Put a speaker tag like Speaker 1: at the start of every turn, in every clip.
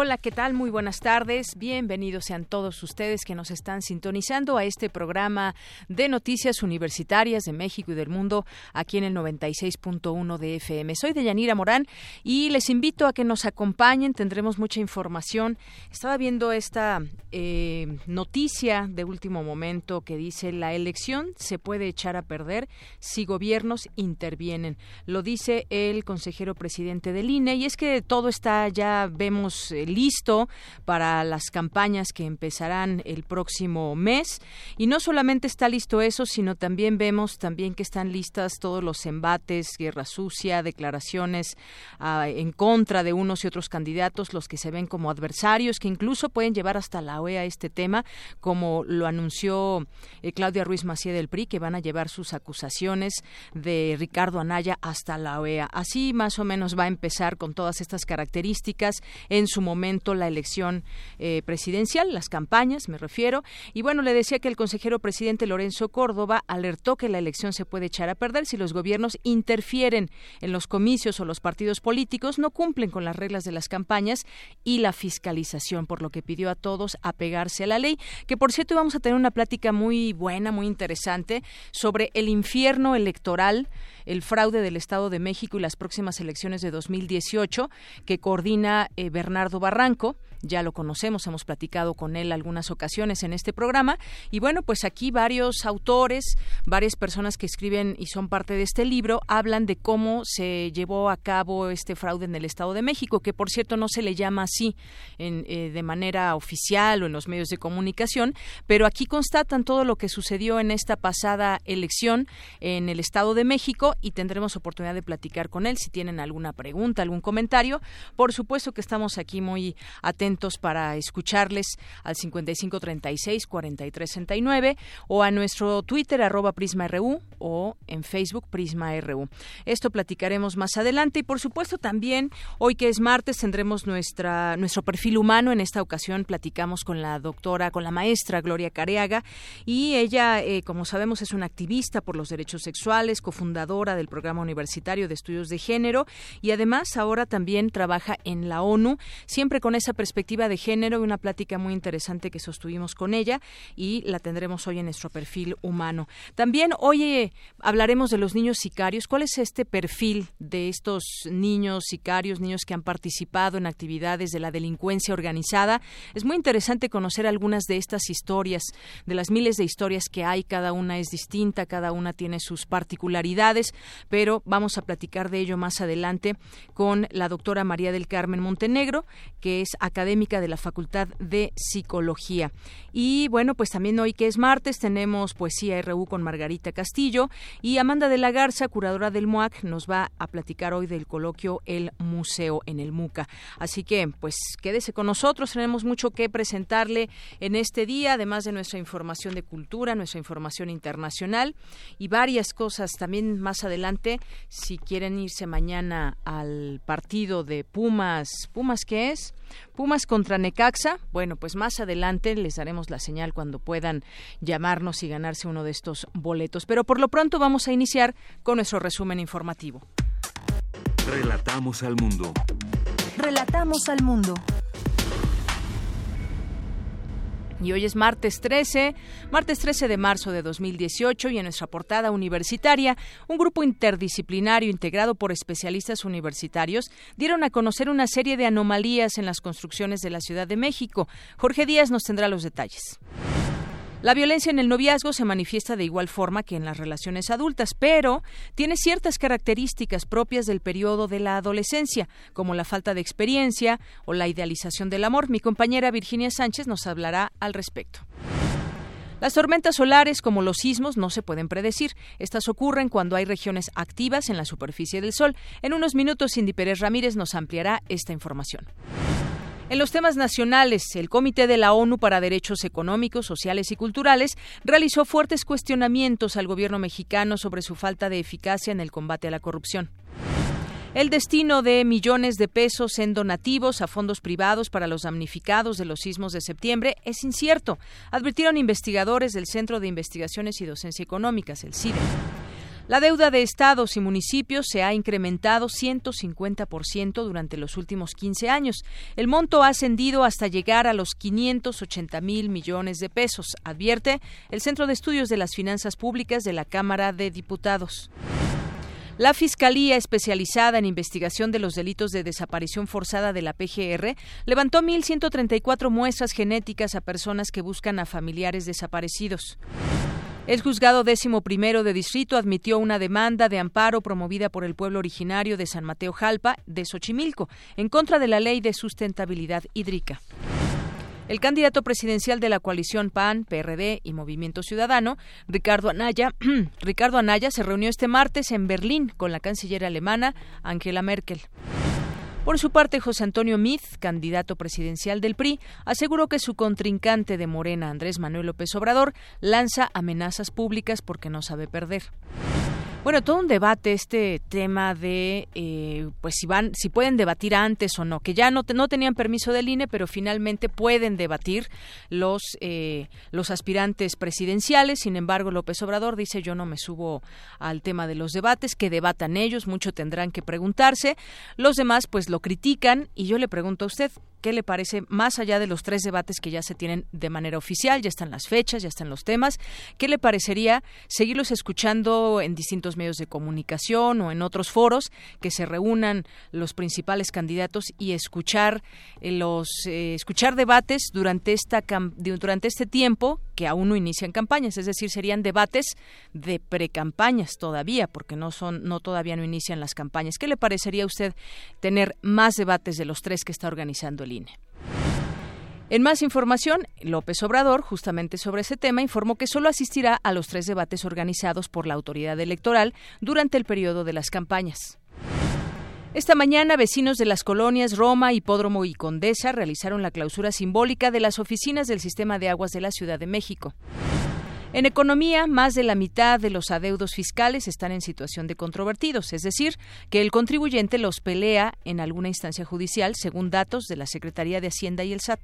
Speaker 1: Hola, ¿qué tal? Muy buenas tardes. Bienvenidos sean todos ustedes que nos están sintonizando a este programa de noticias universitarias de México y del mundo aquí en el 96.1 de FM. Soy Deyanira Morán y les invito a que nos acompañen. Tendremos mucha información. Estaba viendo esta eh, noticia de último momento que dice la elección se puede echar a perder si gobiernos intervienen. Lo dice el consejero presidente del INE y es que todo está, ya vemos listo para las campañas que empezarán el próximo mes. Y no solamente está listo eso, sino también vemos también que están listas todos los embates, guerra sucia, declaraciones ah, en contra de unos y otros candidatos, los que se ven como adversarios, que incluso pueden llevar hasta la OEA este tema, como lo anunció eh, Claudia Ruiz Macié del PRI, que van a llevar sus acusaciones de Ricardo Anaya hasta la OEA. Así más o menos va a empezar con todas estas características en su momento la elección eh, presidencial, las campañas, me refiero. Y bueno, le decía que el consejero presidente Lorenzo Córdoba alertó que la elección se puede echar a perder si los gobiernos interfieren en los comicios o los partidos políticos, no cumplen con las reglas de las campañas y la fiscalización, por lo que pidió a todos apegarse a la ley, que por cierto vamos a tener una plática muy buena, muy interesante sobre el infierno electoral el fraude del Estado de México y las próximas elecciones de 2018 que coordina eh, Bernardo Barranco ya lo conocemos, hemos platicado con él algunas ocasiones en este programa y bueno, pues aquí varios autores, varias personas que escriben y son parte de este libro hablan de cómo se llevó a cabo este fraude en el Estado de México, que por cierto no se le llama así en, eh, de manera oficial o en los medios de comunicación, pero aquí constatan todo lo que sucedió en esta pasada elección en el Estado de México y tendremos oportunidad de platicar con él si tienen alguna pregunta, algún comentario. Por supuesto que estamos aquí muy atentos para escucharles al 5536-4369 o a nuestro Twitter arroba PrismaRU o en Facebook PrismaRU. Esto platicaremos más adelante y por supuesto también hoy que es martes tendremos nuestra, nuestro perfil humano. En esta ocasión platicamos con la doctora, con la maestra Gloria Careaga y ella, eh, como sabemos, es una activista por los derechos sexuales, cofundadora del Programa Universitario de Estudios de Género y además ahora también trabaja en la ONU, siempre con esa perspectiva perspectiva de género y una plática muy interesante que sostuvimos con ella y la tendremos hoy en nuestro perfil humano. También hoy eh, hablaremos de los niños sicarios. ¿Cuál es este perfil de estos niños sicarios, niños que han participado en actividades de la delincuencia organizada? Es muy interesante conocer algunas de estas historias, de las miles de historias que hay. Cada una es distinta, cada una tiene sus particularidades, pero vamos a platicar de ello más adelante con la doctora María del Carmen Montenegro, que es académica académica de la Facultad de Psicología. Y bueno, pues también hoy que es martes tenemos Poesía RU con Margarita Castillo y Amanda de la Garza, curadora del MUAC, nos va a platicar hoy del coloquio El Museo en el MUCA. Así que pues quédese con nosotros, tenemos mucho que presentarle en este día, además de nuestra información de cultura, nuestra información internacional y varias cosas también más adelante. Si quieren irse mañana al partido de Pumas, ¿Pumas qué es? Pumas contra Necaxa. Bueno, pues más adelante les daremos la señal cuando puedan llamarnos y ganarse uno de estos boletos. Pero por lo pronto vamos a iniciar con nuestro resumen informativo.
Speaker 2: Relatamos al mundo.
Speaker 3: Relatamos al mundo.
Speaker 1: Y hoy es martes 13, martes 13 de marzo de 2018 y en nuestra portada universitaria, un grupo interdisciplinario integrado por especialistas universitarios dieron a conocer una serie de anomalías en las construcciones de la Ciudad de México. Jorge Díaz nos tendrá los detalles. La violencia en el noviazgo se manifiesta de igual forma que en las relaciones adultas, pero tiene ciertas características propias del periodo de la adolescencia, como la falta de experiencia o la idealización del amor. Mi compañera Virginia Sánchez nos hablará al respecto. Las tormentas solares, como los sismos, no se pueden predecir. Estas ocurren cuando hay regiones activas en la superficie del Sol. En unos minutos, Cindy Pérez Ramírez nos ampliará esta información. En los temas nacionales, el Comité de la ONU para Derechos Económicos, Sociales y Culturales realizó fuertes cuestionamientos al gobierno mexicano sobre su falta de eficacia en el combate a la corrupción. El destino de millones de pesos en donativos a fondos privados para los damnificados de los sismos de septiembre es incierto, advirtieron investigadores del Centro de Investigaciones y Docencia Económicas, el CIDE. La deuda de estados y municipios se ha incrementado 150% durante los últimos 15 años. El monto ha ascendido hasta llegar a los 580 mil millones de pesos, advierte el Centro de Estudios de las Finanzas Públicas de la Cámara de Diputados. La Fiscalía Especializada en Investigación de los Delitos de Desaparición Forzada de la PGR levantó 1.134 muestras genéticas a personas que buscan a familiares desaparecidos. El juzgado décimo primero de distrito admitió una demanda de amparo promovida por el pueblo originario de San Mateo Jalpa de Xochimilco en contra de la ley de sustentabilidad hídrica. El candidato presidencial de la coalición PAN, PRD y Movimiento Ciudadano, Ricardo Anaya, Ricardo Anaya se reunió este martes en Berlín con la canciller alemana Angela Merkel. Por su parte, José Antonio Miz, candidato presidencial del PRI, aseguró que su contrincante de Morena, Andrés Manuel López Obrador, lanza amenazas públicas porque no sabe perder. Bueno, todo un debate este tema de, eh, pues si van, si pueden debatir antes o no, que ya no, no tenían permiso del INE, pero finalmente pueden debatir los eh, los aspirantes presidenciales. Sin embargo, López Obrador dice yo no me subo al tema de los debates, que debatan ellos, mucho tendrán que preguntarse. Los demás, pues lo critican y yo le pregunto a usted, ¿Qué le parece, más allá de los tres debates que ya se tienen de manera oficial, ya están las fechas, ya están los temas, qué le parecería seguirlos escuchando en distintos medios de comunicación o en otros foros, que se reúnan los principales candidatos y escuchar eh, los eh, escuchar debates durante esta durante este tiempo que aún no inician campañas, es decir, serían debates de precampañas todavía, porque no son no todavía no inician las campañas. ¿Qué le parecería a usted tener más debates de los tres que está organizando En más información, López Obrador, justamente sobre ese tema, informó que solo asistirá a los tres debates organizados por la autoridad electoral durante el periodo de las campañas. Esta mañana, vecinos de las colonias Roma, Hipódromo y Condesa realizaron la clausura simbólica de las oficinas del Sistema de Aguas de la Ciudad de México. En economía, más de la mitad de los adeudos fiscales están en situación de controvertidos, es decir, que el contribuyente los pelea en alguna instancia judicial, según datos de la Secretaría de Hacienda y el SAT.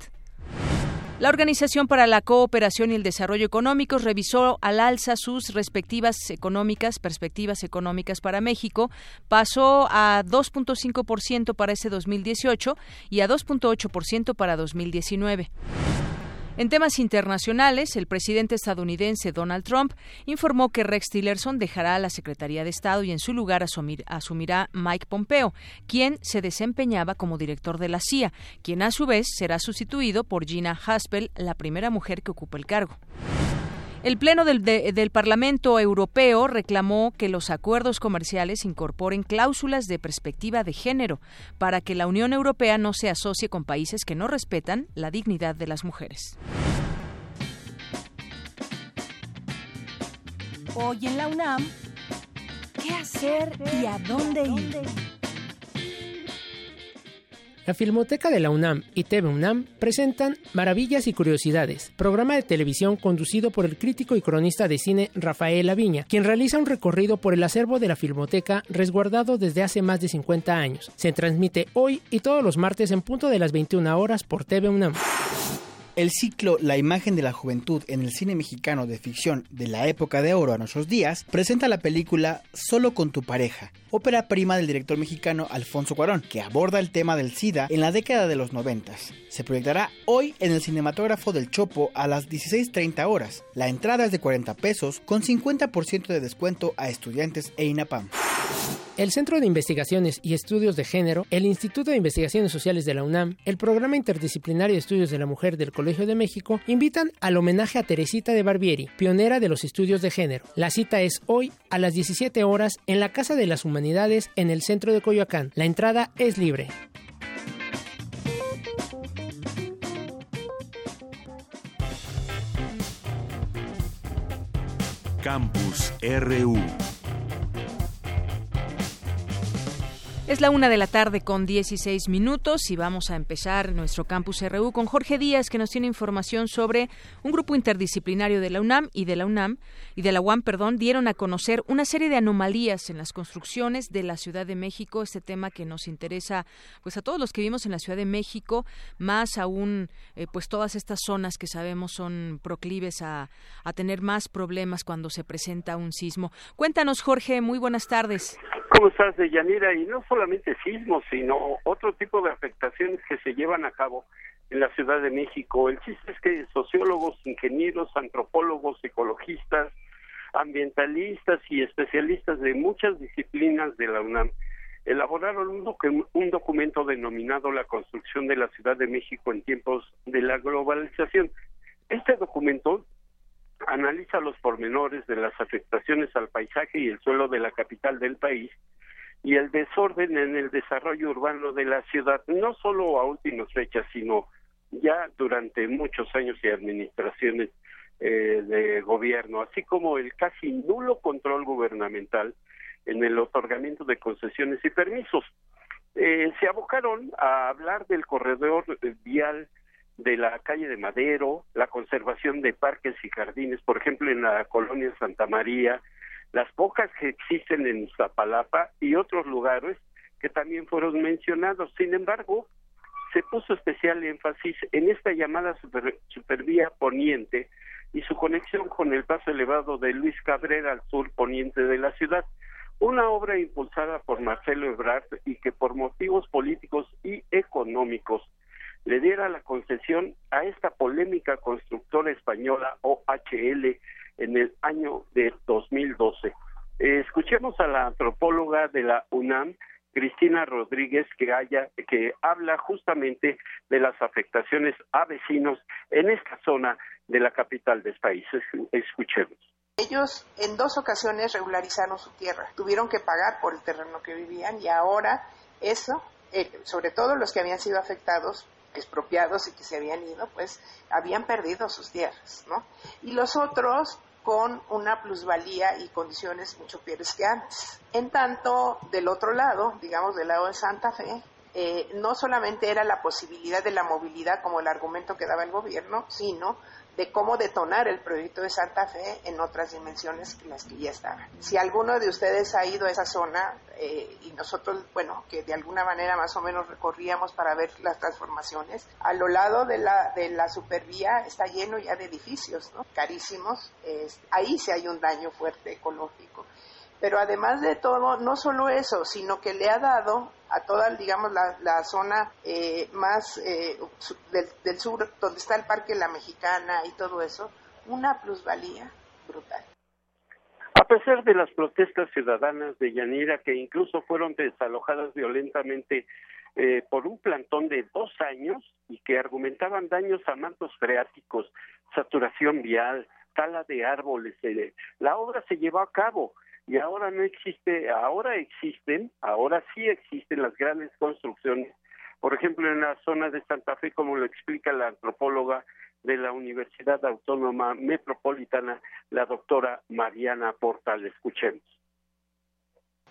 Speaker 1: La Organización para la Cooperación y el Desarrollo Económico revisó al alza sus respectivas económicas, perspectivas económicas para México. Pasó a 2.5% para ese 2018 y a 2.8% para 2019. En temas internacionales, el presidente estadounidense Donald Trump informó que Rex Tillerson dejará la Secretaría de Estado y en su lugar asumirá Mike Pompeo, quien se desempeñaba como director de la CIA, quien a su vez será sustituido por Gina Haspel, la primera mujer que ocupa el cargo. El Pleno del, del, Parlamento Europeo reclamó que los acuerdos comerciales incorporen cláusulas de perspectiva de género para que la Unión Europea no se asocie con países que no respetan la dignidad de las mujeres.
Speaker 4: Hoy en la UNAM, ¿qué hacer y a dónde ir?
Speaker 5: La Filmoteca de la UNAM y TV UNAM presentan Maravillas y Curiosidades, programa de televisión conducido por el crítico y cronista de cine Rafael Aviña, quien realiza un recorrido por el acervo de la Filmoteca resguardado desde hace más de 50 años. Se transmite hoy y todos los martes en punto de las 21 horas por TV UNAM.
Speaker 6: El ciclo La imagen de la juventud en el cine mexicano de ficción de la época de oro a nuestros días presenta la película Solo con tu pareja, ópera prima del director mexicano Alfonso Cuarón, que aborda el tema del SIDA en la década de los 90. Se proyectará hoy en el cinematógrafo del Chopo a las 16.30 horas. La entrada es de 40 pesos con 50% de descuento a estudiantes e INAPAM.
Speaker 5: El Centro de Investigaciones y Estudios de Género, el Instituto de Investigaciones Sociales de la UNAM, el Programa Interdisciplinario de Estudios de la Mujer del Colegio de México invitan al homenaje a Teresita de Barbieri, pionera de los estudios de género. La cita es hoy a las 17 horas en la Casa de las Humanidades en el centro de Coyoacán. La entrada es libre.
Speaker 2: Campus RU.
Speaker 1: Es la una de la tarde con 16 minutos y vamos a empezar nuestro campus RU con Jorge Díaz que nos tiene información sobre un grupo interdisciplinario de la UNAM y de la UNAM y de la UAM, perdón, dieron a conocer una serie de anomalías en las construcciones de la Ciudad de México, este tema que nos interesa pues a todos los que vivimos en la Ciudad de México, más aún eh, pues todas estas zonas que sabemos son proclives a, a tener más problemas cuando se presenta un sismo. Cuéntanos, Jorge, muy buenas tardes.
Speaker 7: ¿Cómo estás, Deyanira? Y no solamente sismos, sino otro tipo de afectaciones que se llevan a cabo en la Ciudad de México. El chiste es que sociólogos, ingenieros, antropólogos, ecologistas, ambientalistas y especialistas de muchas disciplinas de la UNAM elaboraron un, un documento denominado La construcción de la Ciudad de México en tiempos de la globalización. Este documento analiza los pormenores de las afectaciones al paisaje y el suelo de la capital del país y el desorden en el desarrollo urbano de la ciudad, no solo a últimas fechas, sino ya durante muchos años y administraciones eh, de gobierno, así como el casi nulo control gubernamental en el otorgamiento de concesiones y permisos. Eh, se abocaron a hablar del corredor vial de la calle de Madero, la conservación de parques y jardines, por ejemplo, en la colonia Santa María, las pocas que existen en Zapalapa y otros lugares que también fueron mencionados. Sin embargo, se puso especial énfasis en esta llamada supervía poniente y su conexión con el paso elevado de Luis Cabrera al sur poniente de la ciudad, una obra impulsada por Marcelo Ebrard y que por motivos políticos y económicos le diera la concesión a esta polémica constructora española OHL en el año de 2012. Eh, escuchemos a la antropóloga de la UNAM, Cristina Rodríguez, que, haya, que habla justamente de las afectaciones a vecinos en esta zona de la capital del país. Escuchemos.
Speaker 8: Ellos en dos ocasiones regularizaron su tierra, tuvieron que pagar por el terreno que vivían y ahora eso, eh, sobre todo los que habían sido afectados, expropiados y que se habían ido, pues habían perdido sus tierras, ¿no? Y los otros con una plusvalía y condiciones mucho peores que antes. En tanto, del otro lado, digamos del lado de Santa Fe, eh, no solamente era la posibilidad de la movilidad como el argumento que daba el gobierno, sino de cómo detonar el proyecto de Santa Fe en otras dimensiones que las que ya estaban. Si alguno de ustedes ha ido a esa zona eh, y nosotros, bueno, que de alguna manera más o menos recorríamos para ver las transformaciones, a lo lado de la, de la supervía está lleno ya de edificios, ¿no? Carísimos. ahí sí hay un daño fuerte ecológico. Pero además de todo, no solo eso, sino que le ha dado a toda, digamos, la, zona eh, más eh, del, sur, donde está el Parque La Mexicana y todo eso, una plusvalía brutal.
Speaker 7: A pesar de las protestas ciudadanas de Yanira, que incluso fueron desalojadas violentamente eh, por un plantón de dos años y que argumentaban daños a mantos freáticos, saturación vial, tala de árboles, la obra se llevó a cabo y ahora no existe, ahora existen, ahora sí existen las grandes construcciones, por ejemplo en la zona de Santa Fe, como lo explica la antropóloga de la Universidad Autónoma Metropolitana, la doctora Mariana Portal. Escuchemos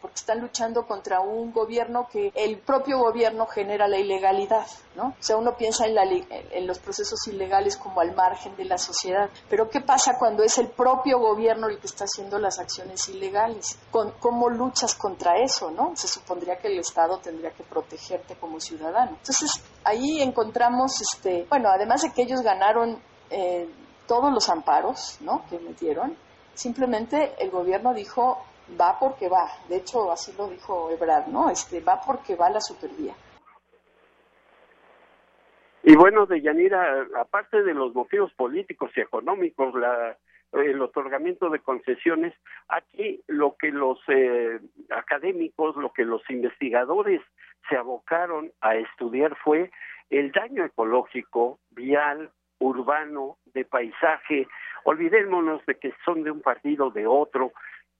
Speaker 9: porque están luchando contra un gobierno que el propio gobierno genera la ilegalidad, ¿no? O sea, uno piensa en, la, en los procesos ilegales como al margen de la sociedad, pero ¿qué pasa cuando es el propio gobierno el que está haciendo las acciones ilegales? ¿Cómo luchas contra eso, no? Se supondría que el Estado tendría que protegerte como ciudadano. Entonces, ahí encontramos, este, bueno, además de que ellos ganaron eh, todos los amparos, ¿no? Que metieron, simplemente el gobierno dijo va porque va. De hecho, así lo dijo Ebrard, ¿no? Este, va porque va la supervía.
Speaker 7: Y bueno, de Yanira, aparte de los motivos políticos y económicos, la el otorgamiento de concesiones. Aquí lo que los eh, académicos, lo que los investigadores se abocaron a estudiar fue el daño ecológico, vial, urbano, de paisaje. Olvidémonos de que son de un partido o de otro.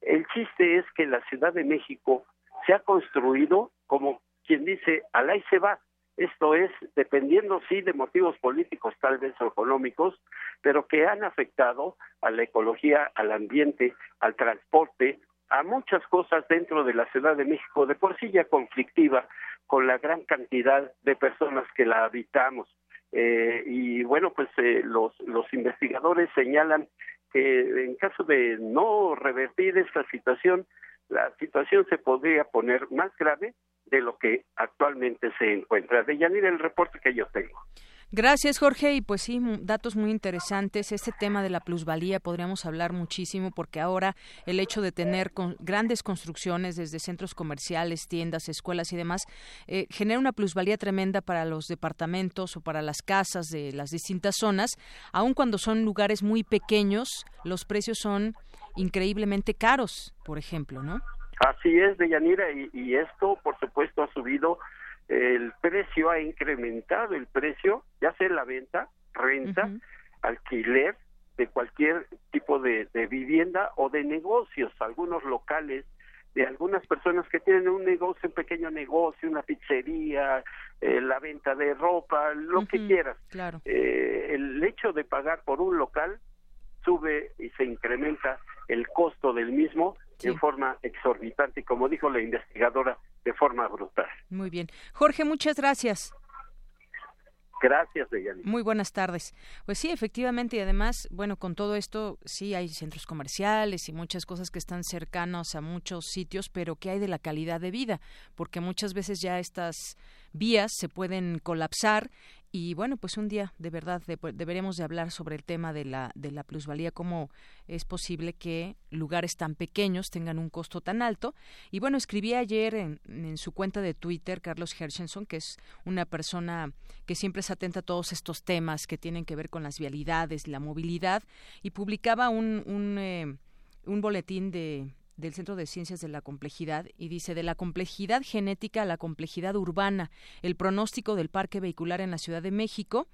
Speaker 7: El chiste es que la Ciudad de México se ha construido como quien dice, al ahí se va. Esto es, dependiendo sí de motivos políticos, tal vez o económicos, pero que han afectado a la ecología, al ambiente, al transporte, a muchas cosas dentro de la Ciudad de México, de por sí ya conflictiva con la gran cantidad de personas que la habitamos. Eh, y bueno, pues eh, los, los investigadores señalan que en caso de no revertir esta situación, la situación se podría poner más grave de lo que actualmente se encuentra. De Yanir, el reporte que yo tengo.
Speaker 1: Gracias, Jorge. Y pues sí, datos muy interesantes. Este tema de la plusvalía podríamos hablar muchísimo porque ahora el hecho de tener grandes construcciones desde centros comerciales, tiendas, escuelas y demás eh, genera una plusvalía tremenda para los departamentos o para las casas de las distintas zonas. Aun cuando son lugares muy pequeños, los precios son increíblemente caros, por ejemplo, ¿no?
Speaker 7: Así es, Deyanira, y, y esto, por supuesto, ha subido el precio, ha incrementado el precio, ya sea la venta, renta, alquiler de cualquier tipo de, vivienda o de negocios, algunos locales de algunas personas que tienen un negocio, un pequeño negocio, una pizzería, eh, la venta de ropa, lo que quieras.
Speaker 1: Claro.
Speaker 7: Eh, el hecho de pagar por un local sube y se incrementa el costo del mismo en forma exorbitante y como dijo la investigadora, de forma brutal.
Speaker 1: Muy bien. Jorge, muchas gracias.
Speaker 7: Gracias, Deyani.
Speaker 1: Muy buenas tardes. Pues sí, efectivamente, y además, bueno, con todo esto, sí hay centros comerciales y muchas cosas que están cercanos a muchos sitios, pero ¿qué hay de la calidad de vida? Porque muchas veces ya estas vías se pueden colapsar y bueno, pues un día de verdad deberíamos de hablar sobre el tema de la, de la plusvalía, cómo es posible que lugares tan pequeños tengan un costo tan alto. Y bueno, escribí ayer en, su cuenta de Twitter, Carlos Hershenson, que es una persona que siempre se atenta a todos estos temas que tienen que ver con las vialidades, la movilidad, y publicaba un, un, eh, un boletín de del Centro de Ciencias de la Complejidad y dice de la complejidad genética a la complejidad urbana, el pronóstico del parque vehicular en la Ciudad de México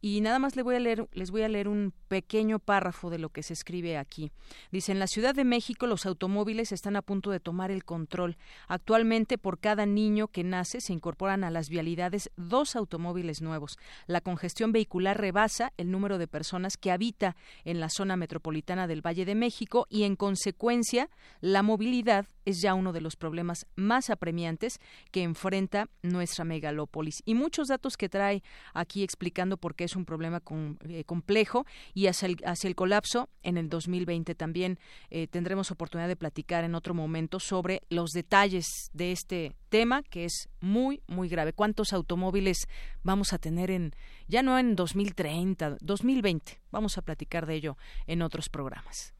Speaker 1: y nada más les voy a leer, les voy a leer un pequeño párrafo de lo que se escribe aquí. Dice, en la Ciudad de México los automóviles están a punto de tomar el control. Actualmente por cada niño que nace se incorporan a las vialidades dos automóviles nuevos. La congestión vehicular rebasa el número de personas que habita en la zona metropolitana del Valle de México y en consecuencia la movilidad es ya uno de los problemas más apremiantes que enfrenta nuestra megalópolis. Y muchos datos que trae aquí explicando por qué es un problema eh, complejo y hacia el, hacia el, colapso en el 2020 también eh, tendremos oportunidad de platicar en otro momento sobre los detalles de este tema que es muy, muy grave. ¿Cuántos automóviles vamos a tener en, ya no en 2030, 2020? Vamos a platicar de ello en otros programas.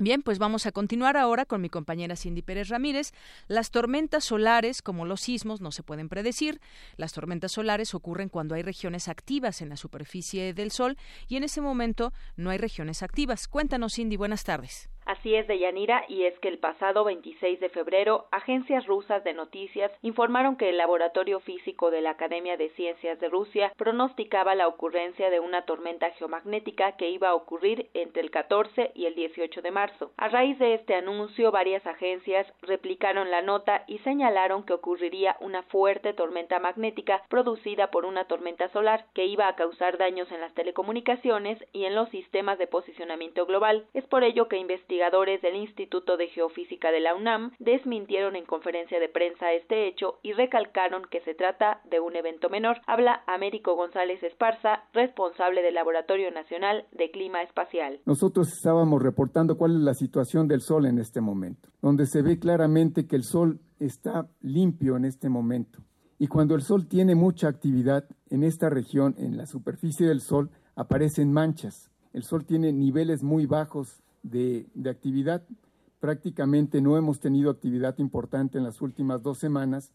Speaker 1: Bien, pues vamos a continuar ahora con mi compañera Cindy Pérez Ramírez. Las tormentas solares, como los sismos, no se pueden predecir. Las tormentas solares ocurren cuando hay regiones activas en la superficie del Sol y en ese momento no hay regiones activas. Cuéntanos, Cindy, buenas tardes.
Speaker 10: Así es, Deyanira, y es que el pasado 26 de febrero, agencias rusas de noticias informaron que el Laboratorio Físico de la Academia de Ciencias de Rusia pronosticaba la ocurrencia de una tormenta geomagnética que iba a ocurrir entre el 14 y el 18 de marzo. A raíz de este anuncio, varias agencias replicaron la nota y señalaron que ocurriría una fuerte tormenta magnética producida por una tormenta solar que iba a causar daños en las telecomunicaciones y en los sistemas de posicionamiento global. Es por ello que investigan investigadores del Instituto de Geofísica de la UNAM desmintieron en conferencia de prensa este hecho y recalcaron que se trata de un evento menor. Habla Américo González Esparza, responsable del Laboratorio Nacional de Clima Espacial.
Speaker 11: Nosotros estábamos reportando cuál es la situación del Sol en este momento, donde se ve claramente que el Sol está limpio en este momento. Y cuando el Sol tiene mucha actividad en esta región, en la superficie del Sol, aparecen manchas. El Sol tiene niveles muy bajos de, actividad. Prácticamente no hemos tenido actividad importante en las últimas dos semanas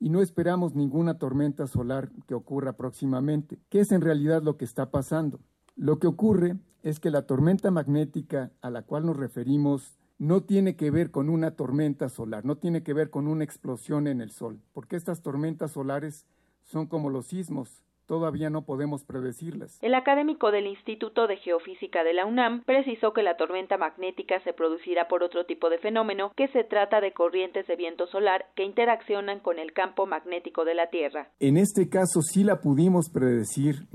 Speaker 11: y no esperamos ninguna tormenta solar que ocurra próximamente. ¿Qué es en realidad lo que está pasando? Lo que ocurre es que la tormenta magnética a la cual nos referimos no tiene que ver con una tormenta solar, no tiene que ver con una explosión en el Sol, porque estas tormentas solares son como los sismos, todavía no podemos predecirlas.
Speaker 10: El académico del Instituto de Geofísica de la UNAM precisó que la tormenta magnética se producirá por otro tipo de fenómeno, que se trata de corrientes de viento solar que interaccionan con el campo magnético de la Tierra.
Speaker 11: En este caso sí la pudimos predecir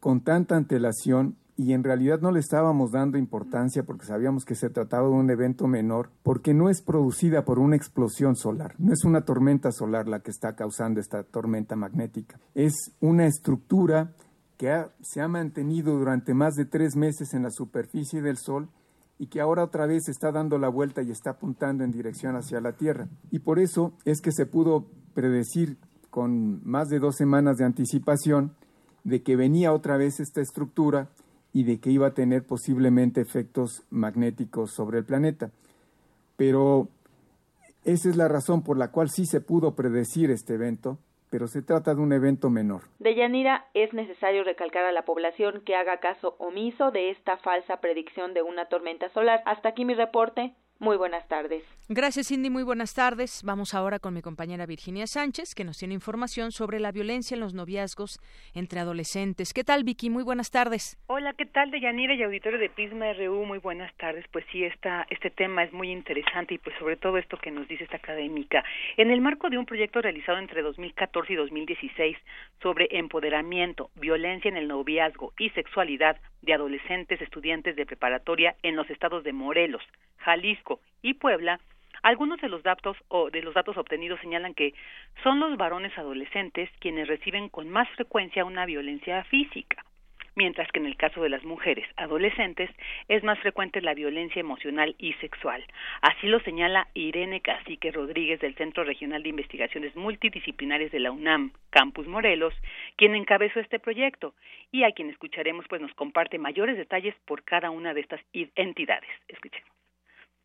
Speaker 11: con tanta antelación y en realidad no le estábamos dando importancia porque sabíamos que se trataba de un evento menor, porque no es producida por una explosión solar, no es una tormenta solar la que está causando esta tormenta magnética, es una estructura que se ha mantenido durante más de tres meses en la superficie del Sol y que ahora otra vez está dando la vuelta y está apuntando en dirección hacia la Tierra. Y por eso es que se pudo predecir con más de dos semanas de anticipación de que venía otra vez esta estructura y de que iba a tener posiblemente efectos magnéticos sobre el planeta. Pero esa es la razón por la cual sí se pudo predecir este evento, pero se trata de un evento menor.
Speaker 10: De Yanira, es necesario recalcar a la población que haga caso omiso de esta falsa predicción de una tormenta solar. Hasta aquí mi reporte. Muy buenas tardes.
Speaker 12: Gracias, Cindy. Muy buenas tardes. Vamos ahora con mi compañera Virginia Sánchez, que nos tiene información sobre la violencia en los noviazgos entre adolescentes. ¿Qué tal, Vicky? Muy buenas tardes.
Speaker 13: Hola, ¿qué tal, Deyanira y auditorio de Pisma RU? Muy buenas tardes. Pues sí, esta, este tema es muy interesante y pues sobre todo esto que nos dice esta académica. En el marco de un proyecto realizado entre 2014 y 2016 sobre empoderamiento, violencia en el noviazgo y sexualidad de adolescentes estudiantes de preparatoria en los estados de Morelos, Jalisco y Puebla, algunos de los datos o de los datos obtenidos señalan que son los varones adolescentes quienes reciben con más frecuencia una violencia física, mientras que en el caso de las mujeres adolescentes es más frecuente la violencia emocional y sexual. Así lo señala Irene Cacique Rodríguez del Centro Regional de Investigaciones Multidisciplinarias de la UNAM, Campus Morelos, quien encabezó este proyecto y a quien escucharemos pues nos comparte mayores detalles por cada una de estas entidades. Escuchemos.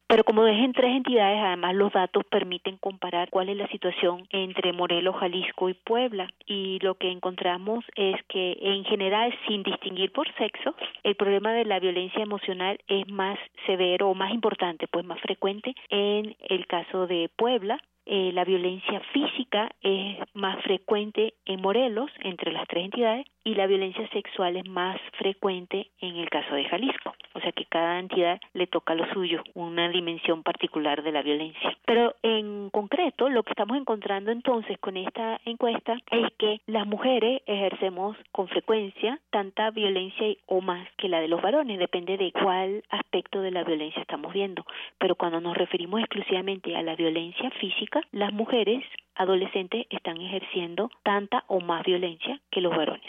Speaker 14: Pero como es tres entidades, además los datos permiten comparar cuál es la situación entre Morelos, Jalisco y Puebla. Y lo que encontramos es que en general, sin distinguir por sexo, el problema de la violencia emocional es más severo o más importante, pues más frecuente en el caso de Puebla, eh, la violencia física es más frecuente en Morelos, entre las tres entidades, y la violencia sexual es más frecuente en el caso de Jalisco. O sea que cada entidad le toca lo suyo, una dimensión particular de la violencia. Pero en concreto, lo que estamos encontrando entonces con esta encuesta es que las mujeres ejercemos con frecuencia tanta violencia o más que la de los varones, depende de cuál aspecto de la violencia estamos viendo. Pero cuando nos referimos exclusivamente a la violencia física, las mujeres adolescentes están ejerciendo tanta o más violencia que los varones.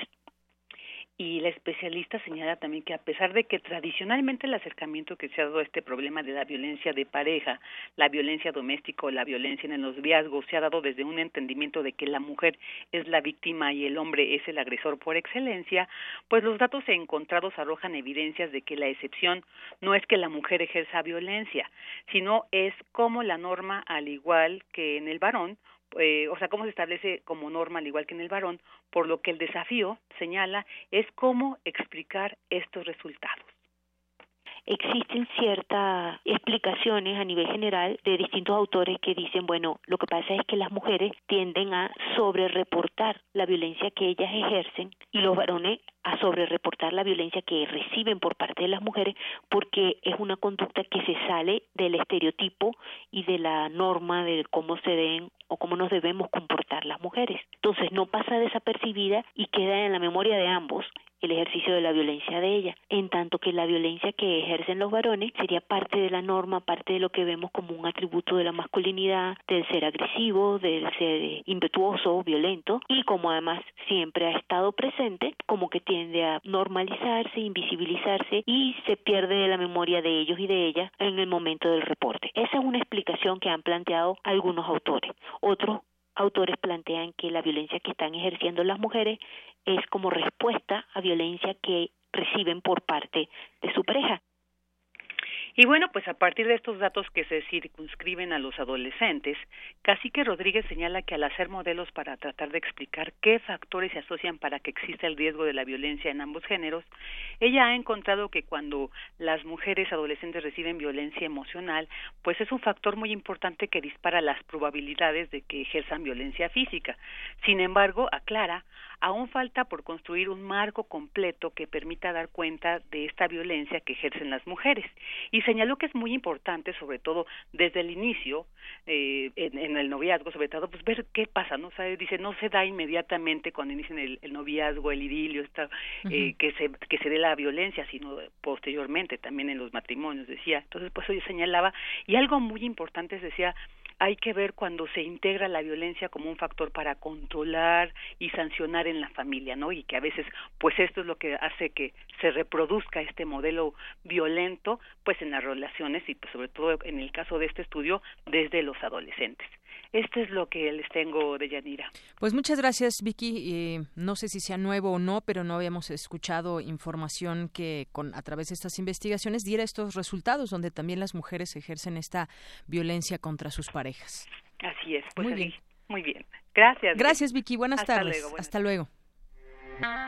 Speaker 13: Y la especialista señala también que a pesar de que tradicionalmente el acercamiento que se ha dado a este problema de la violencia de pareja, la violencia doméstica o la violencia en los noviazgos se ha dado desde un entendimiento de que la mujer es la víctima y el hombre es el agresor por excelencia, pues los datos encontrados arrojan evidencias de que la excepción no es que la mujer ejerza violencia, sino es como la norma, al igual que en el varón, eh, o sea, cómo se establece como norma, al igual que en el varón, por lo que el desafío, señala, es cómo explicar estos resultados
Speaker 14: existen ciertas explicaciones a nivel general de distintos autores que dicen, bueno, lo que pasa es que las mujeres tienden a sobrereportar la violencia que ellas ejercen y los varones a sobrereportar la violencia que reciben por parte de las mujeres porque es una conducta que se sale del estereotipo y de la norma de cómo se deben o cómo nos debemos comportar las mujeres. Entonces no pasa desapercibida y queda en la memoria de ambos el ejercicio de la violencia de ella, en tanto que la violencia que ejercen los varones sería parte de la norma, parte de lo que vemos como un atributo de la masculinidad, del ser agresivo, del ser impetuoso, violento, y como además siempre ha estado presente, como que tiende a normalizarse, invisibilizarse y se pierde de la memoria de ellos y de ellas en el momento del reporte. Esa es una explicación que han planteado algunos autores. Otros autores plantean que la violencia que están ejerciendo las mujeres es como respuesta a violencia que reciben por parte de su pareja.
Speaker 13: Y bueno, pues a partir de estos datos que se circunscriben a los adolescentes, Cacique Rodríguez señala que al hacer modelos para tratar de explicar qué factores se asocian para que exista el riesgo de la violencia en ambos géneros, ella ha encontrado que cuando las mujeres adolescentes reciben violencia emocional, pues es un factor muy importante que dispara las probabilidades de que ejerzan violencia física. Sin embargo, aclara, aún falta por construir un marco completo que permita dar cuenta de esta violencia que ejercen las mujeres. Y señaló que es muy importante, sobre todo desde el inicio, eh, en, el noviazgo, sobre todo, pues ver qué pasa, ¿no? O dice, no se da inmediatamente cuando inician el, noviazgo, el idilio, está, eh, que, se, que se dé la violencia, sino posteriormente, también en los matrimonios, decía. Entonces, pues yo señalaba, y algo muy importante decía, hay que ver cuando se integra la violencia como un factor para controlar y sancionar en la familia, ¿no? Y que a veces, pues esto es lo que hace que se reproduzca este modelo violento, pues en las relaciones y pues sobre todo en el caso de este estudio, desde los adolescentes. Esto es lo que les tengo de Yanira.
Speaker 12: Pues muchas gracias, Vicky. no sé si sea nuevo o no, pero no habíamos escuchado información que con a través de estas investigaciones diera estos resultados, donde también las mujeres ejercen esta violencia contra sus parejas.
Speaker 13: Así es. Pues muy bien. Muy bien. Gracias.
Speaker 12: Gracias, Vicky. Buenas tardes. Hasta luego.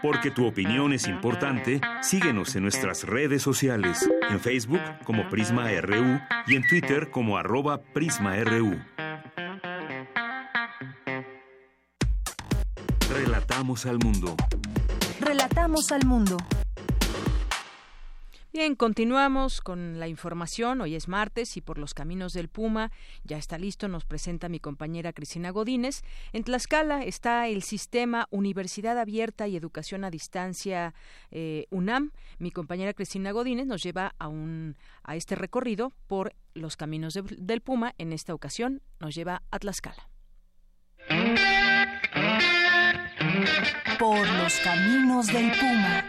Speaker 2: Porque tu opinión es importante, síguenos en nuestras redes sociales, en Facebook como Prisma RU y en Twitter como arroba PrismaRU. Relatamos al mundo.
Speaker 4: Relatamos al mundo.
Speaker 12: Bien, continuamos con la información. Hoy es martes y por los caminos del Puma ya está listo, nos presenta mi compañera Cristina Godínez. En Tlaxcala está el sistema Universidad Abierta y Educación a Distancia eh, UNAM. Mi compañera Cristina Godínez nos lleva a, un, a este recorrido por los caminos del Puma. En esta ocasión nos lleva a Tlaxcala.
Speaker 4: Por los caminos del Puma.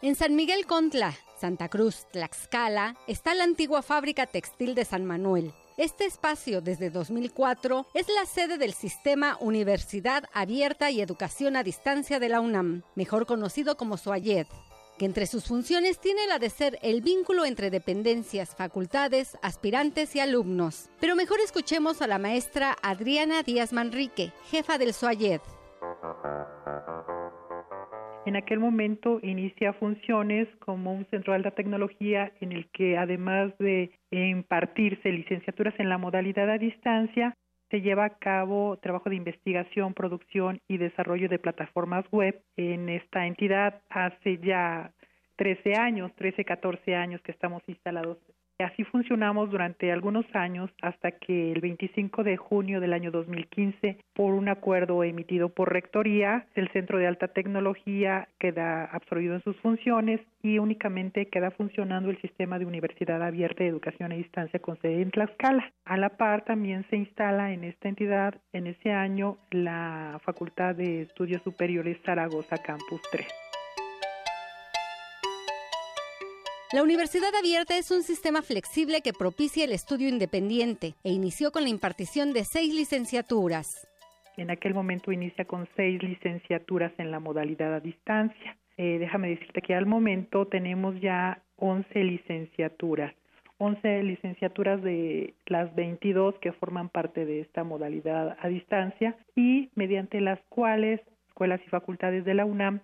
Speaker 15: En San Miguel Contla, Santa Cruz, Tlaxcala, está la antigua fábrica textil de San Manuel. Este espacio, desde 2004, es la sede del sistema Universidad Abierta y Educación a Distancia de la UNAM, mejor conocido como SOAYED que entre sus funciones tiene la de ser el vínculo entre dependencias, facultades, aspirantes y alumnos. Pero mejor escuchemos a la maestra Adriana Díaz Manrique, jefa del SOAYED.
Speaker 16: En aquel momento inicia funciones como un centro de alta tecnología en el que además de impartirse licenciaturas en la modalidad a distancia, se lleva a cabo trabajo de investigación, producción y desarrollo de plataformas web en esta entidad. Hace ya 13 años, 13, 14 años que estamos instalados Así funcionamos durante algunos años hasta que el 25 de junio del año 2015, por un acuerdo emitido por Rectoría, el Centro de Alta Tecnología queda absorbido en sus funciones y únicamente queda funcionando el sistema de Universidad Abierta de Educación a Distancia con sede en Tlaxcala. A la par también se instala en esta entidad en ese año la Facultad de Estudios Superiores Zaragoza Campus 3.
Speaker 15: La Universidad Abierta es un sistema flexible que propicia el estudio independiente e inició con la impartición de seis licenciaturas.
Speaker 16: En aquel momento inicia con seis licenciaturas en la modalidad a distancia. Eh, déjame decirte que al momento tenemos ya 11 licenciaturas. 11 licenciaturas de las 22 que forman parte de esta modalidad a distancia y mediante las cuales escuelas y facultades de la UNAM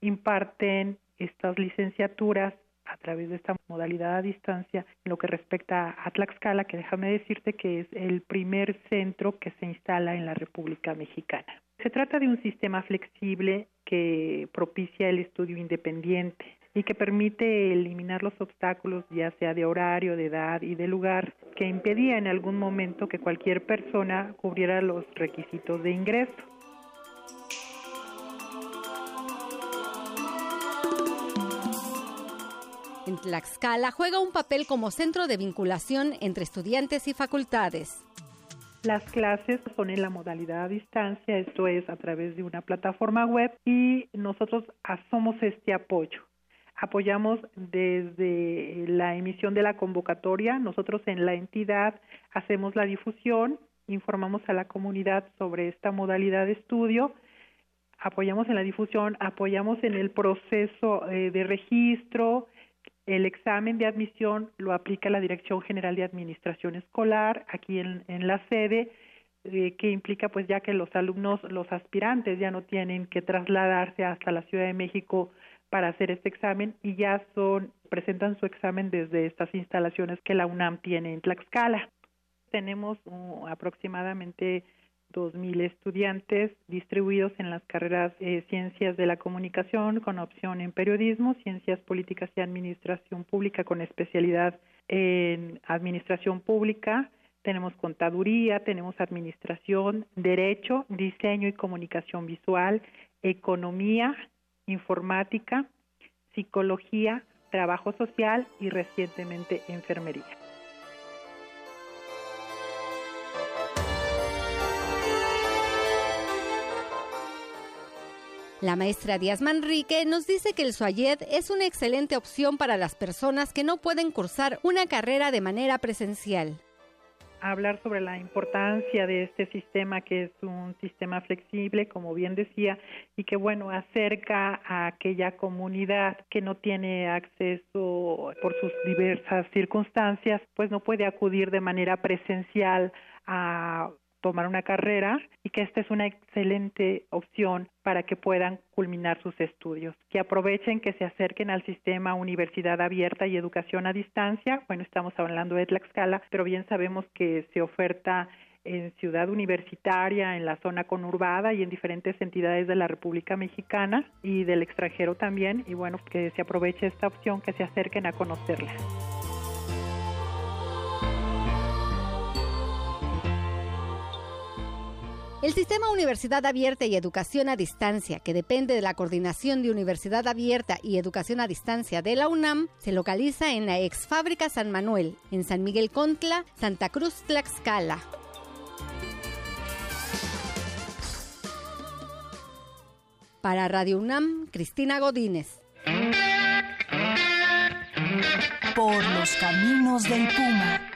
Speaker 16: imparten estas licenciaturas a través de esta modalidad a distancia en lo que respecta a Tlaxcala, que déjame decirte que es el primer centro que se instala en la República Mexicana. Se trata de un sistema flexible que propicia el estudio independiente y que permite eliminar los obstáculos, ya sea de horario, de edad y de lugar, que impedía en algún momento que cualquier persona cubriera los requisitos de ingreso.
Speaker 15: En Tlaxcala juega un papel como centro de vinculación entre estudiantes y facultades.
Speaker 16: Las clases son en la modalidad a distancia, esto es a través de una plataforma web y nosotros somos este apoyo. Apoyamos desde la emisión de la convocatoria, nosotros en la entidad hacemos la difusión, informamos a la comunidad sobre esta modalidad de estudio apoyamos en la difusión, apoyamos en el proceso eh, de registro, el examen de admisión lo aplica la Dirección General de Administración Escolar aquí en, la sede, eh, que implica pues ya que los alumnos, los aspirantes ya no tienen que trasladarse hasta la Ciudad de México para hacer este examen y ya son presentan su examen desde estas instalaciones que la UNAM tiene en Tlaxcala. Tenemos uh, aproximadamente 2.000 estudiantes distribuidos en las carreras eh, Ciencias de la Comunicación con opción en Periodismo, Ciencias Políticas y Administración Pública con especialidad en Administración Pública, tenemos Contaduría, tenemos Administración, Derecho, Diseño y Comunicación Visual, Economía, Informática, Psicología, Trabajo Social y recientemente Enfermería.
Speaker 15: La maestra Díaz Manrique nos dice que el SUAYED es una excelente opción para las personas que no pueden cursar una carrera de manera presencial.
Speaker 16: Hablar sobre la importancia de este sistema que es un sistema flexible, como bien decía, y que bueno, acerca a aquella comunidad que no tiene acceso por sus diversas circunstancias, pues no puede acudir de manera presencial a tomar una carrera y que esta es una excelente opción para que puedan culminar sus estudios. Que aprovechen, que se acerquen al sistema Universidad Abierta y Educación a Distancia. Bueno, estamos hablando de Tlaxcala, pero bien sabemos que se oferta en Ciudad Universitaria, en la zona conurbada y en diferentes entidades de la República Mexicana y del extranjero también. Y bueno, que se aproveche esta opción, que se acerquen a conocerla.
Speaker 15: El sistema Universidad Abierta y Educación a Distancia, que depende de la Coordinación de Universidad Abierta y Educación a Distancia de la UNAM, se localiza en la ex fábrica San Manuel, en San Miguel Contla, Santa Cruz, Tlaxcala. Para Radio UNAM, Cristina Godínez.
Speaker 4: Por los caminos del Puma.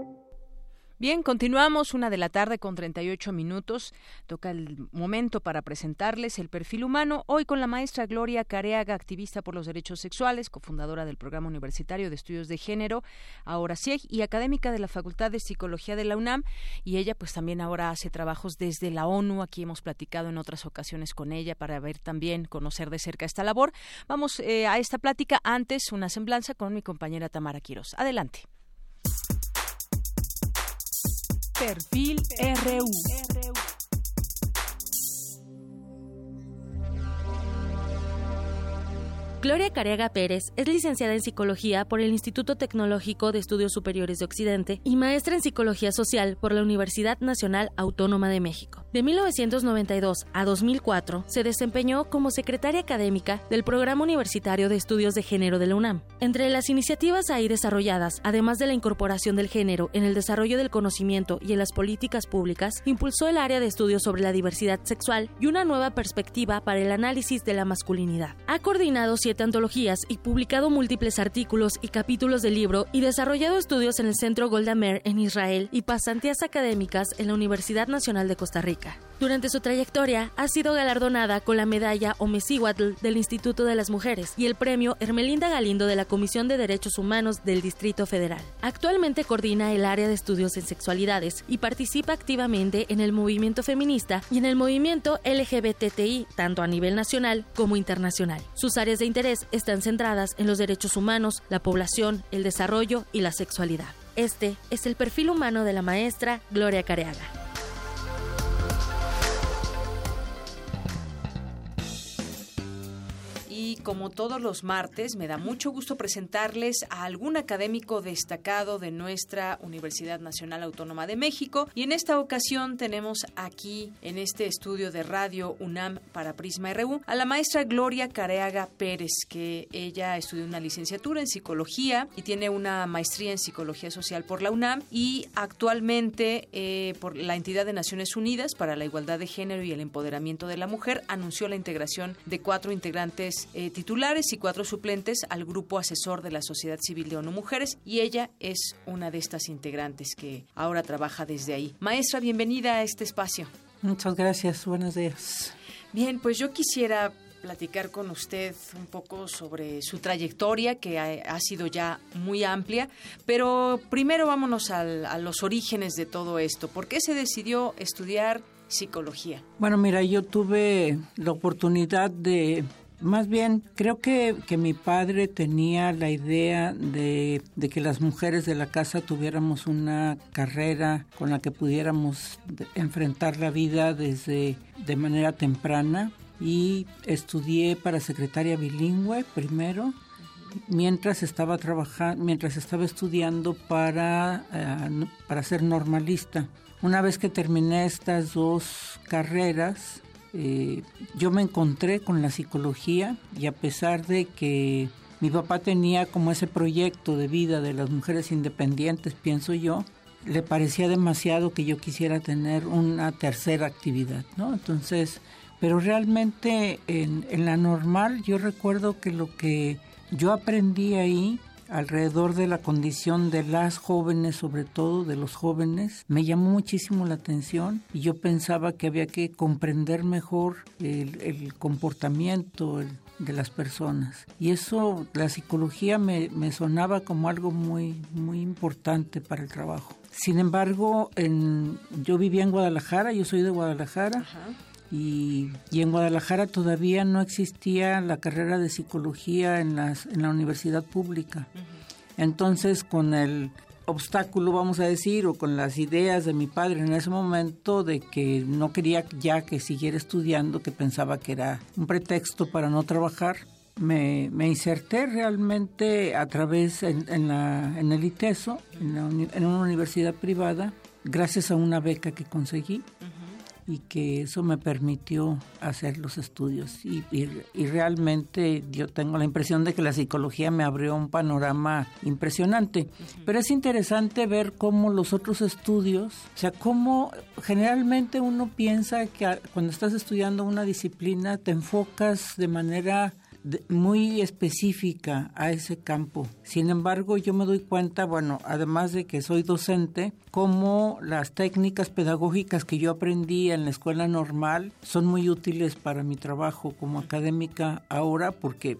Speaker 1: Bien, continuamos una de la tarde con 38 minutos. Toca el momento para presentarles el perfil humano. Hoy con la maestra Gloria Careaga, activista por los derechos sexuales, cofundadora del Programa Universitario de Estudios de Género, ahora CIEG, y académica de la Facultad de Psicología de la UNAM. Y ella, pues también ahora hace trabajos desde la ONU. Aquí hemos platicado en otras ocasiones con ella para ver también, conocer de cerca esta labor. Vamos eh, a esta plática antes, una semblanza con mi compañera Tamara Quiroz. Adelante.
Speaker 4: Perfil RU.
Speaker 17: Gloria Careaga Pérez es licenciada en Psicología por el Instituto Tecnológico de Estudios Superiores de Occidente y maestra en Psicología Social por la Universidad Nacional Autónoma de México. De 1992 a 2004 se desempeñó como secretaria académica del Programa Universitario de Estudios de Género de la UNAM. Entre las iniciativas ahí desarrolladas, además de la incorporación del género en el desarrollo del conocimiento y en las políticas públicas, impulsó el área de estudios sobre la diversidad sexual y una nueva perspectiva para el análisis de la masculinidad. Ha coordinado antologías y publicado múltiples artículos y capítulos del libro y desarrollado estudios en el Centro Golda Meir en Israel y pasantías académicas en la Universidad Nacional de Costa Rica. Durante su trayectoria ha sido galardonada con la medalla Omecihuatl del Instituto de las Mujeres y el premio Hermelinda Galindo de la Comisión de Derechos Humanos del Distrito Federal. Actualmente coordina el área de estudios en sexualidades y participa activamente en el movimiento feminista y en el movimiento LGBTI, tanto a nivel nacional como internacional. Sus áreas de interés están centradas en los derechos humanos, la población, el desarrollo y la sexualidad. Este es el perfil humano de la maestra Gloria Careaga.
Speaker 1: Como todos los martes, me da mucho gusto presentarles a algún académico destacado de nuestra Universidad Nacional Autónoma de México. Y en esta ocasión tenemos aquí, en este estudio de radio UNAM para Prisma RU, a la maestra Gloria Careaga Pérez, que ella estudió una licenciatura en psicología y tiene una maestría en psicología social por la UNAM y actualmente eh, por la entidad de Naciones Unidas para la Igualdad de Género y el Empoderamiento de la Mujer anunció la integración de cuatro integrantes
Speaker 12: titulares y cuatro suplentes al grupo asesor de la Sociedad Civil de ONU Mujeres y ella es una de estas integrantes que ahora trabaja desde ahí. Maestra, bienvenida a este espacio.
Speaker 18: Muchas gracias, buenos días.
Speaker 12: Bien, pues yo quisiera platicar con usted un poco sobre su trayectoria, que ha, sido ya muy amplia, pero primero vámonos a los orígenes de todo esto. ¿Por qué se decidió estudiar psicología?
Speaker 18: Bueno, mira, yo tuve la oportunidad de más bien, creo que, que, mi padre tenía la idea de, de, que las mujeres de la casa tuviéramos una carrera con la que pudiéramos enfrentar la vida desde de manera temprana. Y estudié para secretaria bilingüe primero mientras estaba trabajando mientras estaba estudiando para eh, para ser normalista. Una vez que terminé estas dos carreras eh, yo me encontré con la psicología y a pesar de que mi papá tenía como ese proyecto de vida de las mujeres independientes pienso yo le parecía demasiado que yo quisiera tener una tercera actividad no entonces pero realmente en, la normal yo recuerdo que lo que yo aprendí ahí alrededor de la condición de las jóvenes, sobre todo de los jóvenes, me llamó muchísimo la atención y yo pensaba que había que comprender mejor el, comportamiento de las personas. Y eso, la psicología me, sonaba como algo muy, muy importante para el trabajo. Sin embargo, yo vivía en Guadalajara, yo soy de Guadalajara. Y, en Guadalajara todavía no existía la carrera de psicología en, las, en la universidad pública. Entonces, con el obstáculo, vamos a decir, o con las ideas de mi padre en ese momento de que no quería ya que siguiera estudiando, que pensaba que era un pretexto para no trabajar, me, me inserté realmente a través en, la, en el ITESO, en, en, una universidad privada, gracias a una beca que conseguí y que eso me permitió hacer los estudios y, y, realmente yo tengo la impresión de que la psicología me abrió un panorama impresionante. Pero es interesante ver cómo los otros estudios, o sea, cómo generalmente uno piensa que cuando estás estudiando una disciplina te enfocas de manera muy específica a ese campo. Sin embargo, yo me doy cuenta, bueno, además de que soy docente, cómo las técnicas pedagógicas que yo aprendí en la escuela normal son muy útiles para mi trabajo como académica ahora porque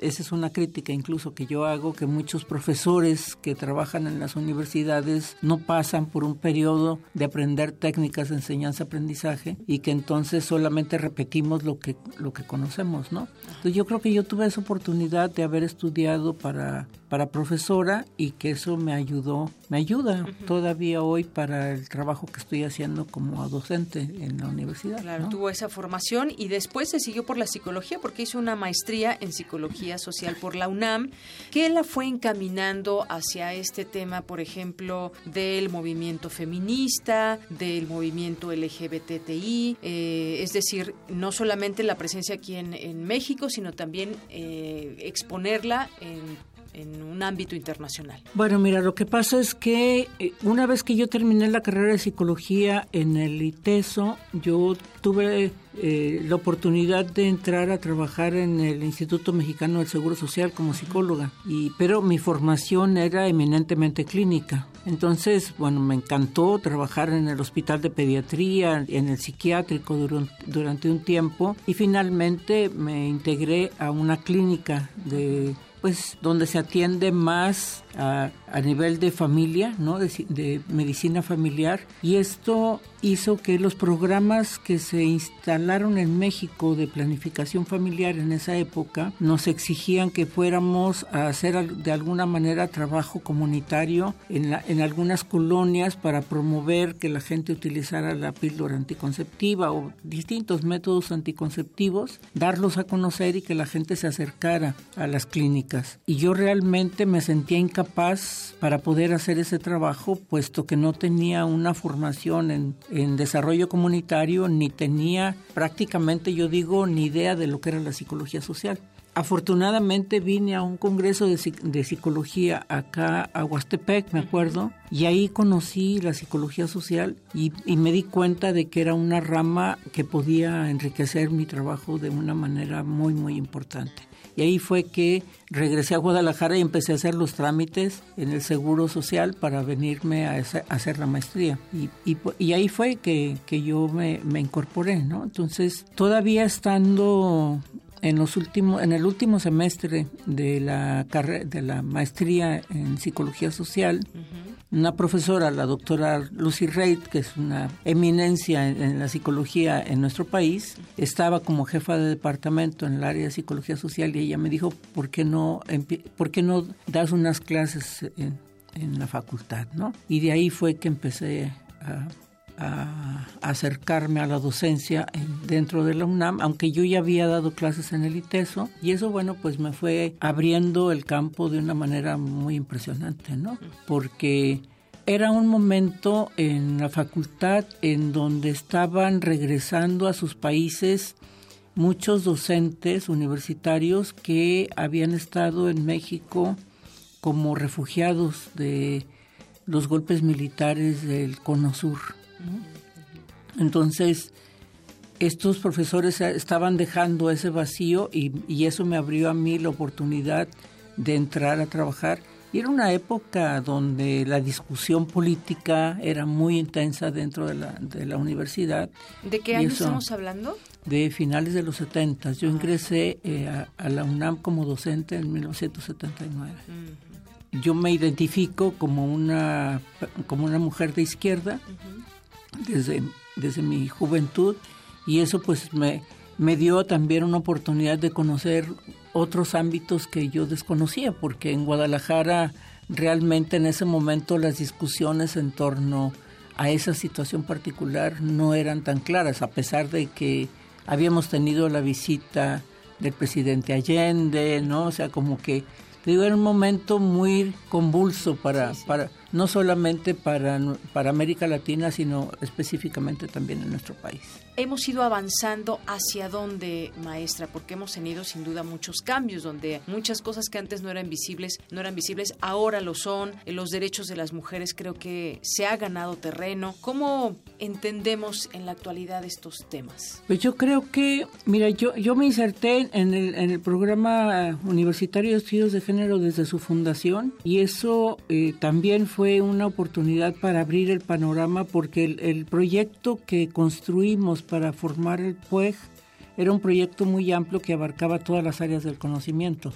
Speaker 18: esa es una crítica incluso que yo hago, que muchos profesores que trabajan en las universidades no pasan por un periodo de aprender técnicas de enseñanza-aprendizaje y que entonces solamente repetimos lo que, lo que conocemos, ¿no? Entonces yo creo que yo tuve esa oportunidad de haber estudiado para, para profesora y que eso me ayudó, me ayuda todavía hoy para el trabajo que estoy haciendo como docente en la universidad.
Speaker 12: Claro, tuvo esa formación y después se siguió por la psicología porque hizo una maestría en psicología Social por la UNAM, que la fue encaminando hacia este tema, por ejemplo, del movimiento feminista, del movimiento LGBTI, eh, es decir, no solamente la presencia aquí en, México, sino también eh, exponerla en en un ámbito internacional?
Speaker 18: Bueno, mira, lo que pasa es que eh, una vez que yo terminé la carrera de psicología en el ITESO, yo tuve eh, la oportunidad de entrar a trabajar en el Instituto Mexicano del Seguro Social como psicóloga, y, pero mi formación era eminentemente clínica. Entonces, bueno, me encantó trabajar en el hospital de pediatría, en el psiquiátrico durante, durante un tiempo y finalmente me integré a una clínica de pues donde se atiende más a, a nivel de familia, ¿no? De, medicina familiar. Y esto hizo que los programas que se instalaron en México de planificación familiar en esa época nos exigían que fuéramos a hacer de alguna manera trabajo comunitario en, la, en algunas colonias para promover que la gente utilizara la píldora anticonceptiva o distintos métodos anticonceptivos, darlos a conocer y que la gente se acercara a las clínicas. Y yo realmente me sentía incapaz para poder hacer ese trabajo, puesto que no tenía una formación en, en desarrollo comunitario, ni tenía prácticamente, yo digo, ni idea de lo que era la psicología social. afortunadamente vine a un congreso de, de, psicología acá a Huastepec, me acuerdo, y ahí conocí la psicología social y, y, me di cuenta de que era una rama que podía enriquecer mi trabajo de una manera muy, muy importante. Y ahí fue que regresé a Guadalajara y empecé a hacer los trámites en el Seguro Social para venirme a, hacer la maestría. Y, y, ahí fue que, que yo me, me, incorporé, ¿no? Entonces, todavía estando en los últimos en el último semestre de la de la maestría en psicología social una profesora la doctora Lucy Reid que es una eminencia en, la psicología en nuestro país estaba como jefa de departamento en el área de psicología social y ella me dijo por qué no por qué no das unas clases en, en la facultad no y de ahí fue que empecé a a acercarme a la docencia dentro de la UNAM, aunque yo ya había dado clases en el ITESO, y eso, bueno, pues me fue abriendo el campo de una manera muy impresionante, ¿no? Porque era un momento en la facultad en donde estaban regresando a sus países muchos docentes universitarios que habían estado en México como refugiados de los golpes militares del Cono Sur. Entonces, estos profesores estaban dejando ese vacío y, eso me abrió a mí la oportunidad de entrar a trabajar. Y era una época donde la discusión política era muy intensa dentro de la, de la universidad.
Speaker 12: ¿De qué año estamos hablando?
Speaker 18: De finales de los 70. Yo ingresé eh, a, la UNAM como docente en 1979. Yo me identifico como una, como una mujer de izquierda desde, desde mi juventud y eso pues me, me dio también una oportunidad de conocer otros ámbitos que yo desconocía, porque en Guadalajara realmente en ese momento las discusiones en torno a esa situación particular no eran tan claras, a pesar de que habíamos tenido la visita del presidente Allende, ¿no? O sea, como que digo, era un momento muy convulso para, para no solamente para, para América Latina, sino específicamente también en nuestro país
Speaker 12: hemos ido avanzando hacia dónde, maestra, porque hemos tenido sin duda muchos cambios, donde muchas cosas que antes no eran visibles, no eran visibles, ahora lo son. Los derechos de las mujeres creo que se ha ganado terreno. ¿Cómo entendemos en la actualidad estos temas?
Speaker 18: Pues yo creo que, mira, yo, yo me inserté en el, en el programa universitario de estudios de género desde su fundación y eso eh, también fue una oportunidad para abrir el panorama porque el, proyecto que construimos para formar el PUEG era un proyecto muy amplio que abarcaba todas las áreas del conocimiento.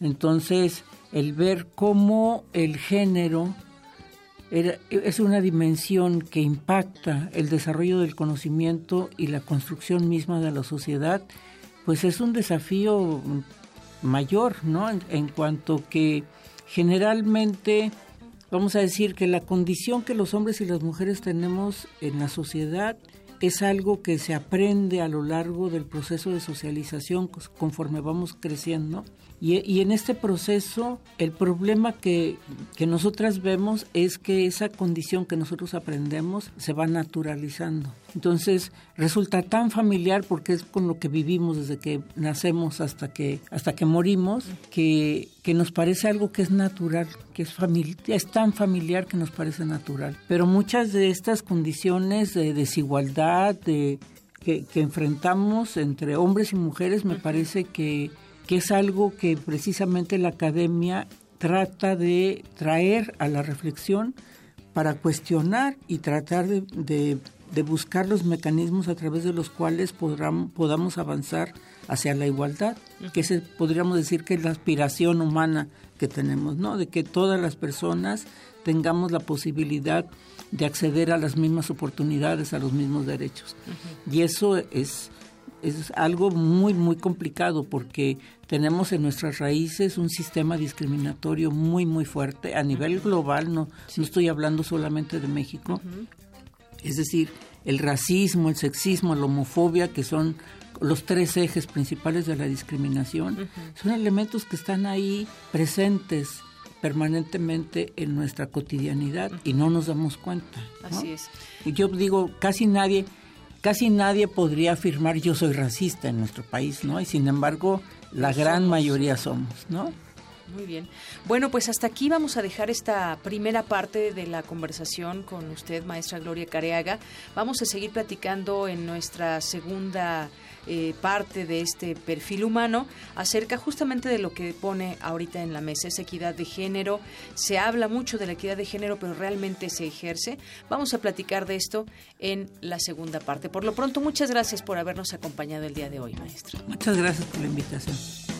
Speaker 18: Entonces, el ver cómo el género es una dimensión que impacta el desarrollo del conocimiento y la construcción misma de la sociedad, pues es un desafío mayor, ¿no? En cuanto que generalmente vamos a decir que la condición que los hombres y las mujeres tenemos en la sociedad es algo que se aprende a lo largo del proceso de socialización conforme vamos creciendo y, en este proceso, el problema que, que, nosotras vemos es que esa condición que nosotros aprendemos se va naturalizando. Entonces, resulta tan familiar porque es con lo que vivimos desde que nacemos hasta que, hasta que morimos, que, que nos parece algo que es natural, que es, es tan familiar que nos parece natural. Pero muchas de estas condiciones de desigualdad, de, que, que enfrentamos entre hombres y mujeres, me parece que que es algo que precisamente la academia trata de traer a la reflexión para cuestionar y tratar de, buscar los mecanismos a través de los cuales podamos avanzar hacia la igualdad, que se, podríamos decir que es la aspiración humana que tenemos, ¿no? De que todas las personas tengamos la posibilidad de acceder a las mismas oportunidades, a los mismos derechos. Y eso es es algo muy, muy complicado porque tenemos en nuestras raíces un sistema discriminatorio muy, muy fuerte a nivel global, no, no estoy hablando solamente de México. Es decir, el racismo, el sexismo, la homofobia, que son los tres ejes principales de la discriminación, son elementos que están ahí presentes permanentemente en nuestra cotidianidad y no nos damos cuenta.
Speaker 12: Así es.
Speaker 18: Yo digo, casi nadie casi nadie podría afirmar yo soy racista en nuestro país, ¿no? Y sin embargo, la gran mayoría somos, ¿no?
Speaker 12: Muy bien. Bueno, pues hasta aquí vamos a dejar esta primera parte de la conversación con usted, maestra Gloria Careaga. Vamos a seguir platicando en nuestra segunda eh, parte de este perfil humano acerca justamente de lo que pone ahorita en la mesa, esa equidad de género. Se habla mucho de la equidad de género, pero realmente se ejerce. Vamos a platicar de esto en la segunda parte. Por lo pronto, muchas gracias por habernos acompañado el día de hoy, maestra.
Speaker 18: Muchas gracias por la invitación.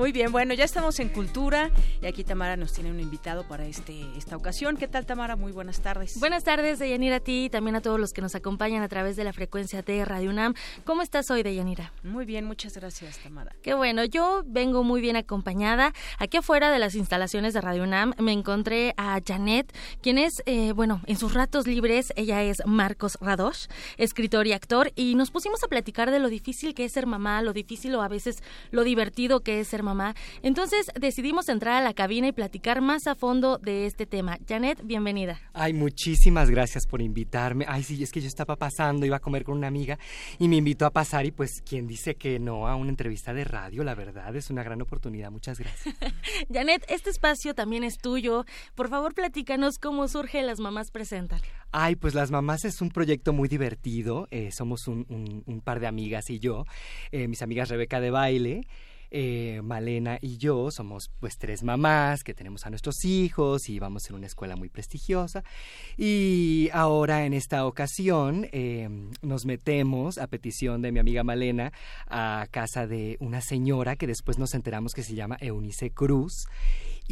Speaker 12: Muy bien, bueno, ya estamos en Cultura y aquí Tamara nos tiene un invitado para este esta ocasión. ¿Qué tal, Tamara? Muy buenas tardes.
Speaker 17: Buenas tardes, Deyanira, a ti y también a todos los que nos acompañan a través de la frecuencia de Radio UNAM. ¿Cómo estás hoy, Deyanira?
Speaker 12: Muy bien, muchas gracias, Tamara.
Speaker 17: Qué bueno, yo vengo muy bien acompañada. Aquí afuera de las instalaciones de Radio UNAM me encontré a Janet, quien es, eh, bueno, en sus ratos libres, ella es Marcos Radosh, escritor y actor, y nos pusimos a platicar de lo difícil que es ser mamá, lo difícil o a veces lo divertido que es ser mamá mamá. Entonces decidimos entrar a la cabina y platicar más a fondo de este tema. Janet, bienvenida.
Speaker 19: Ay, muchísimas gracias por invitarme. Ay, sí, es que yo estaba pasando, iba a comer con una amiga y me invitó a pasar y pues quien dice que no a una entrevista de radio, la verdad es una gran oportunidad. Muchas gracias.
Speaker 17: Janet, este espacio también es tuyo. Por favor, platícanos cómo surge Las Mamás Presentan.
Speaker 19: Ay, pues Las Mamás es un proyecto muy divertido. Eh, somos un, par de amigas y yo, eh, mis amigas Rebeca de Baile. Eh, Malena y yo somos pues tres mamás que tenemos a nuestros hijos y vamos en una escuela muy prestigiosa. Y ahora en esta ocasión em, nos metemos a petición de mi amiga Malena a casa de una señora que después nos enteramos que se llama Eunice Cruz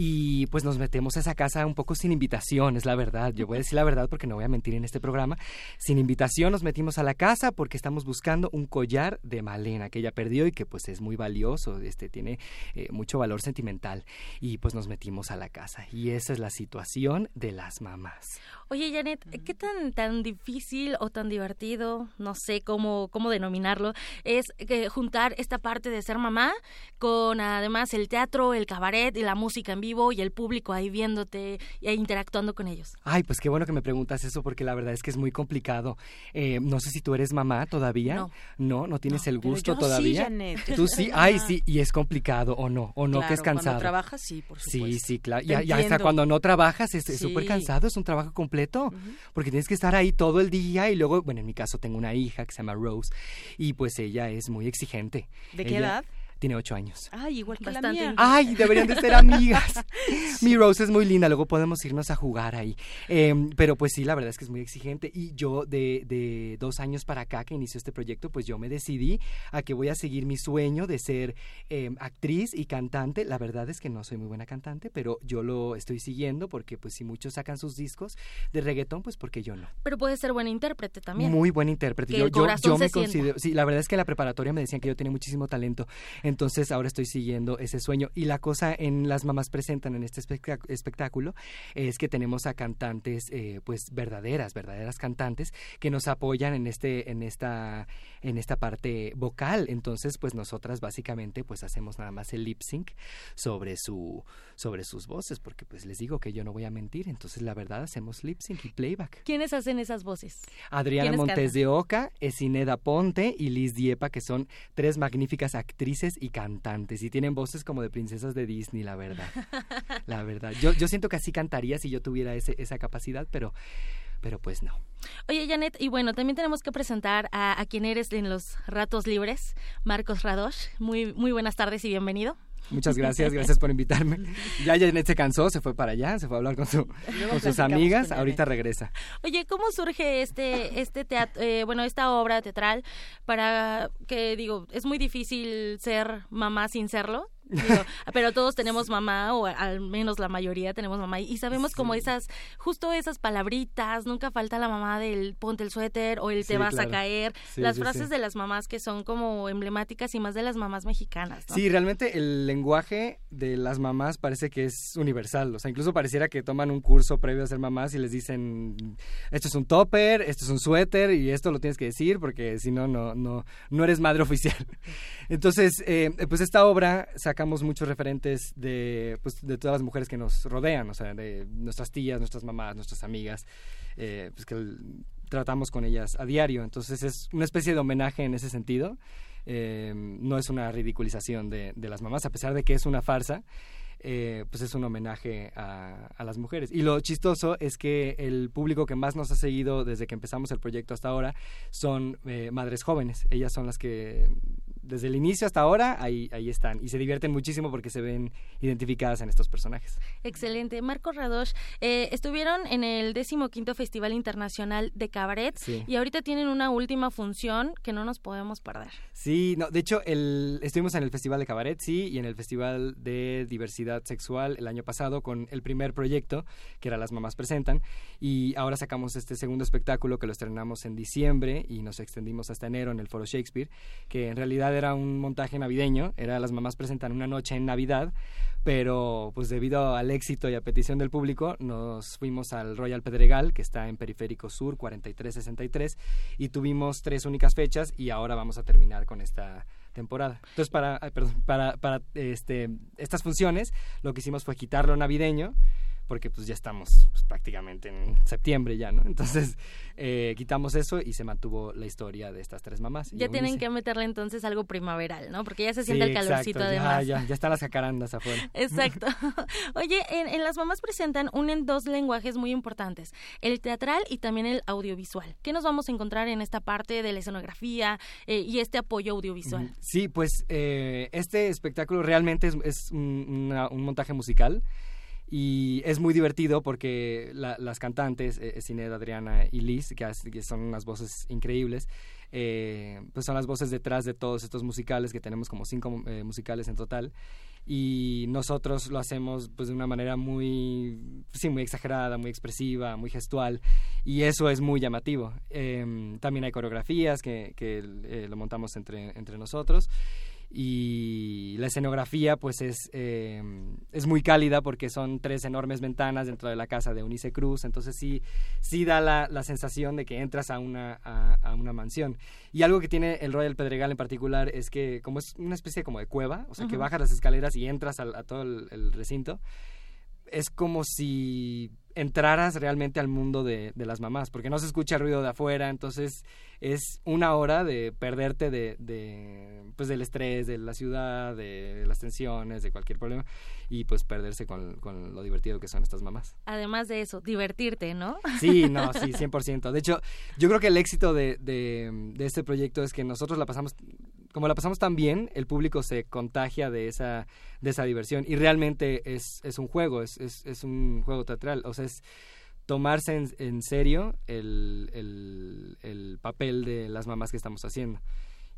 Speaker 19: y pues nos metemos a esa casa un poco sin invitación, es la verdad. Yo voy a decir la verdad porque no voy a mentir en este programa. Sin invitación nos metimos a la casa porque estamos buscando un collar de Malena que ella perdió y que pues es muy valioso, este tiene eh, mucho valor sentimental y pues nos metimos a la casa y esa es la situación de las mamás.
Speaker 17: Oye, Janet, ¿qué tan, tan difícil o tan divertido, no sé cómo, cómo denominarlo, es eh, juntar esta parte de ser mamá con además el teatro, el cabaret y la música en vivo y el público ahí viéndote e interactuando con ellos?
Speaker 19: Ay, pues qué bueno que me preguntas eso porque la verdad es que es muy complicado. Eh, no sé si tú eres mamá todavía. No. No, no tienes el gusto todavía.
Speaker 12: Sí, Janet.
Speaker 19: Tú sí, ay, sí, y es complicado o no, o no, que es cansado.
Speaker 12: Cuando trabajas, sí, por supuesto.
Speaker 19: Sí, sí, claro. Y, hasta cuando no trabajas es súper cansado, es un trabajo completo porque tienes que estar ahí todo el día y luego, bueno, en mi caso tengo una hija que se llama Rose y pues ella es muy exigente.
Speaker 12: ¿De qué edad?
Speaker 19: Tiene ocho años.
Speaker 12: Ay, igual que la mía.
Speaker 19: Ay, deberían de ser amigas. Mi Rose es muy linda, luego podemos irnos a jugar ahí. Em, pero pues sí, la verdad es que es muy exigente. Y yo de, de, dos años para acá que inició este proyecto, pues yo me decidí a que voy a seguir mi sueño de ser em, actriz y cantante. La verdad es que no soy muy buena cantante, pero yo lo estoy siguiendo porque pues si muchos sacan sus discos de reggaetón, pues porque yo no.
Speaker 17: Pero puede ser buena intérprete también.
Speaker 19: Muy buena intérprete. yo, yo, me considero, sí, la verdad es que en la preparatoria me decían que yo tenía muchísimo talento. Entonces ahora estoy siguiendo ese sueño. Y la cosa en Las Mamás Presentan en este espectáculo es que tenemos a cantantes, eh, pues verdaderas, verdaderas cantantes que nos apoyan en este, en esta, en esta parte vocal. Entonces, pues nosotras básicamente pues hacemos nada más el lip sync sobre su, sobre sus voces, porque pues les digo que yo no voy a mentir. Entonces, la verdad hacemos lip sync y playback.
Speaker 17: ¿Quiénes hacen esas voces?
Speaker 19: Adriana Montes de Oca, Esineda Ponte y Liz Diepa, que son tres magníficas actrices y cantantes y tienen voces como de princesas de Disney, la verdad. La verdad. Yo, yo siento que así cantaría si yo tuviera ese, esa capacidad, pero pero pues no.
Speaker 17: Oye, Janet, y bueno, también tenemos que presentar a, a quien eres en los ratos libres, Marcos Radosh. Muy, muy buenas tardes y bienvenido.
Speaker 19: Muchas gracias, gracias por invitarme. Ya Janet se cansó, se fue para allá, se fue a hablar con, su, con sus amigas, ahorita regresa.
Speaker 17: Oye, ¿cómo surge este, este teatro, eh, bueno, esta obra teatral para que, digo, es muy difícil ser mamá sin serlo? pero todos tenemos mamá, o al menos la mayoría tenemos mamá, y sabemos como esas, justo esas palabritas, nunca falta la mamá del ponte el suéter o el te vas a caer, las frases de las mamás que son como emblemáticas y más de las mamás mexicanas.
Speaker 19: Sí, realmente el lenguaje de las mamás parece que es universal, o sea, incluso pareciera que toman un curso previo a ser mamás y les dicen, esto es un topper, esto es un suéter y esto lo tienes que decir porque si no, no, no, no eres madre oficial. Entonces, eh, pues esta obra sacamos muchos referentes de, pues, de todas las mujeres que nos rodean, o sea, de nuestras tías, nuestras mamás, nuestras amigas, eh, pues que tratamos con ellas a diario. Entonces es una especie de homenaje en ese sentido. Eh, no es una ridiculización de, de, las mamás, a pesar de que es una farsa. Eh, pues es un homenaje a, a, las mujeres. Y lo chistoso es que el público que más nos ha seguido desde que empezamos el proyecto hasta ahora son eh, madres jóvenes. Ellas son las que desde el inicio hasta ahora ahí, ahí están y se divierten muchísimo porque se ven identificadas en estos personajes.
Speaker 17: Excelente. Marco Radosh, eh, estuvieron en el quinto Festival Internacional de Cabaret y ahorita tienen una última función que no nos podemos perder.
Speaker 19: Sí, no, de hecho el, estuvimos en el Festival de Cabaret, sí, y en el Festival de Diversidad Sexual el año pasado con el primer proyecto que era Las Mamás Presentan y ahora sacamos este segundo espectáculo que lo estrenamos en diciembre y nos extendimos hasta enero en el Foro Shakespeare, que en realidad era un montaje navideño, era las mamás presentan una noche en Navidad, pero pues debido al éxito y a petición del público nos fuimos al Royal Pedregal, que está en Periférico Sur 4363 y tuvimos tres únicas fechas y ahora vamos a terminar con esta temporada. Entonces para para para este estas funciones lo que hicimos fue quitarlo navideño porque pues ya estamos pues, prácticamente en septiembre ya, ¿no? Entonces eh, quitamos eso y se mantuvo la historia de estas tres mamás.
Speaker 17: Ya tienen que meterle entonces algo primaveral, ¿no? Porque ya se siente el calorcito además.
Speaker 19: Ya, ya, están las jacarandas afuera.
Speaker 17: Exacto. Oye, en, Las Mamás Presentan unen dos lenguajes muy importantes, el teatral y también el audiovisual. ¿Qué nos vamos a encontrar en esta parte de la escenografía eh, y este apoyo audiovisual?
Speaker 19: Sí, pues eh, este espectáculo realmente es, un montaje musical. Y es muy divertido porque las cantantes, eh, Sinead, Adriana y Liz, que, son unas voces increíbles, eh, pues son las voces detrás de todos estos musicales, que tenemos como cinco eh, musicales en total. Y nosotros lo hacemos pues de una manera muy, sí, muy exagerada, muy expresiva, muy gestual. Y eso es muy llamativo. Em, también hay coreografías que, que lo montamos entre, entre nosotros y la escenografía pues es, eh, es muy cálida porque son tres enormes ventanas dentro de la casa de Unice Cruz, entonces sí, sí da la, la sensación de que entras a una, a, una mansión. Y algo que tiene el Royal Pedregal en particular es que como es una especie como de cueva, o sea que bajas las escaleras y entras a, todo el recinto, es como si entraras realmente al mundo de, de, las mamás, porque no se escucha el ruido de afuera, entonces es una hora de perderte de, de, pues del estrés, de la ciudad, de las tensiones, de cualquier problema, y pues perderse con, con lo divertido que son estas mamás.
Speaker 17: Además de eso, divertirte, ¿no?
Speaker 19: Sí, no, sí, 100%. De hecho, yo creo que el éxito de, de, de este proyecto es que nosotros la pasamos como la pasamos tan bien, el público se contagia de esa, de esa diversión. Y realmente es, es un juego, es, es, un juego teatral. O sea, es tomarse en, en serio el, el papel de las mamás que estamos haciendo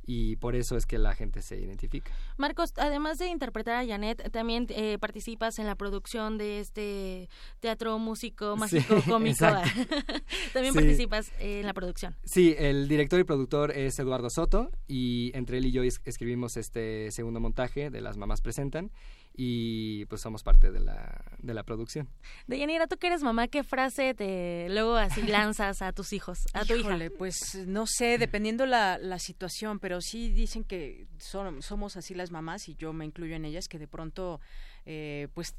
Speaker 19: y por eso es que la gente se identifica.
Speaker 17: Marcos, además de interpretar a Janet, también eh, participas en la producción de este teatro músico mágico cómico. también participas en la producción.
Speaker 19: Sí, el director y productor es Eduardo Soto y entre él y yo escribimos este segundo montaje de Las Mamás Presentan y pues somos parte de la, de la producción.
Speaker 17: Deyanira, tú que eres mamá, ¿qué frase te luego así lanzas a tus hijos, a tu hija?
Speaker 12: Pues no sé, dependiendo la, la situación, pero sí dicen que son, somos así las mamás y yo me incluyo en ellas, que de pronto eh, pues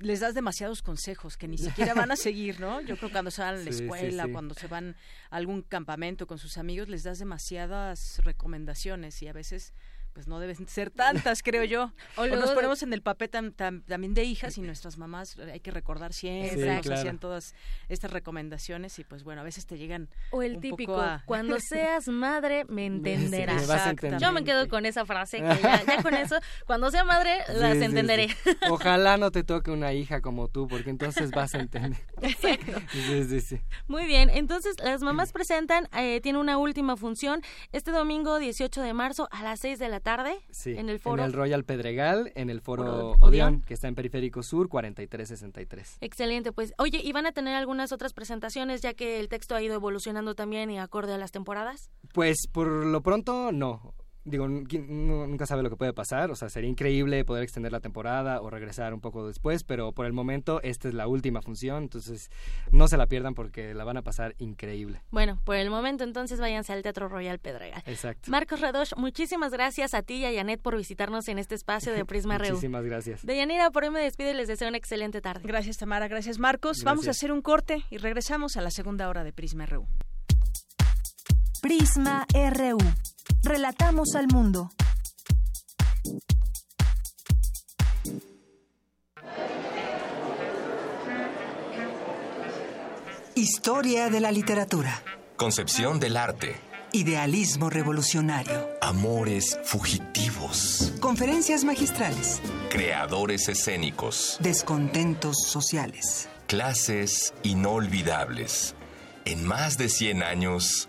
Speaker 12: les das demasiados consejos que ni siquiera van a seguir, ¿no? Yo creo que cuando se van a la escuela, cuando se van a algún campamento con sus amigos, les das demasiadas recomendaciones y a veces pues no deben ser tantas, creo yo. O, nos ponemos en el papel también de hijas y nuestras mamás hay que recordar siempre, nos hacían todas estas recomendaciones y pues bueno, a veces te llegan
Speaker 17: O el típico, cuando seas madre me entenderás. yo me quedo con esa frase, que ya, con eso, cuando sea madre las entenderé.
Speaker 19: Ojalá no te toque una hija como tú, porque entonces vas a entender. Exacto.
Speaker 17: Muy bien, entonces las mamás presentan, eh, tiene una última función este domingo 18 de marzo a las 6 de la la tarde
Speaker 19: Sí,
Speaker 17: en el foro.
Speaker 19: En el Royal Pedregal, en el foro
Speaker 17: Foro
Speaker 19: Odeón,
Speaker 17: Odeón.
Speaker 19: que está en Periférico Sur 4363.
Speaker 17: Excelente, pues. Oye, ¿y van a tener algunas otras presentaciones ya que el texto ha ido evolucionando también y acorde a las temporadas?
Speaker 19: Pues por lo pronto no. Digo, ¿quién- no- nunca sabe lo que puede pasar. O sea, sería increíble poder extender la temporada o regresar un poco después, pero por el momento esta es la última función, entonces no se la pierdan porque la van a pasar increíble.
Speaker 17: Bueno, por el momento entonces váyanse al Teatro Royal Pedregal.
Speaker 19: Exacto.
Speaker 17: Marcos Radosh, muchísimas gracias a ti y a Janet por visitarnos en este espacio de Prisma RU.
Speaker 19: Muchísimas gracias.
Speaker 17: Deyanira, por hoy me despido y les deseo una excelente tarde.
Speaker 12: Gracias, Tamara. Gracias, Marcos. Vamos a hacer un corte y regresamos a la segunda hora de Prisma RU.
Speaker 4: Prisma RU. Relatamos al mundo.
Speaker 20: Historia de la literatura.
Speaker 21: Concepción del arte.
Speaker 20: Idealismo revolucionario.
Speaker 21: Amores fugitivos.
Speaker 20: Conferencias magistrales.
Speaker 21: Creadores escénicos.
Speaker 20: Descontentos sociales.
Speaker 21: Clases inolvidables. En más de 100 años,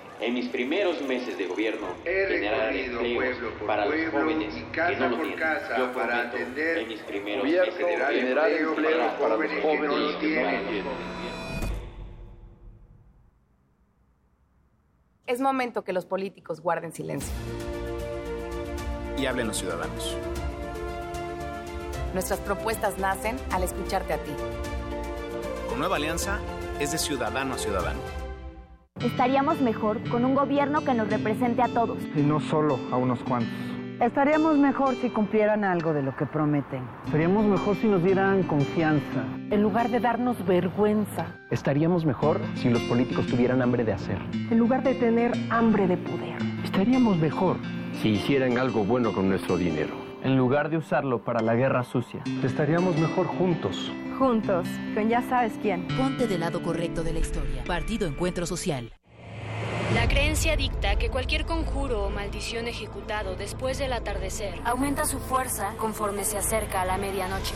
Speaker 22: en mis primeros meses de gobierno,
Speaker 23: He
Speaker 22: generar
Speaker 23: recorrido
Speaker 22: empleos
Speaker 23: pueblo por
Speaker 22: para
Speaker 23: pueblo
Speaker 22: los jóvenes
Speaker 23: y
Speaker 22: que
Speaker 23: casa
Speaker 22: no lo
Speaker 23: por
Speaker 22: tienen.
Speaker 23: casa
Speaker 22: Yo
Speaker 23: para atender
Speaker 22: en mis primeros
Speaker 23: gobierno,
Speaker 22: meses de
Speaker 23: generar
Speaker 22: gobierno,
Speaker 23: empleo
Speaker 22: para,
Speaker 23: para los jóvenes que no
Speaker 22: jóvenes
Speaker 23: lo
Speaker 22: que no tienen.
Speaker 24: Es momento que los políticos guarden silencio.
Speaker 25: y hablen los ciudadanos.
Speaker 24: Nuestras propuestas nacen al escucharte a ti.
Speaker 25: Con Nueva Alianza es de ciudadano a ciudadano.
Speaker 26: Estaríamos mejor con un gobierno que nos represente a todos.
Speaker 27: y no solo a unos cuantos.
Speaker 28: Estaríamos mejor si cumplieran algo de lo que prometen.
Speaker 27: Estaríamos mejor si nos dieran confianza.
Speaker 28: En lugar de darnos vergüenza.
Speaker 29: Estaríamos mejor si los políticos tuvieran hambre de hacer.
Speaker 28: En lugar de tener hambre de poder.
Speaker 29: Estaríamos mejor si hicieran algo bueno con nuestro dinero.
Speaker 28: En lugar de usarlo para la guerra sucia.
Speaker 29: Estaríamos mejor juntos.
Speaker 26: Juntos, con ya sabes quién.
Speaker 30: Ponte del lado correcto de la historia. Partido Encuentro Social.
Speaker 31: La creencia dicta que cualquier conjuro o maldición ejecutado después del atardecer aumenta su fuerza conforme se acerca a la medianoche.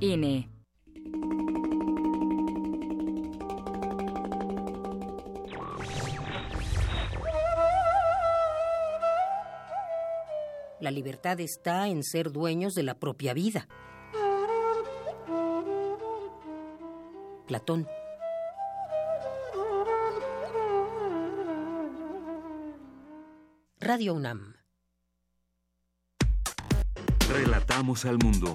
Speaker 32: INE.
Speaker 33: La libertad está en ser dueños de la propia vida. Platón. Radio UNAM.
Speaker 2: Relatamos al mundo.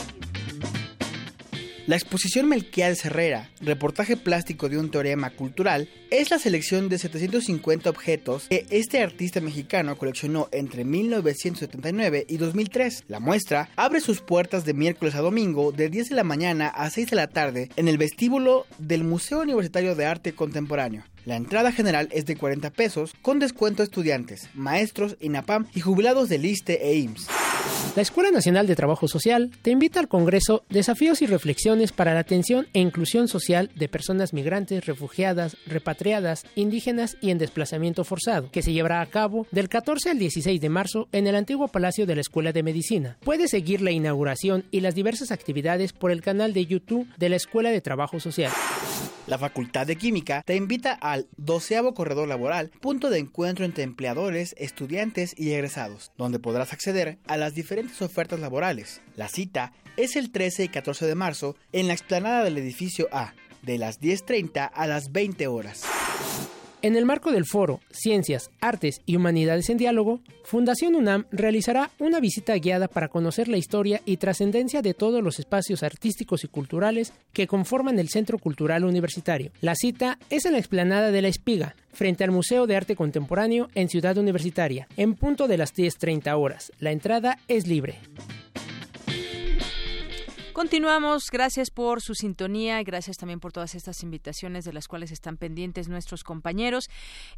Speaker 6: La exposición Melquiades Herrera, reportaje plástico de un teorema cultural, es la selección de 750 objetos que este artista mexicano coleccionó entre 1979 y 2003. La muestra abre sus puertas de miércoles a domingo de 10 de la mañana a 6 de la tarde en el vestíbulo del Museo Universitario de Arte Contemporáneo. La entrada general es de 40 pesos con descuento a estudiantes, maestros, INAPAM y jubilados del ISTE e IMSS.
Speaker 5: La Escuela Nacional de Trabajo Social te invita al Congreso Desafíos y Reflexiones para la Atención e Inclusión Social de Personas Migrantes, Refugiadas, Repatriadas, Indígenas y en Desplazamiento Forzado, que se llevará a cabo del 14 al 16 de marzo en el antiguo Palacio de la Escuela de Medicina. Puedes seguir la inauguración y las diversas actividades por el canal de YouTube de la Escuela de Trabajo Social.
Speaker 6: La Facultad de Química te invita al doceavo corredor laboral, punto de encuentro entre empleadores, estudiantes y egresados, donde podrás acceder a las diferentes ofertas laborales. La cita es el 13 y 14 de marzo en la explanada del edificio A, de las 10.30 a las 20 horas.
Speaker 5: En el marco del foro Ciencias, Artes y Humanidades en Diálogo, Fundación UNAM realizará una visita guiada para conocer la historia y trascendencia de todos los espacios artísticos y culturales que conforman el Centro Cultural Universitario. La cita es en la explanada de la Espiga, frente al Museo de Arte Contemporáneo en Ciudad Universitaria, en punto de las 10.30 horas. La entrada es libre.
Speaker 1: Continuamos, gracias por su sintonía gracias también por todas estas invitaciones de las cuales están pendientes nuestros compañeros.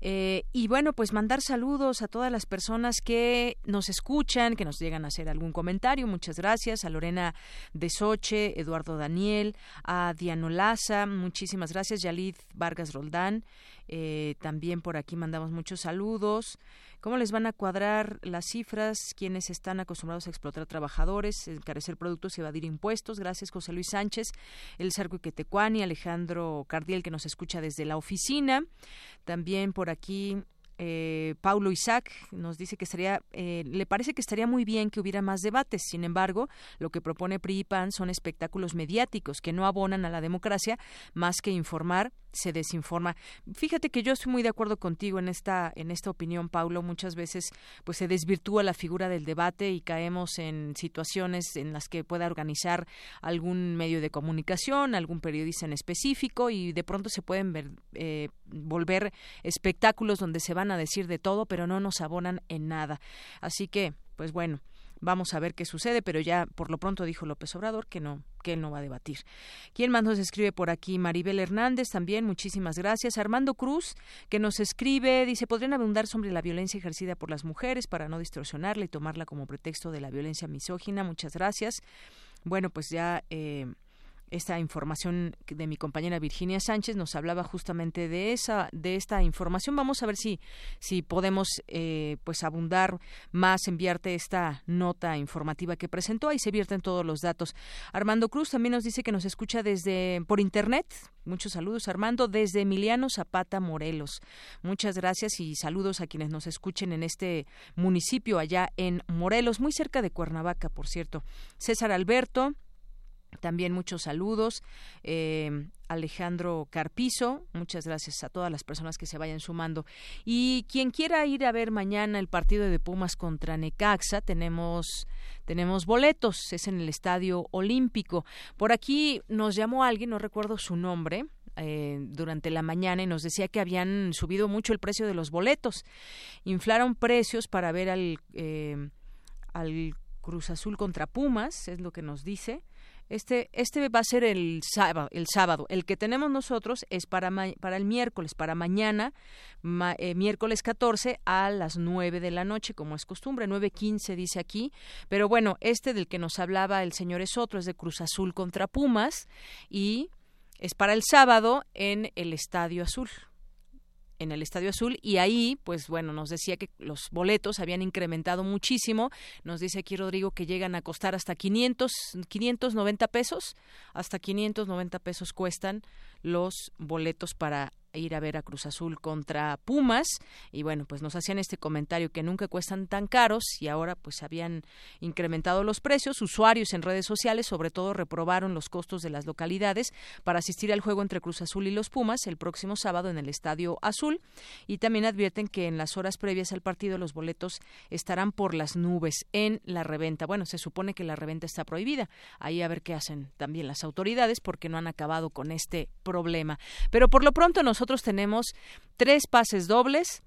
Speaker 1: Eh, y bueno, pues mandar saludos a todas las personas que nos escuchan, que nos llegan a hacer algún comentario. Muchas gracias a Lorena de Soche, Eduardo Daniel, a Diano Laza, muchísimas gracias, Yalid Vargas Roldán. Eh, también por aquí mandamos muchos saludos. ¿Cómo les van a cuadrar las cifras? Quienes están acostumbrados a explotar trabajadores, encarecer productos y evadir impuestos? Gracias, José Luis Sánchez, el Sarco Iquetecuani, Alejandro Cardiel, que nos escucha desde la oficina. También por aquí eh, Paulo Isaac nos dice que estaría, eh, le parece que estaría muy bien que hubiera más debates. Sin embargo, lo que propone PRI y PAN son espectáculos mediáticos que no abonan a la democracia más que informar se desinforma. Fíjate que yo estoy muy de acuerdo contigo en esta en esta opinión, Paulo. Muchas veces pues se desvirtúa la figura del debate y caemos en situaciones en las que pueda organizar algún medio de comunicación, algún periodista en específico y de pronto se pueden ver, eh, volver espectáculos donde se van a decir de todo, pero no nos abonan en nada. Así que, pues bueno, Vamos a ver qué sucede, pero ya por lo pronto dijo López Obrador que no que él no va a debatir. ¿Quién más nos escribe por aquí? Maribel Hernández también, muchísimas gracias. Armando Cruz, que nos escribe, dice, ¿podrían abundar sobre la violencia ejercida por las mujeres para no distorsionarla y tomarla como pretexto de la violencia misógina? Muchas gracias. Bueno, pues ya eh, esta información de mi compañera Virginia Sánchez nos hablaba justamente de esa de esta información. Vamos a ver si si podemos eh, pues abundar más enviarte esta nota informativa que presentó. Ahí se vierten todos los datos. Armando Cruz también nos dice que nos escucha desde por internet. Muchos saludos Armando desde Emiliano Zapata Morelos. Muchas gracias y saludos a quienes nos escuchen en este municipio allá en Morelos muy cerca de Cuernavaca por cierto. César Alberto también muchos saludos. Eh, Alejandro Carpizo, muchas gracias a todas las personas que se vayan sumando. Y quien quiera ir a ver mañana el partido de Pumas contra Necaxa, tenemos, tenemos boletos, es en el Estadio Olímpico. Por aquí nos llamó alguien, no recuerdo su nombre, eh, durante la mañana y nos decía que habían subido mucho el precio de los boletos. Inflaron precios para ver al, eh, al Cruz Azul contra Pumas, es lo que nos dice. Este, este va a ser el sábado, el sábado. El que tenemos nosotros es para, para el miércoles, para mañana, eh, miércoles 14 a las 9 de la noche, como es costumbre, 9.15 dice aquí. Pero bueno, este del que nos hablaba el señor es otro, es de Cruz Azul contra Pumas y es para el sábado en el Estadio Azul en el Estadio Azul y ahí, pues bueno, nos decía que los boletos habían incrementado muchísimo. Nos dice aquí Rodrigo que llegan a costar hasta 500, 590 pesos, hasta 590 pesos cuestan los boletos para ir a ver a Cruz Azul contra Pumas y bueno, pues nos hacían este comentario que nunca cuestan tan caros y ahora pues habían incrementado los precios. Usuarios en redes sociales sobre todo reprobaron los costos de las localidades para asistir al juego entre Cruz Azul y los Pumas el próximo sábado en el Estadio Azul y también advierten que en las horas previas al partido los boletos estarán por las nubes en la reventa. Bueno, se supone que la reventa está prohibida. Ahí a ver qué hacen también las autoridades porque no han acabado con este problema. Pero por lo pronto nosotros tenemos tres pases dobles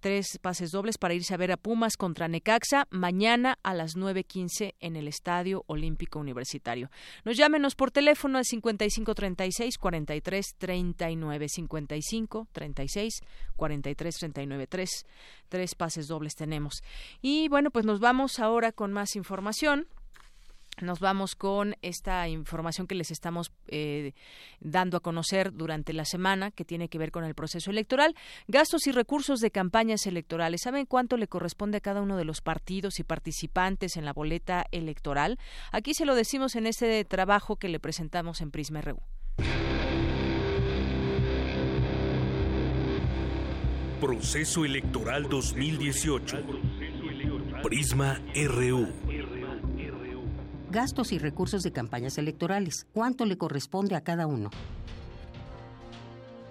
Speaker 1: tres pases dobles para irse a ver a Pumas contra Necaxa mañana a las 9.15 en el Estadio Olímpico Universitario. Nos llámenos por teléfono al 5536 43 39 55 36 43 39 tres, tres pases dobles tenemos. Y bueno, pues nos vamos ahora con más información nos vamos con esta información que les estamos eh, dando a conocer durante la semana, que tiene que ver con el proceso electoral. Gastos y recursos de campañas electorales. ¿Saben cuánto le corresponde a cada uno de los partidos y participantes en la boleta electoral? Aquí se lo decimos en este trabajo que le presentamos en Prisma RU.
Speaker 2: Proceso Electoral 2018. Prisma RU
Speaker 33: gastos y recursos de campañas electorales. ¿Cuánto le corresponde a cada uno?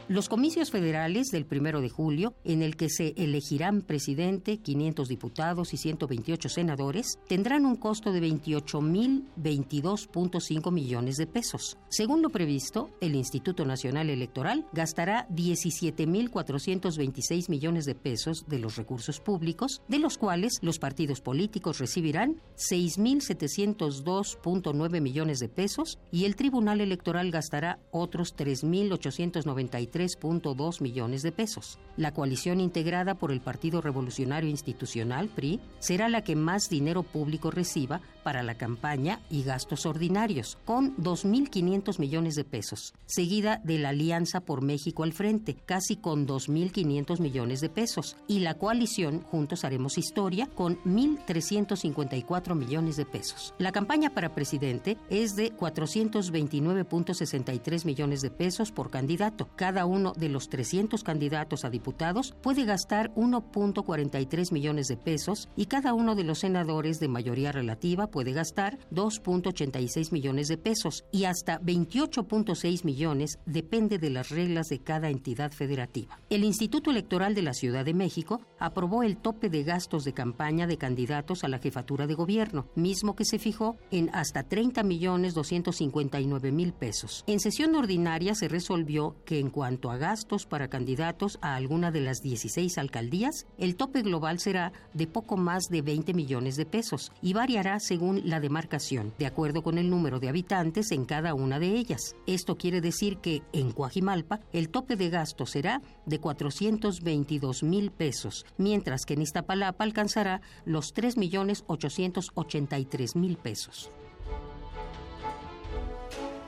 Speaker 33: Los comicios federales del 1 de julio, en el que se elegirán presidente, 500 diputados y 128 senadores, tendrán un costo de 28.022.5 millones de pesos. Según lo previsto, el Instituto Nacional Electoral gastará 17.426 millones de pesos de los recursos públicos, de los cuales los partidos políticos recibirán 6.702.9 millones de pesos y el Tribunal Electoral gastará otros 3.893 3.2 millones de pesos. La coalición integrada por el Partido Revolucionario Institucional, PRI, será la que más dinero público reciba para la campaña y gastos ordinarios, con 2.500 millones de pesos, seguida de la Alianza por México al Frente, casi con 2.500 millones de pesos, y la coalición Juntos Haremos Historia, con 1.354 millones de pesos. La campaña para presidente es de 429.63 millones de pesos por candidato. Cada uno de los 300 candidatos a diputados puede gastar 1.43 millones de pesos y cada uno de los senadores de mayoría relativa puede gastar 2.86 millones de pesos y hasta 28.6 millones depende de las reglas de cada entidad federativa. El Instituto Electoral de la Ciudad de México aprobó el tope de gastos de campaña de candidatos a la jefatura de gobierno, mismo que se fijó en hasta 30 millones 259 mil pesos. En sesión ordinaria se resolvió que en cuanto a gastos para candidatos a alguna de las 16 alcaldías, el tope global será de poco más de 20 millones de pesos y variará según la demarcación, de acuerdo con el número de habitantes en cada una de ellas. Esto quiere decir que en Coajimalpa el tope de gasto será de 422 mil pesos, mientras que en Iztapalapa alcanzará los 3 millones 883 mil pesos.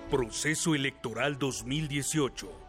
Speaker 2: Proceso Electoral 2018.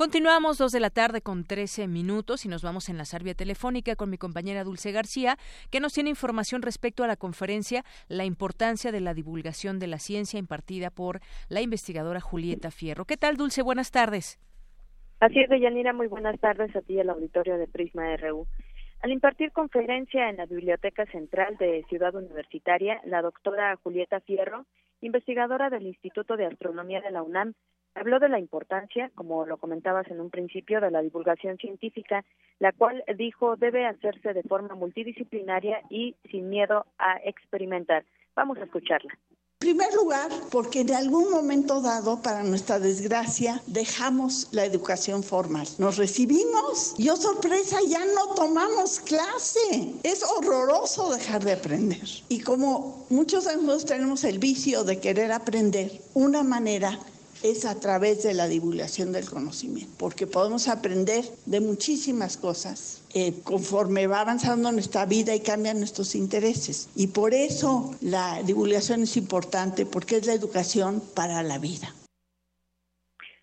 Speaker 1: Continuamos dos de la tarde con 13 minutos y nos vamos en la vía telefónica con mi compañera Dulce García, que nos tiene información respecto a la conferencia La importancia de la divulgación de la ciencia impartida por la investigadora Julieta Fierro. ¿Qué tal, Dulce? Buenas tardes.
Speaker 34: Así es, Deyanira, muy buenas tardes a ti y al auditorio de Prisma RU. Al impartir conferencia en la Biblioteca Central de Ciudad Universitaria, la doctora Julieta Fierro, investigadora del Instituto de Astronomía de la UNAM, Habló de la importancia, como lo comentabas en un principio, de la divulgación científica, la cual dijo debe hacerse de forma multidisciplinaria y sin miedo a experimentar. Vamos a escucharla.
Speaker 35: En primer lugar, porque en algún momento dado, para nuestra desgracia, dejamos la educación formal. Nos recibimos y, oh sorpresa, ya no tomamos clase. Es horroroso dejar de aprender. Y como muchos de nosotros tenemos el vicio de querer aprender, una manera es a través de la divulgación del conocimiento, porque podemos aprender de muchísimas cosas eh, conforme va avanzando nuestra vida y cambian nuestros intereses. Y por eso la divulgación es importante, porque es la educación para la vida.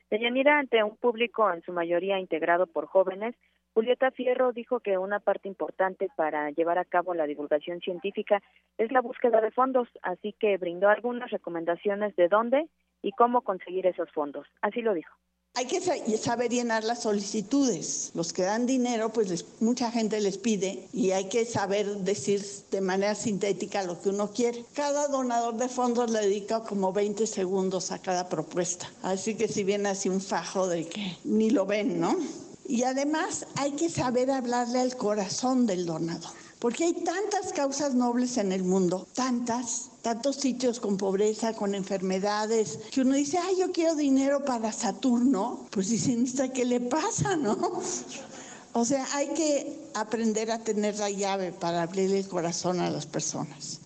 Speaker 34: Deyanira, ante un público en su mayoría integrado por jóvenes, Julieta Fierro dijo que una parte importante para llevar a cabo la divulgación científica es la búsqueda de fondos, así que brindó algunas recomendaciones de dónde y cómo conseguir esos fondos. Así lo dijo.
Speaker 35: Hay que saber llenar las solicitudes. Los que dan dinero, pues mucha gente les pide y hay que saber decir de manera sintética lo que uno quiere. Cada donador de fondos le dedica como 20 segundos a cada propuesta. Así que si viene así un fajo de que ni lo ven, ¿no? Y además hay que saber hablarle al corazón del donador, porque hay tantas causas nobles en el mundo, tantas, tantos sitios con pobreza, con enfermedades, que uno dice, ay, yo quiero dinero para Saturno, pues dicen, ¿qué le pasa, no? O sea, hay que aprender a tener la llave para abrirle el corazón a las personas.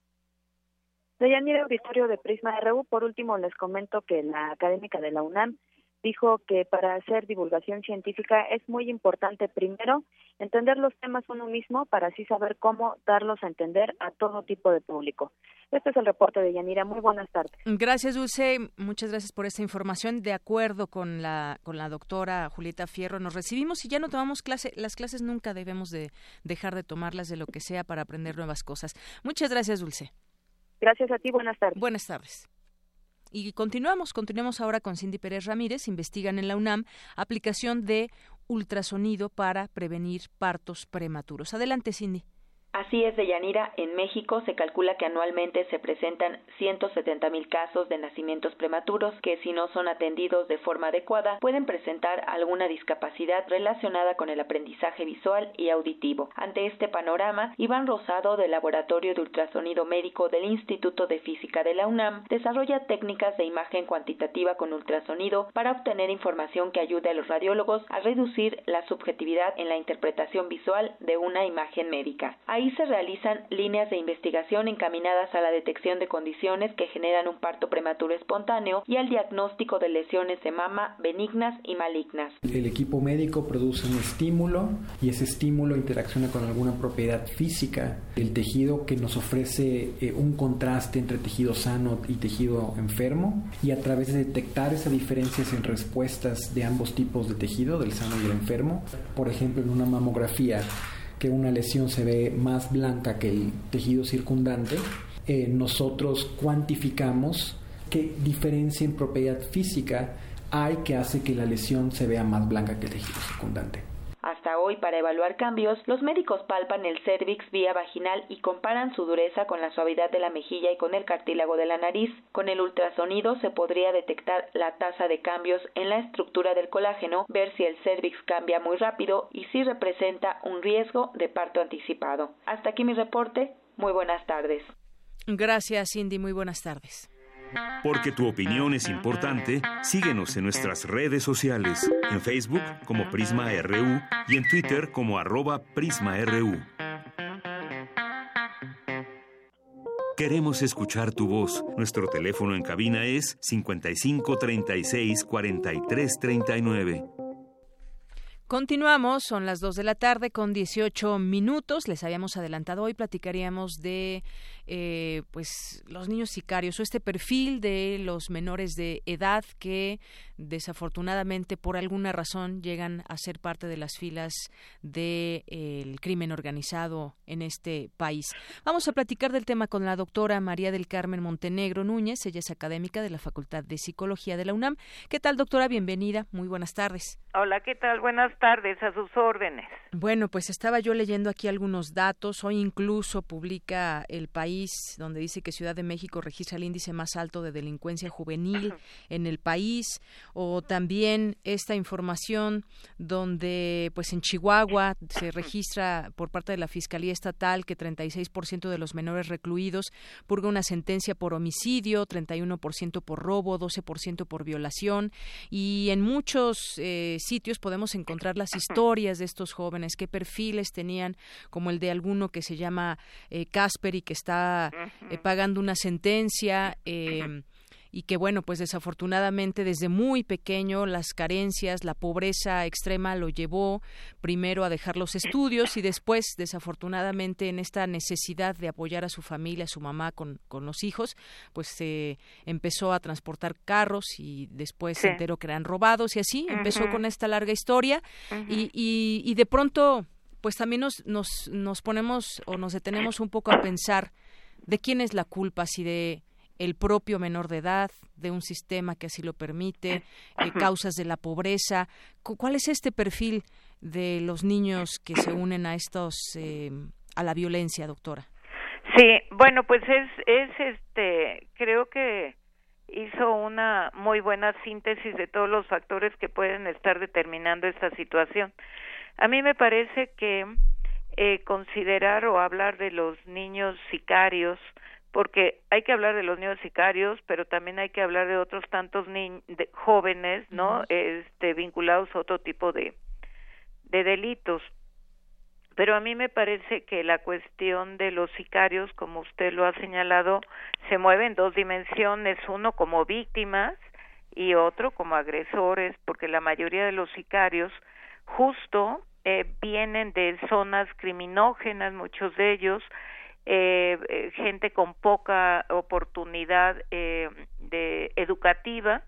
Speaker 34: Deyanira Auditorio de Prisma RU, por último les comento que la académica de la UNAM dijo que para hacer divulgación científica es muy importante primero entender los temas uno mismo para así saber cómo darlos a entender a todo tipo de público. Este es el reporte de Yanira. Muy buenas tardes.
Speaker 1: Gracias, Dulce. Muchas gracias por esta información. De acuerdo con la con la doctora Julieta Fierro, nos recibimos y ya no tomamos clase. Las clases nunca debemos de dejar de tomarlas de lo que sea para aprender nuevas cosas. Muchas gracias, Dulce.
Speaker 34: Gracias a ti. Buenas tardes.
Speaker 1: Buenas tardes. Y continuamos, continuamos ahora con Cindy Pérez Ramírez. Investigan en la UNAM aplicación de ultrasonido para prevenir partos prematuros. Adelante, Cindy.
Speaker 10: Así es, Deyanira. En México se calcula que anualmente se presentan 170 mil casos de nacimientos prematuros que, si no son atendidos de forma adecuada, pueden presentar alguna discapacidad relacionada con el aprendizaje visual y auditivo. Ante este panorama, Iván Rosado, del Laboratorio de Ultrasonido Médico del Instituto de Física de la UNAM, desarrolla técnicas de imagen cuantitativa con ultrasonido para obtener información que ayude a los radiólogos a reducir la subjetividad en la interpretación visual de una imagen médica. Ahí se realizan líneas de investigación encaminadas a la detección de condiciones que generan un parto prematuro espontáneo y al diagnóstico de lesiones de mama benignas y malignas.
Speaker 36: El equipo médico produce un estímulo y ese estímulo interacciona con alguna propiedad física del tejido que nos ofrece eh, un contraste entre tejido sano y tejido enfermo y a través de detectar esas diferencias en respuestas de ambos tipos de tejido, del sano y del enfermo, por ejemplo en una mamografía que una lesión se ve más blanca que el tejido circundante, eh, nosotros cuantificamos qué diferencia en propiedad física hay que hace que la lesión se vea más blanca que el tejido circundante.
Speaker 10: Hasta hoy, para evaluar cambios, los médicos palpan el cervix vía vaginal y comparan su dureza con la suavidad de la mejilla y con el cartílago de la nariz. Con el ultrasonido se podría detectar la tasa de cambios en la estructura del colágeno, ver si el cervix cambia muy rápido y si representa un riesgo de parto anticipado. Hasta aquí mi reporte. Muy buenas tardes.
Speaker 1: Gracias, Cindy. Muy buenas tardes.
Speaker 2: Porque tu opinión es importante, síguenos en nuestras redes sociales, en Facebook como Prisma RU y en Twitter como arroba PrismaRU. Queremos escuchar tu voz. Nuestro teléfono en cabina es 55 36 43 39.
Speaker 1: Continuamos, son las 2 de la tarde con 18 minutos. Les habíamos adelantado hoy, platicaríamos de eh, pues los niños sicarios o este perfil de los menores de edad que desafortunadamente por alguna razón llegan a ser parte de las filas del de, crimen organizado en este país. Vamos a platicar del tema con la doctora María del Carmen Montenegro Núñez. Ella es académica de la Facultad de Psicología de la UNAM. ¿Qué tal, doctora? Bienvenida. Muy buenas tardes.
Speaker 37: Hola, ¿qué tal? Buenas tardes, a sus órdenes.
Speaker 1: Bueno, pues estaba yo leyendo aquí algunos datos. Hoy incluso publica El País, donde dice que Ciudad de México registra el índice más alto de delincuencia juvenil en el país o también esta información donde pues en Chihuahua se registra por parte de la Fiscalía Estatal que 36% de los menores recluidos purga una sentencia por homicidio, 31% por robo, 12% por violación y en muchos eh, sitios podemos encontrar las historias de estos jóvenes, qué perfiles tenían, como el de alguno que se llama eh, Casper y que está eh, pagando una sentencia. Eh, y que bueno, pues desafortunadamente desde muy pequeño las carencias, la pobreza extrema lo llevó primero a dejar los estudios y después desafortunadamente en esta necesidad de apoyar a su familia, a su mamá con, con los hijos, pues se empezó a transportar carros y después se enteró que eran robados y así empezó con esta larga historia. Y, y, y de pronto pues también nos, nos, nos ponemos o nos detenemos un poco a pensar de quién es la culpa, si de el propio menor de edad, de un sistema que así lo permite, eh, causas de la pobreza. ¿Cuál es este perfil de los niños que se unen a estos eh, a la violencia, doctora?
Speaker 37: Sí, bueno, pues es es este creo que hizo una muy buena síntesis de todos los factores que pueden estar determinando esta situación. A mí me parece que eh, considerar o hablar de los niños sicarios, porque hay que hablar de los niños sicarios, pero también hay que hablar de otros tantos de jóvenes, ¿no? Este vinculados a otro tipo de de delitos. Pero a mí me parece que la cuestión de los sicarios, como usted lo ha señalado, se mueve en dos dimensiones, uno como víctimas y otro como agresores, porque la mayoría de los sicarios justo eh, vienen de zonas criminógenas, muchos de ellos, eh, eh, gente con poca oportunidad eh, de educativa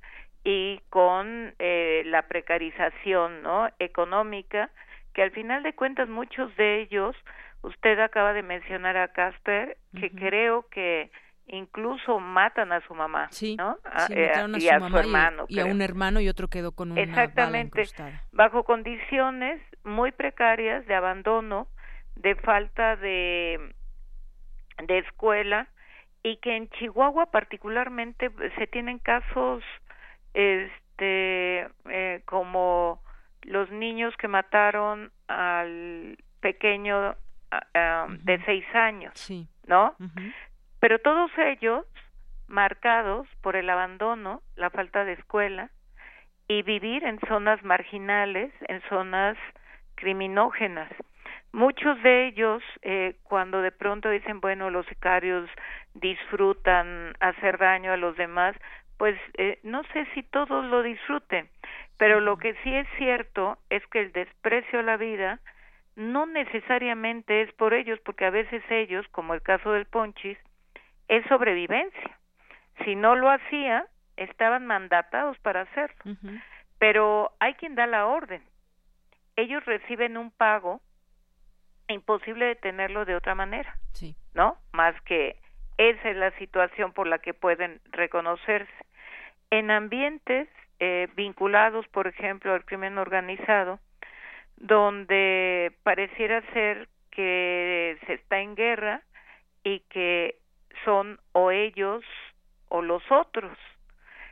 Speaker 37: y con eh, la precarización no económica que al final de cuentas muchos de ellos usted acaba de mencionar a Casper que creo que incluso matan a su mamá, ¿no?
Speaker 1: Sí, a, y a su hermano. Y, a un hermano y otro quedó con una
Speaker 37: Exactamente. bajo condiciones muy precarias de abandono, de falta de de escuela y que en Chihuahua particularmente se tienen casos este eh, como los niños que mataron al pequeño de seis años,
Speaker 1: sí.
Speaker 37: ¿no? Pero todos ellos marcados por el abandono, la falta de escuela y vivir en zonas marginales, en zonas criminógenas. Muchos de ellos, eh, cuando de pronto dicen, bueno, los sicarios disfrutan hacer daño a los demás, pues eh, no sé si todos lo disfruten, pero lo que sí es cierto es que el desprecio a la vida no necesariamente es por ellos, porque a veces ellos, como el caso del Ponchis, es sobrevivencia. Si no lo hacía, estaban mandatados para hacerlo. Pero hay quien da la orden. Ellos reciben un pago imposible detenerlo de otra manera.
Speaker 1: Sí.
Speaker 37: ¿No? Más que esa es la situación por la que pueden reconocerse. En ambientes eh, vinculados, por ejemplo, al crimen organizado, donde pareciera ser que se está en guerra y que son o ellos o los otros.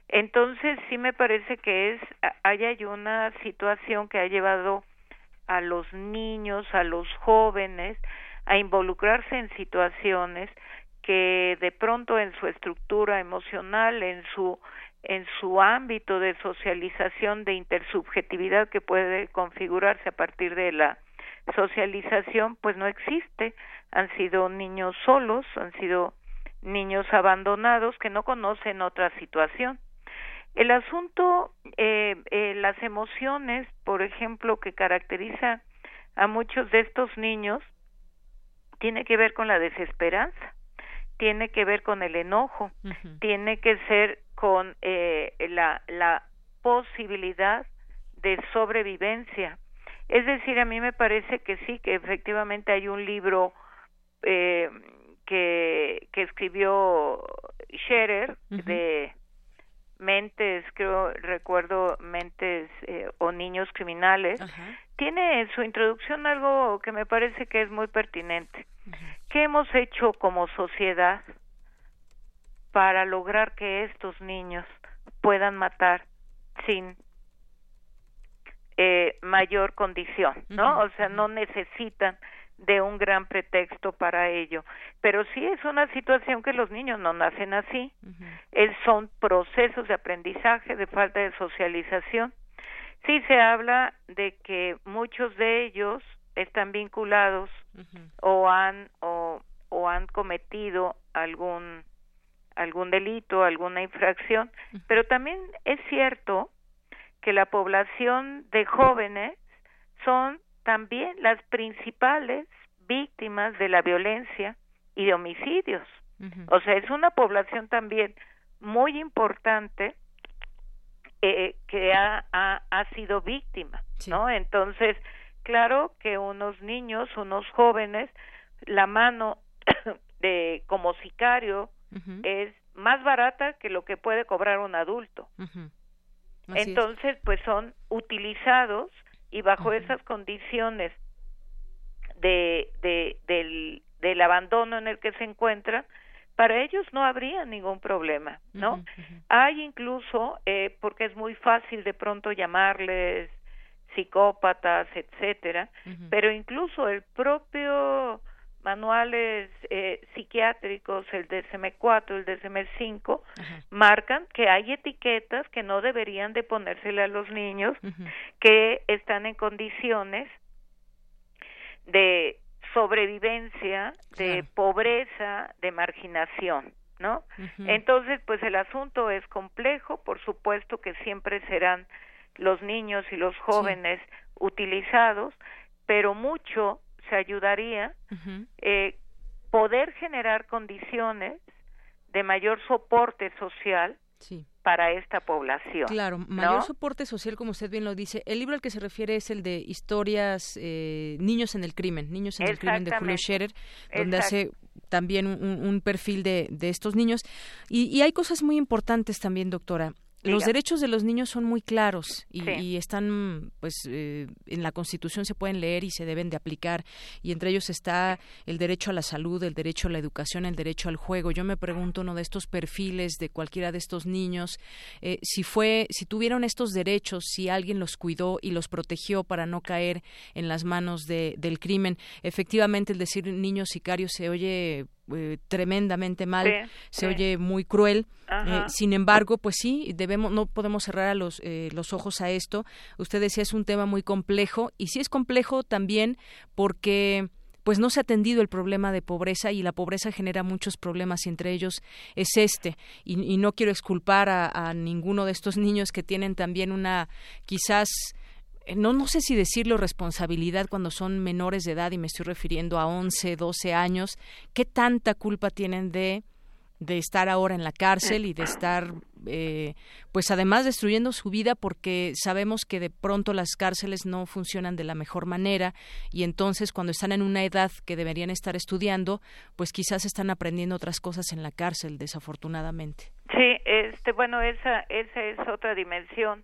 Speaker 37: Entonces sí me parece que es hay una situación que ha llevado a los niños, a los jóvenes a involucrarse en situaciones que de pronto en su estructura emocional, en su en su ámbito de socialización de intersubjetividad que puede configurarse a partir de la socialización, pues no existe. Han sido niños solos, han sido niños abandonados que no conocen otra situación. El asunto, eh, eh, las emociones, por ejemplo, que caracteriza a muchos de estos niños, tiene que ver con la desesperanza, tiene que ver con el enojo, tiene que ser con eh, la, la posibilidad de sobrevivencia. Es decir, a mí me parece que sí, que efectivamente hay un libro eh, que, que escribió Scherer de mentes, creo, recuerdo mentes eh, o niños criminales, tiene en su introducción algo que me parece que es muy pertinente. ¿Qué hemos hecho como sociedad para lograr que estos niños puedan matar sin eh, mayor condición, ¿no? O sea, no necesitan de un gran pretexto para ello. Pero sí es una situación que los niños no nacen así. son procesos de aprendizaje, de falta de socialización. Sí se habla de que muchos de ellos están vinculados o han o, o han cometido algún algún delito, alguna infracción, pero también es cierto que la población de jóvenes son también las principales víctimas de la violencia y de homicidios. O sea, es una población también muy importante eh, que ha, ha, ha, sido víctima, ¿no? Entonces, claro que unos niños, unos jóvenes, la mano de como sicario es más barata que lo que puede cobrar un adulto. Entonces, pues son utilizados y bajo esas condiciones de, de, del, del abandono en el que se encuentran, para ellos no habría ningún problema, ¿no? Hay incluso, eh, porque es muy fácil de pronto llamarles psicópatas, etcétera, pero incluso el propio manuales eh, psiquiátricos, el DSM-4, el DSM-5, marcan que hay etiquetas que no deberían de ponérsele a los niños que están en condiciones de sobrevivencia, de pobreza, de marginación, ¿no? Entonces, pues el asunto es complejo, por supuesto que siempre serán los niños y los jóvenes utilizados, pero mucho ayudaría eh, poder generar condiciones de mayor soporte social para esta población.
Speaker 1: Claro, mayor soporte social, como usted bien lo dice. El libro al que se refiere es el de Historias, eh, Niños en el Crimen, Niños en el Crimen de Julio Scherer, donde hace también un, perfil de, de, estos niños. Y, y hay cosas muy importantes también, doctora. Los derechos de los niños son muy claros y, están, pues, eh, en la Constitución se pueden leer y se deben de aplicar. Y entre ellos está el derecho a la salud, el derecho a la educación, el derecho al juego. Yo me pregunto uno de estos perfiles de cualquiera de estos niños, eh, si fue, si tuvieron estos derechos, si alguien los cuidó y los protegió para no caer en las manos de, del crimen. Efectivamente, el decir niños sicarios se oye eh, tremendamente mal, se oye muy cruel. Eh, sin embargo, pues sí, debemos, no podemos cerrar a los, eh, los ojos a esto. Usted decía es un tema muy complejo y sí es complejo también porque pues no se ha atendido el problema de pobreza y la pobreza genera muchos problemas y entre ellos es este. Y, no quiero exculpar a, a, ninguno de estos niños que tienen también una quizás no, no sé si decirlo responsabilidad cuando son menores de edad y me estoy refiriendo a 11, 12 años, ¿qué tanta culpa tienen de, de estar ahora en la cárcel y de estar, eh, pues además destruyendo su vida porque sabemos que de pronto las cárceles no funcionan de la mejor manera y entonces cuando están en una edad que deberían estar estudiando, pues quizás están aprendiendo otras cosas en la cárcel, desafortunadamente.
Speaker 37: Sí, este, bueno, esa, esa es otra dimensión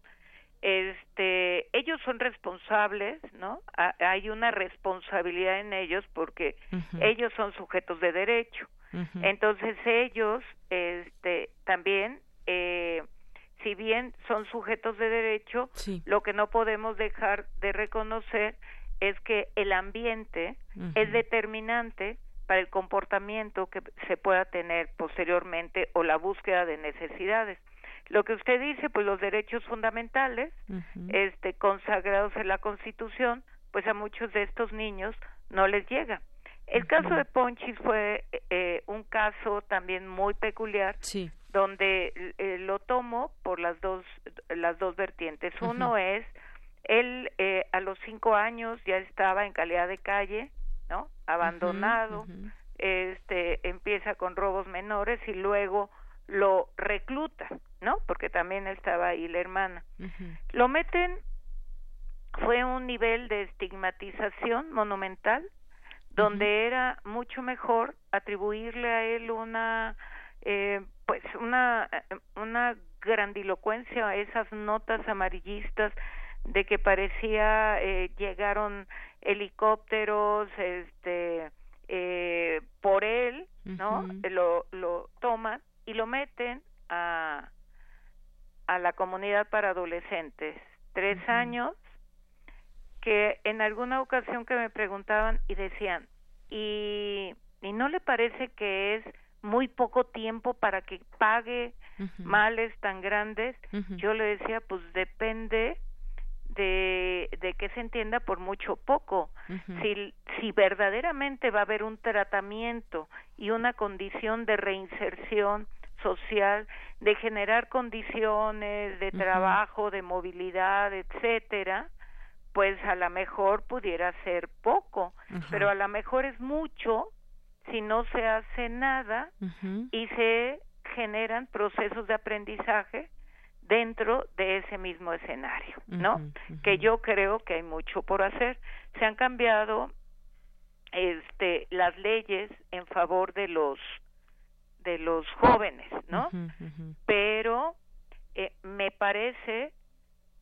Speaker 37: este ellos son responsables no hay una responsabilidad en ellos porque ellos son sujetos de derecho. Entonces ellos este también eh, si bien son sujetos de derecho lo que no podemos dejar de reconocer es que el ambiente es determinante para el comportamiento que se pueda tener posteriormente o la búsqueda de necesidades lo que usted dice, pues los derechos fundamentales, este, consagrados en la Constitución, pues a muchos de estos niños no les llega. El caso de Ponchis fue eh, un caso también muy peculiar, donde eh, lo tomo por las dos las dos vertientes. Uno es él eh, a los cinco años ya estaba en calidad de calle, ¿no? Abandonado. Este empieza con robos menores y luego lo recluta, ¿no? Porque también estaba ahí la hermana. Lo meten, fue un nivel de estigmatización monumental, donde era mucho mejor atribuirle a él una, eh, pues una, una grandilocuencia, esas notas amarillistas de que parecía eh, llegaron helicópteros, este, eh, por él, ¿no? Lo, lo toman y lo meten a, a la comunidad para adolescentes. Tres años que en alguna ocasión que me preguntaban y decían, ¿y, y no le parece que es muy poco tiempo para que pague males tan grandes? Yo le decía, pues depende de, de que se entienda por mucho poco. si, si verdaderamente va a haber un tratamiento y una condición de reinserción social de generar condiciones de trabajo, de movilidad, etcétera, pues a lo mejor pudiera ser poco, pero a lo mejor es mucho si no se hace nada y se generan procesos de aprendizaje dentro de ese mismo escenario, ¿no? Que yo creo que hay mucho por hacer. Se han cambiado este las leyes en favor de los de los jóvenes, ¿no? Pero eh, me parece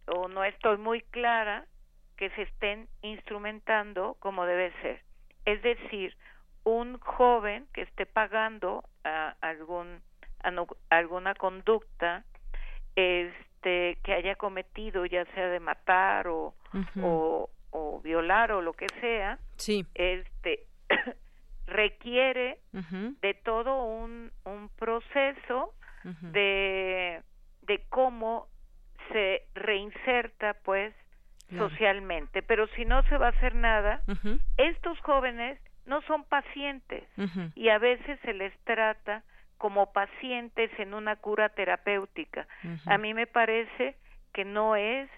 Speaker 37: o no estoy muy clara que se estén instrumentando como debe ser. Es decir, un joven que esté pagando a algún alguna conducta este que haya cometido ya sea de matar o, o, o violar o lo que sea
Speaker 1: sí.
Speaker 37: este requiere de todo un, un proceso de, de cómo se reinserta pues socialmente. Pero si no se va a hacer nada estos jóvenes no son pacientes y a veces se les trata como pacientes en una cura terapéutica. A mí me parece que no es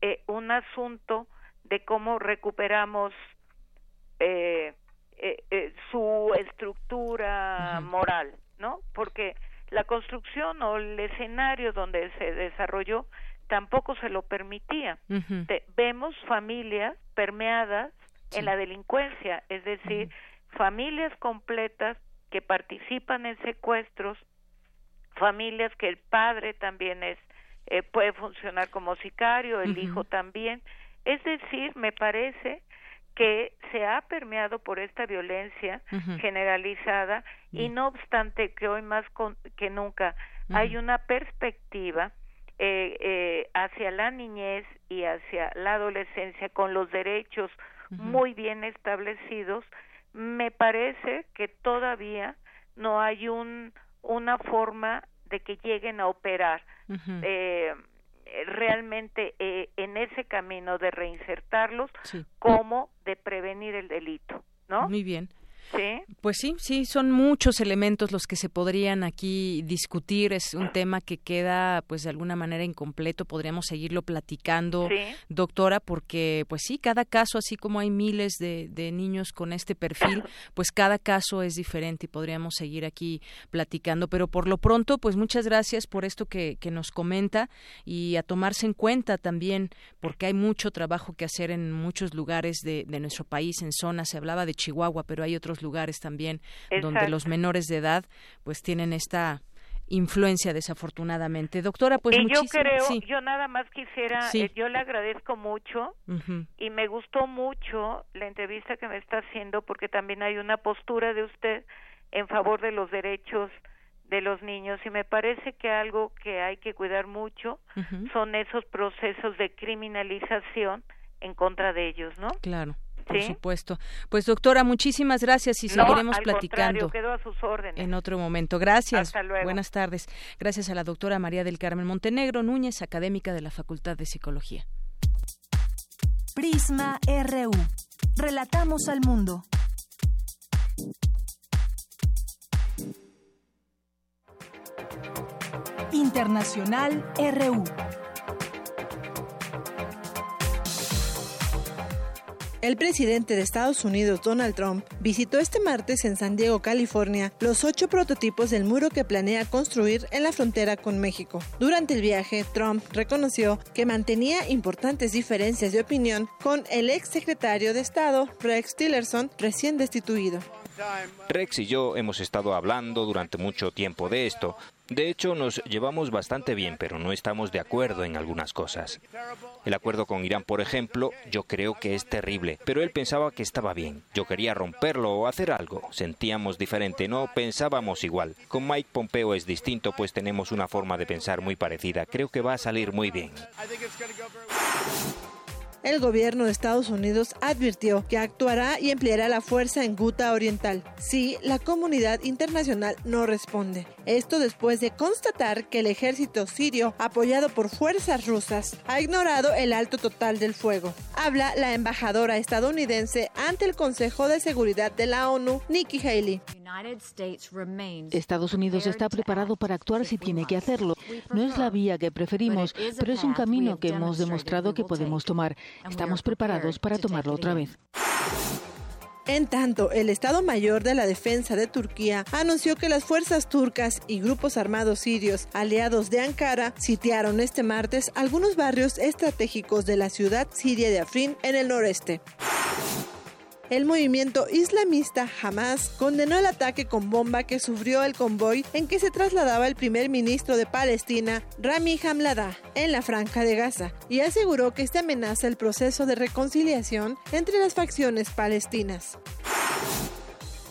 Speaker 37: eh, un asunto de cómo recuperamos eh, eh, su estructura moral, ¿no? Porque la construcción o el escenario donde se desarrolló tampoco se lo permitía. vemos familias permeadas en la delincuencia, es decir, familias completas que participan en secuestros, familias que el padre también es eh, puede funcionar como sicario, el hijo también. Es decir, me parece que se ha permeado por esta violencia generalizada y no obstante que hoy más que nunca hay una perspectiva eh, eh, hacia la niñez y hacia la adolescencia con los derechos muy bien establecidos, me parece que todavía no hay un una forma de que lleguen a operar eh, realmente eh, en ese camino de reinsertarlos como de prevenir el delito, ¿no?
Speaker 1: Muy bien.
Speaker 37: Sí.
Speaker 1: Pues sí, sí, son muchos elementos los que se podrían aquí discutir. Es un tema que queda, pues, de alguna manera incompleto. Podríamos seguirlo platicando, doctora, porque, pues sí, cada caso, así como hay miles de, niños con este perfil, pues cada caso es diferente y podríamos seguir aquí platicando. Pero por lo pronto, pues muchas gracias por esto que, que nos comenta y a tomarse en cuenta también, porque hay mucho trabajo que hacer en muchos lugares de, de nuestro país, en zonas. Se hablaba de Chihuahua, pero hay otros lugares también donde los menores de edad pues tienen esta influencia desafortunadamente. Doctora, pues
Speaker 37: y yo creo, yo nada más quisiera, eh, yo le agradezco mucho y me gustó mucho la entrevista que me está haciendo porque también hay una postura de usted en favor de los derechos de los niños y me parece que algo que hay que cuidar mucho son esos procesos de criminalización en contra de ellos, ¿no?
Speaker 1: Claro por supuesto. Pues doctora, muchísimas gracias y seguiremos platicando.
Speaker 37: Quedo a sus órdenes.
Speaker 1: En otro momento. Gracias.
Speaker 37: Hasta luego.
Speaker 1: Buenas tardes. Gracias a la doctora María del Carmen Montenegro Núñez, académica de la Facultad de Psicología.
Speaker 4: Prisma RU. Relatamos al mundo. Internacional RU.
Speaker 38: El presidente de Estados Unidos, Donald Trump, visitó este martes en San Diego, California, los ocho prototipos del muro que planea construir en la frontera con México. Durante el viaje, Trump reconoció que mantenía importantes diferencias de opinión con el ex secretario de Estado, Rex Tillerson, recién destituido.
Speaker 39: Rex y yo hemos estado hablando durante mucho tiempo de esto. De hecho, nos llevamos bastante bien, pero no estamos de acuerdo en algunas cosas. El acuerdo con Irán, por ejemplo, yo creo que es terrible, pero él pensaba que estaba bien. Yo quería romperlo o hacer algo. Sentíamos diferente, no pensábamos igual. Con Mike Pompeo es distinto, pues tenemos una forma de pensar muy parecida. Creo que va a salir muy bien
Speaker 38: el gobierno de Estados Unidos advirtió que actuará y empleará la fuerza en Guta Oriental si la comunidad internacional no responde. Esto después de constatar que el ejército sirio, apoyado por fuerzas rusas, ha ignorado el alto total del fuego. Habla la embajadora estadounidense ante el Consejo de Seguridad de la ONU, Nikki Haley.
Speaker 40: Estados Unidos está preparado para actuar si tiene que hacerlo. No es la vía que preferimos, pero es un camino que hemos demostrado que podemos tomar. Estamos preparados para tomarlo otra vez.
Speaker 38: En tanto, el Estado Mayor de la Defensa de Turquía anunció que las fuerzas turcas y grupos armados sirios aliados de Ankara sitiaron este martes algunos barrios estratégicos de la ciudad siria de Afrin en el noreste. El movimiento islamista Hamas condenó el ataque con bomba que sufrió el convoy en que se trasladaba el primer ministro de Palestina, Rami Hamladah, en la franja de Gaza, y aseguró que este amenaza el proceso de reconciliación entre las facciones palestinas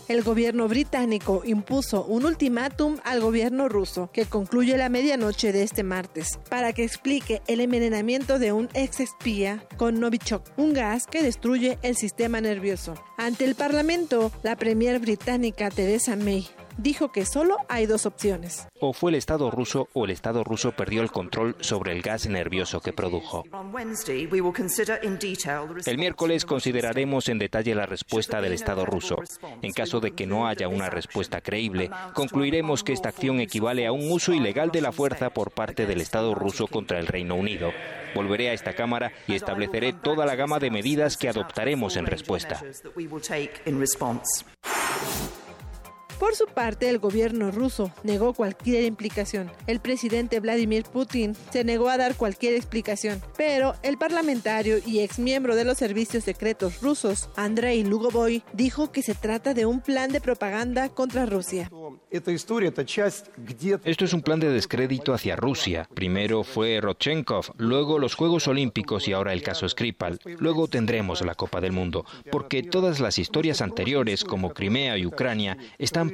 Speaker 38: el gobierno británico impuso un ultimátum al gobierno ruso que concluye la medianoche de este martes para que explique el envenenamiento de un ex espía con Novichok, un gas que destruye el sistema nervioso. Ante el Parlamento, la premier británica Theresa May dijo que solo hay dos opciones.
Speaker 39: O fue el Estado ruso o el Estado ruso perdió el control sobre el gas nervioso que produjo. El miércoles consideraremos en detalle la respuesta del Estado ruso. En caso de que no haya una respuesta creíble, concluiremos que esta acción equivale a un uso ilegal de la fuerza por parte del Estado ruso contra el Reino Unido. Volveré a esta Cámara y estableceré toda la gama de medidas que adoptaremos en respuesta.
Speaker 38: Por su parte, el gobierno ruso negó cualquier implicación. El presidente Vladimir Putin se negó a dar cualquier explicación, pero el parlamentario y exmiembro de los servicios secretos rusos, Andrei Lugovoy, dijo que se trata de un plan de propaganda contra Rusia.
Speaker 39: Esto es un plan de descrédito hacia Rusia. Primero fue Rodchenkov, luego los Juegos Olímpicos y ahora el caso Skripal. Luego tendremos la Copa del Mundo, porque todas las historias anteriores, como Crimea y Ucrania, están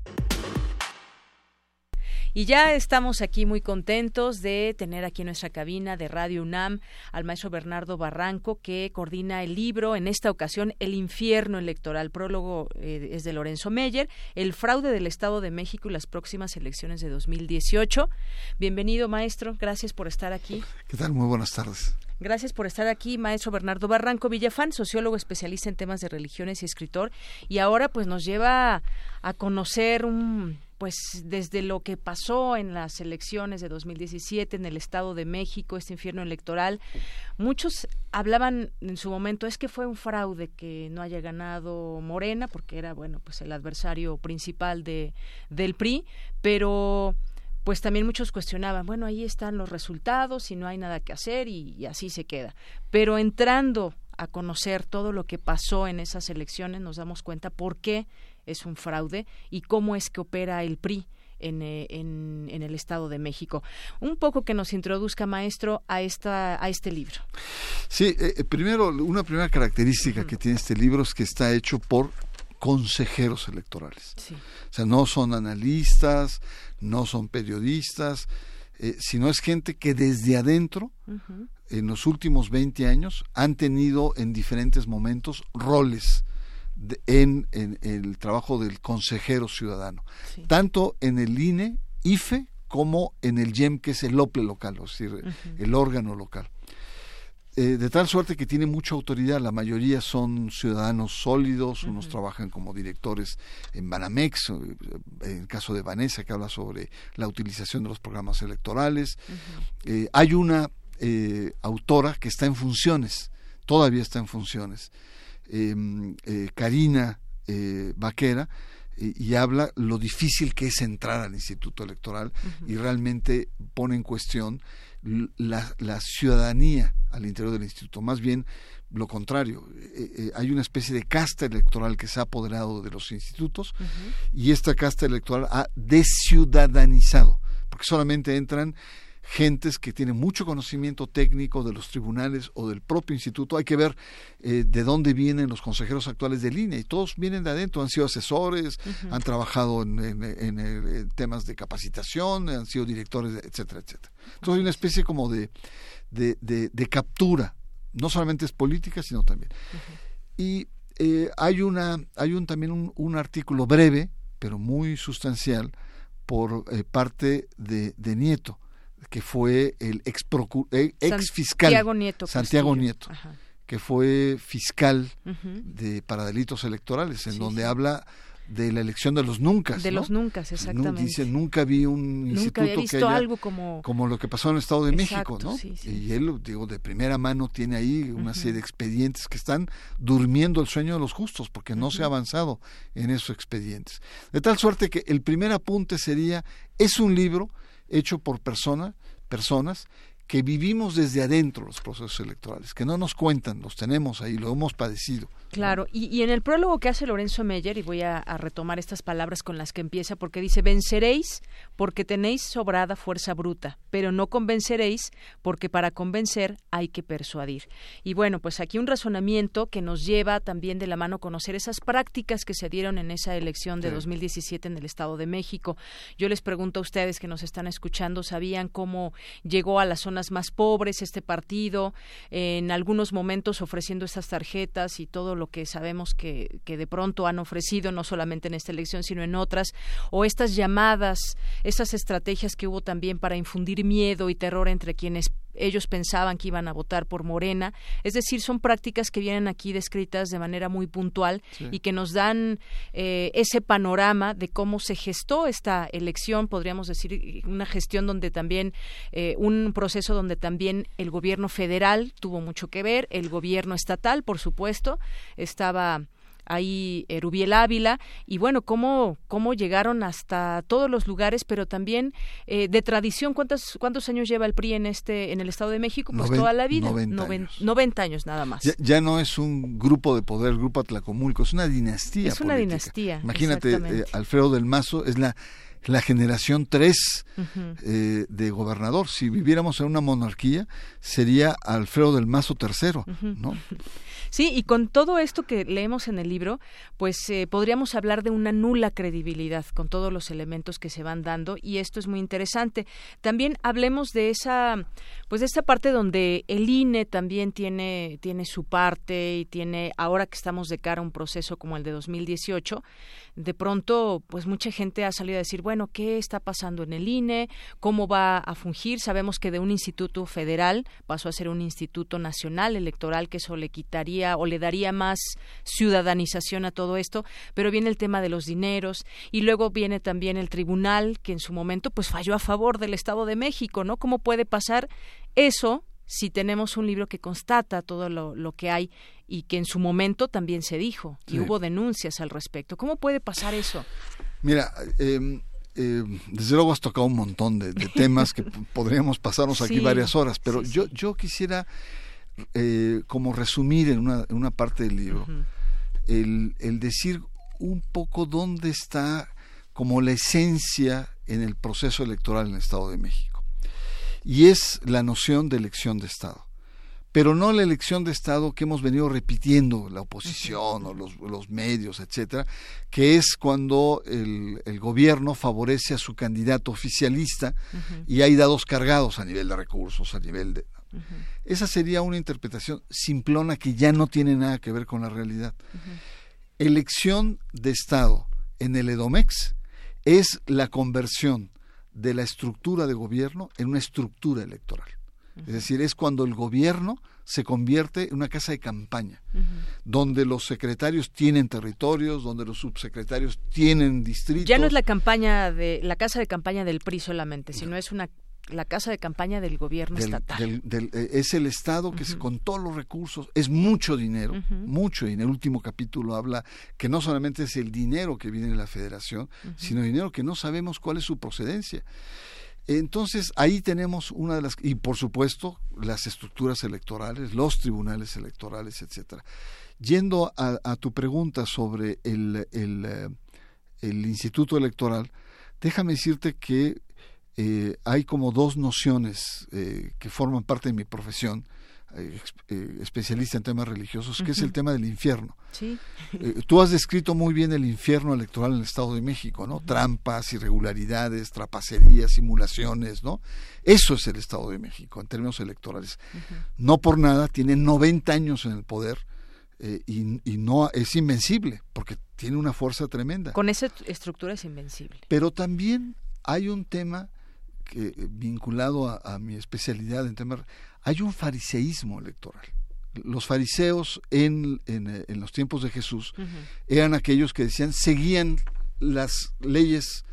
Speaker 1: Y ya estamos aquí muy contentos de tener aquí en nuestra cabina de Radio UNAM al maestro Bernardo Barranco, que coordina el libro, en esta ocasión, El infierno electoral. Prólogo eh, es de Lorenzo Meyer, El fraude del Estado de México y las próximas elecciones de 2018. Bienvenido, maestro. Gracias por estar aquí.
Speaker 41: ¿Qué tal? Muy buenas tardes.
Speaker 1: Gracias por estar aquí, maestro Bernardo Barranco Villafán, sociólogo especialista en temas de religiones y escritor. Y ahora pues nos lleva a conocer un pues desde lo que pasó en las elecciones de 2017 en el Estado de México, este infierno electoral, muchos hablaban en su momento es que fue un fraude que no haya ganado Morena porque era bueno, pues el adversario principal de del PRI, pero pues también muchos cuestionaban, bueno, ahí están los resultados y no hay nada que hacer y, y así se queda. Pero entrando a conocer todo lo que pasó en esas elecciones, nos damos cuenta por qué es un fraude y cómo es que opera el PRI. Eh, en, en, el Estado de México. Un poco que nos introduzca, maestro, a, esta, a este libro.
Speaker 41: Sí, eh, eh, primero, una primera característica que tiene este libro es que está hecho por consejeros electorales. O sea, no son analistas, no son periodistas, sino es gente que desde adentro, en los últimos 20 años, han tenido en diferentes momentos roles en, el trabajo del consejero ciudadano, tanto en el INE, IFE, como en el YEM, que es el OPLE local, es decir, el órgano local. Eh, de tal suerte que tiene mucha autoridad, la mayoría son ciudadanos sólidos, unos trabajan como directores en Banamex, eh, en el caso de Vanessa que habla sobre la utilización de los programas electorales. Eh, hay una autora que está en funciones, todavía está en funciones, eh, Karina eh, Vaquera y habla lo difícil que es entrar al Instituto Electoral y realmente pone en cuestión la, ciudadanía al interior del instituto, más bien lo contrario, eh, hay una especie de casta electoral que se ha apoderado de los institutos y esta casta electoral ha desciudadanizado, porque solamente entran gentes que tienen mucho conocimiento técnico de los tribunales o del propio instituto. Hay que ver eh, de dónde vienen los consejeros actuales de línea y todos vienen de adentro, han sido asesores, han trabajado en, temas de capacitación, han sido directores, etcétera, etcétera. Entonces hay una especie como de, de, captura, no solamente es política, sino también. Y eh, hay, una, hay un, también un, un artículo breve, pero muy sustancial, por eh, parte de, de, Nieto, que fue el ex, eh, ex fiscal
Speaker 1: Santiago Nieto,
Speaker 41: Santiago Nieto que fue fiscal de para delitos electorales, en donde habla de la elección de los nunca.
Speaker 1: De los nunca, exactamente.
Speaker 41: Dice, nunca vi un instituto
Speaker 1: que haya, algo como...
Speaker 41: como lo que pasó en el Estado de México, ¿no? Y él, digo, de primera mano tiene ahí una serie de expedientes que están durmiendo el sueño de los justos, porque no se ha avanzado en esos expedientes. De tal suerte que el primer apunte sería, es un libro hecho por persona, personas que vivimos desde adentro los procesos electorales, que no nos cuentan, los tenemos ahí, lo hemos padecido.
Speaker 1: Claro, y, en el prólogo que hace Lorenzo Meyer, y voy a, retomar estas palabras con las que empieza, porque dice, venceréis porque tenéis sobrada fuerza bruta, pero no convenceréis porque para convencer hay que persuadir. Y bueno, pues aquí un razonamiento que nos lleva también de la mano a conocer esas prácticas que se dieron en esa elección de 2017 en el Estado de México. Yo les pregunto a ustedes que nos están escuchando, ¿sabían cómo llegó a las zonas más pobres este partido? En algunos momentos ofreciendo estas tarjetas y todo lo que sabemos que, que de pronto han ofrecido, no solamente en esta elección, sino en otras, o estas llamadas, esas estrategias que hubo también para infundir miedo y terror entre quienes ellos pensaban que iban a votar por Morena. Es decir, son prácticas que vienen aquí descritas de manera muy puntual y que nos dan eh, ese panorama de cómo se gestó esta elección, podríamos decir, una gestión donde también, eh, un proceso donde también el gobierno federal tuvo mucho que ver, el gobierno estatal, por supuesto, estaba ahí Rubiel Ávila y bueno cómo cómo llegaron hasta todos los lugares pero también eh, de tradición cuántos cuántos años lleva el PRI en este en el Estado de México pues toda la vida. 90 años. nada más.
Speaker 41: Ya, no es un grupo de poder el grupo Atlacomulco es una dinastía
Speaker 1: es una dinastía
Speaker 41: imagínate eh, Alfredo del Mazo es la la generación 3 eh, de gobernador. Si viviéramos en una monarquía, sería Alfredo del Mazo III, ¿no?
Speaker 1: Sí, y con todo esto que leemos en el libro, pues eh, podríamos hablar de una nula credibilidad con todos los elementos que se van dando y esto es muy interesante. También hablemos de esa, pues de esta parte donde el INE también tiene tiene su parte y tiene ahora que estamos de cara a un proceso como el de 2018, de pronto, pues mucha gente ha salido a decir, bueno, ¿qué está pasando en el INE? ¿Cómo va a fungir? Sabemos que de un instituto federal pasó a ser un instituto nacional electoral, que eso le quitaría o le daría más ciudadanización a todo esto, pero viene el tema de los dineros y luego viene también el tribunal que en su momento pues falló a favor del Estado de México, ¿no? ¿Cómo puede pasar eso si tenemos un libro que constata todo lo, que hay y que en su momento también se dijo y hubo denuncias al respecto. ¿Cómo puede pasar eso?
Speaker 41: Mira, em, desde luego has tocado un montón de, temas que podríamos pasarnos aquí varias horas, pero yo, yo quisiera eh, como resumir en una, en una parte del libro el, el decir un poco dónde está como la esencia en el proceso electoral en el Estado de México y es la noción de elección de Estado. Pero no la elección de Estado que hemos venido repitiendo, la oposición o los, los medios, etcétera, que es cuando el, el, gobierno favorece a su candidato oficialista y hay dados cargados a nivel de recursos, a nivel de. Esa sería una interpretación simplona que ya no tiene nada que ver con la realidad. Elección de Estado en el EDOMEX es la conversión de la estructura de gobierno en una estructura electoral. Es decir, es cuando el gobierno se convierte en una casa de campaña, donde los secretarios tienen territorios, donde los subsecretarios tienen distritos.
Speaker 1: Ya no es la campaña de la casa de campaña del PRI solamente, sino es una la casa de campaña del gobierno estatal.
Speaker 41: Eh, es el Estado que con todos los recursos, es mucho dinero, mucho, y en el último capítulo habla que no solamente es el dinero que viene de la federación, sino dinero que no sabemos cuál es su procedencia. Entonces ahí tenemos una de las y por supuesto las estructuras electorales, los tribunales electorales, etcétera. Yendo a, tu pregunta sobre el, el, eh, el, instituto electoral, déjame decirte que eh, hay como dos nociones eh, que forman parte de mi profesión, eh, especialista en temas religiosos, que es el tema del infierno.
Speaker 1: Sí.
Speaker 41: tú has descrito muy bien el infierno electoral en el Estado de México, ¿no? Trampas, irregularidades, trapacerías, simulaciones, ¿no? Eso es el Estado de México en términos electorales. No por nada, tiene 90 años en el poder y, y no es invencible, porque tiene una fuerza tremenda.
Speaker 1: Con esa estructura es invencible.
Speaker 41: Pero también hay un tema que, vinculado a, mi especialidad en temas, hay un fariseísmo electoral. Los fariseos en, en, los tiempos de Jesús eran aquellos que decían, seguían las leyes,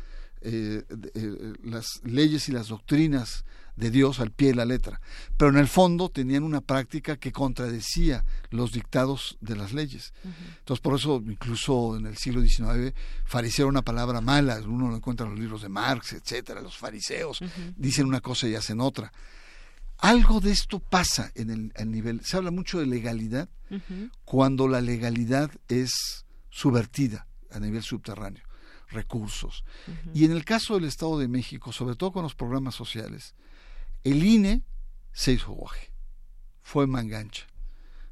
Speaker 41: eh, eh, las leyes y las doctrinas de Dios al pie de la letra, pero en el fondo tenían una práctica que contradecía los dictados de las leyes. Entonces, por eso, incluso en el siglo XIX, fariseo era una palabra mala, uno lo encuentra en los libros de Marx, etcétera, los fariseos dicen una cosa y hacen otra. Algo de esto pasa en el, nivel, se habla mucho de legalidad cuando la legalidad es subvertida a nivel subterráneo recursos. Y en el caso del Estado de México, sobre todo con los programas sociales, el INE se hizo guaje, fue mangancha.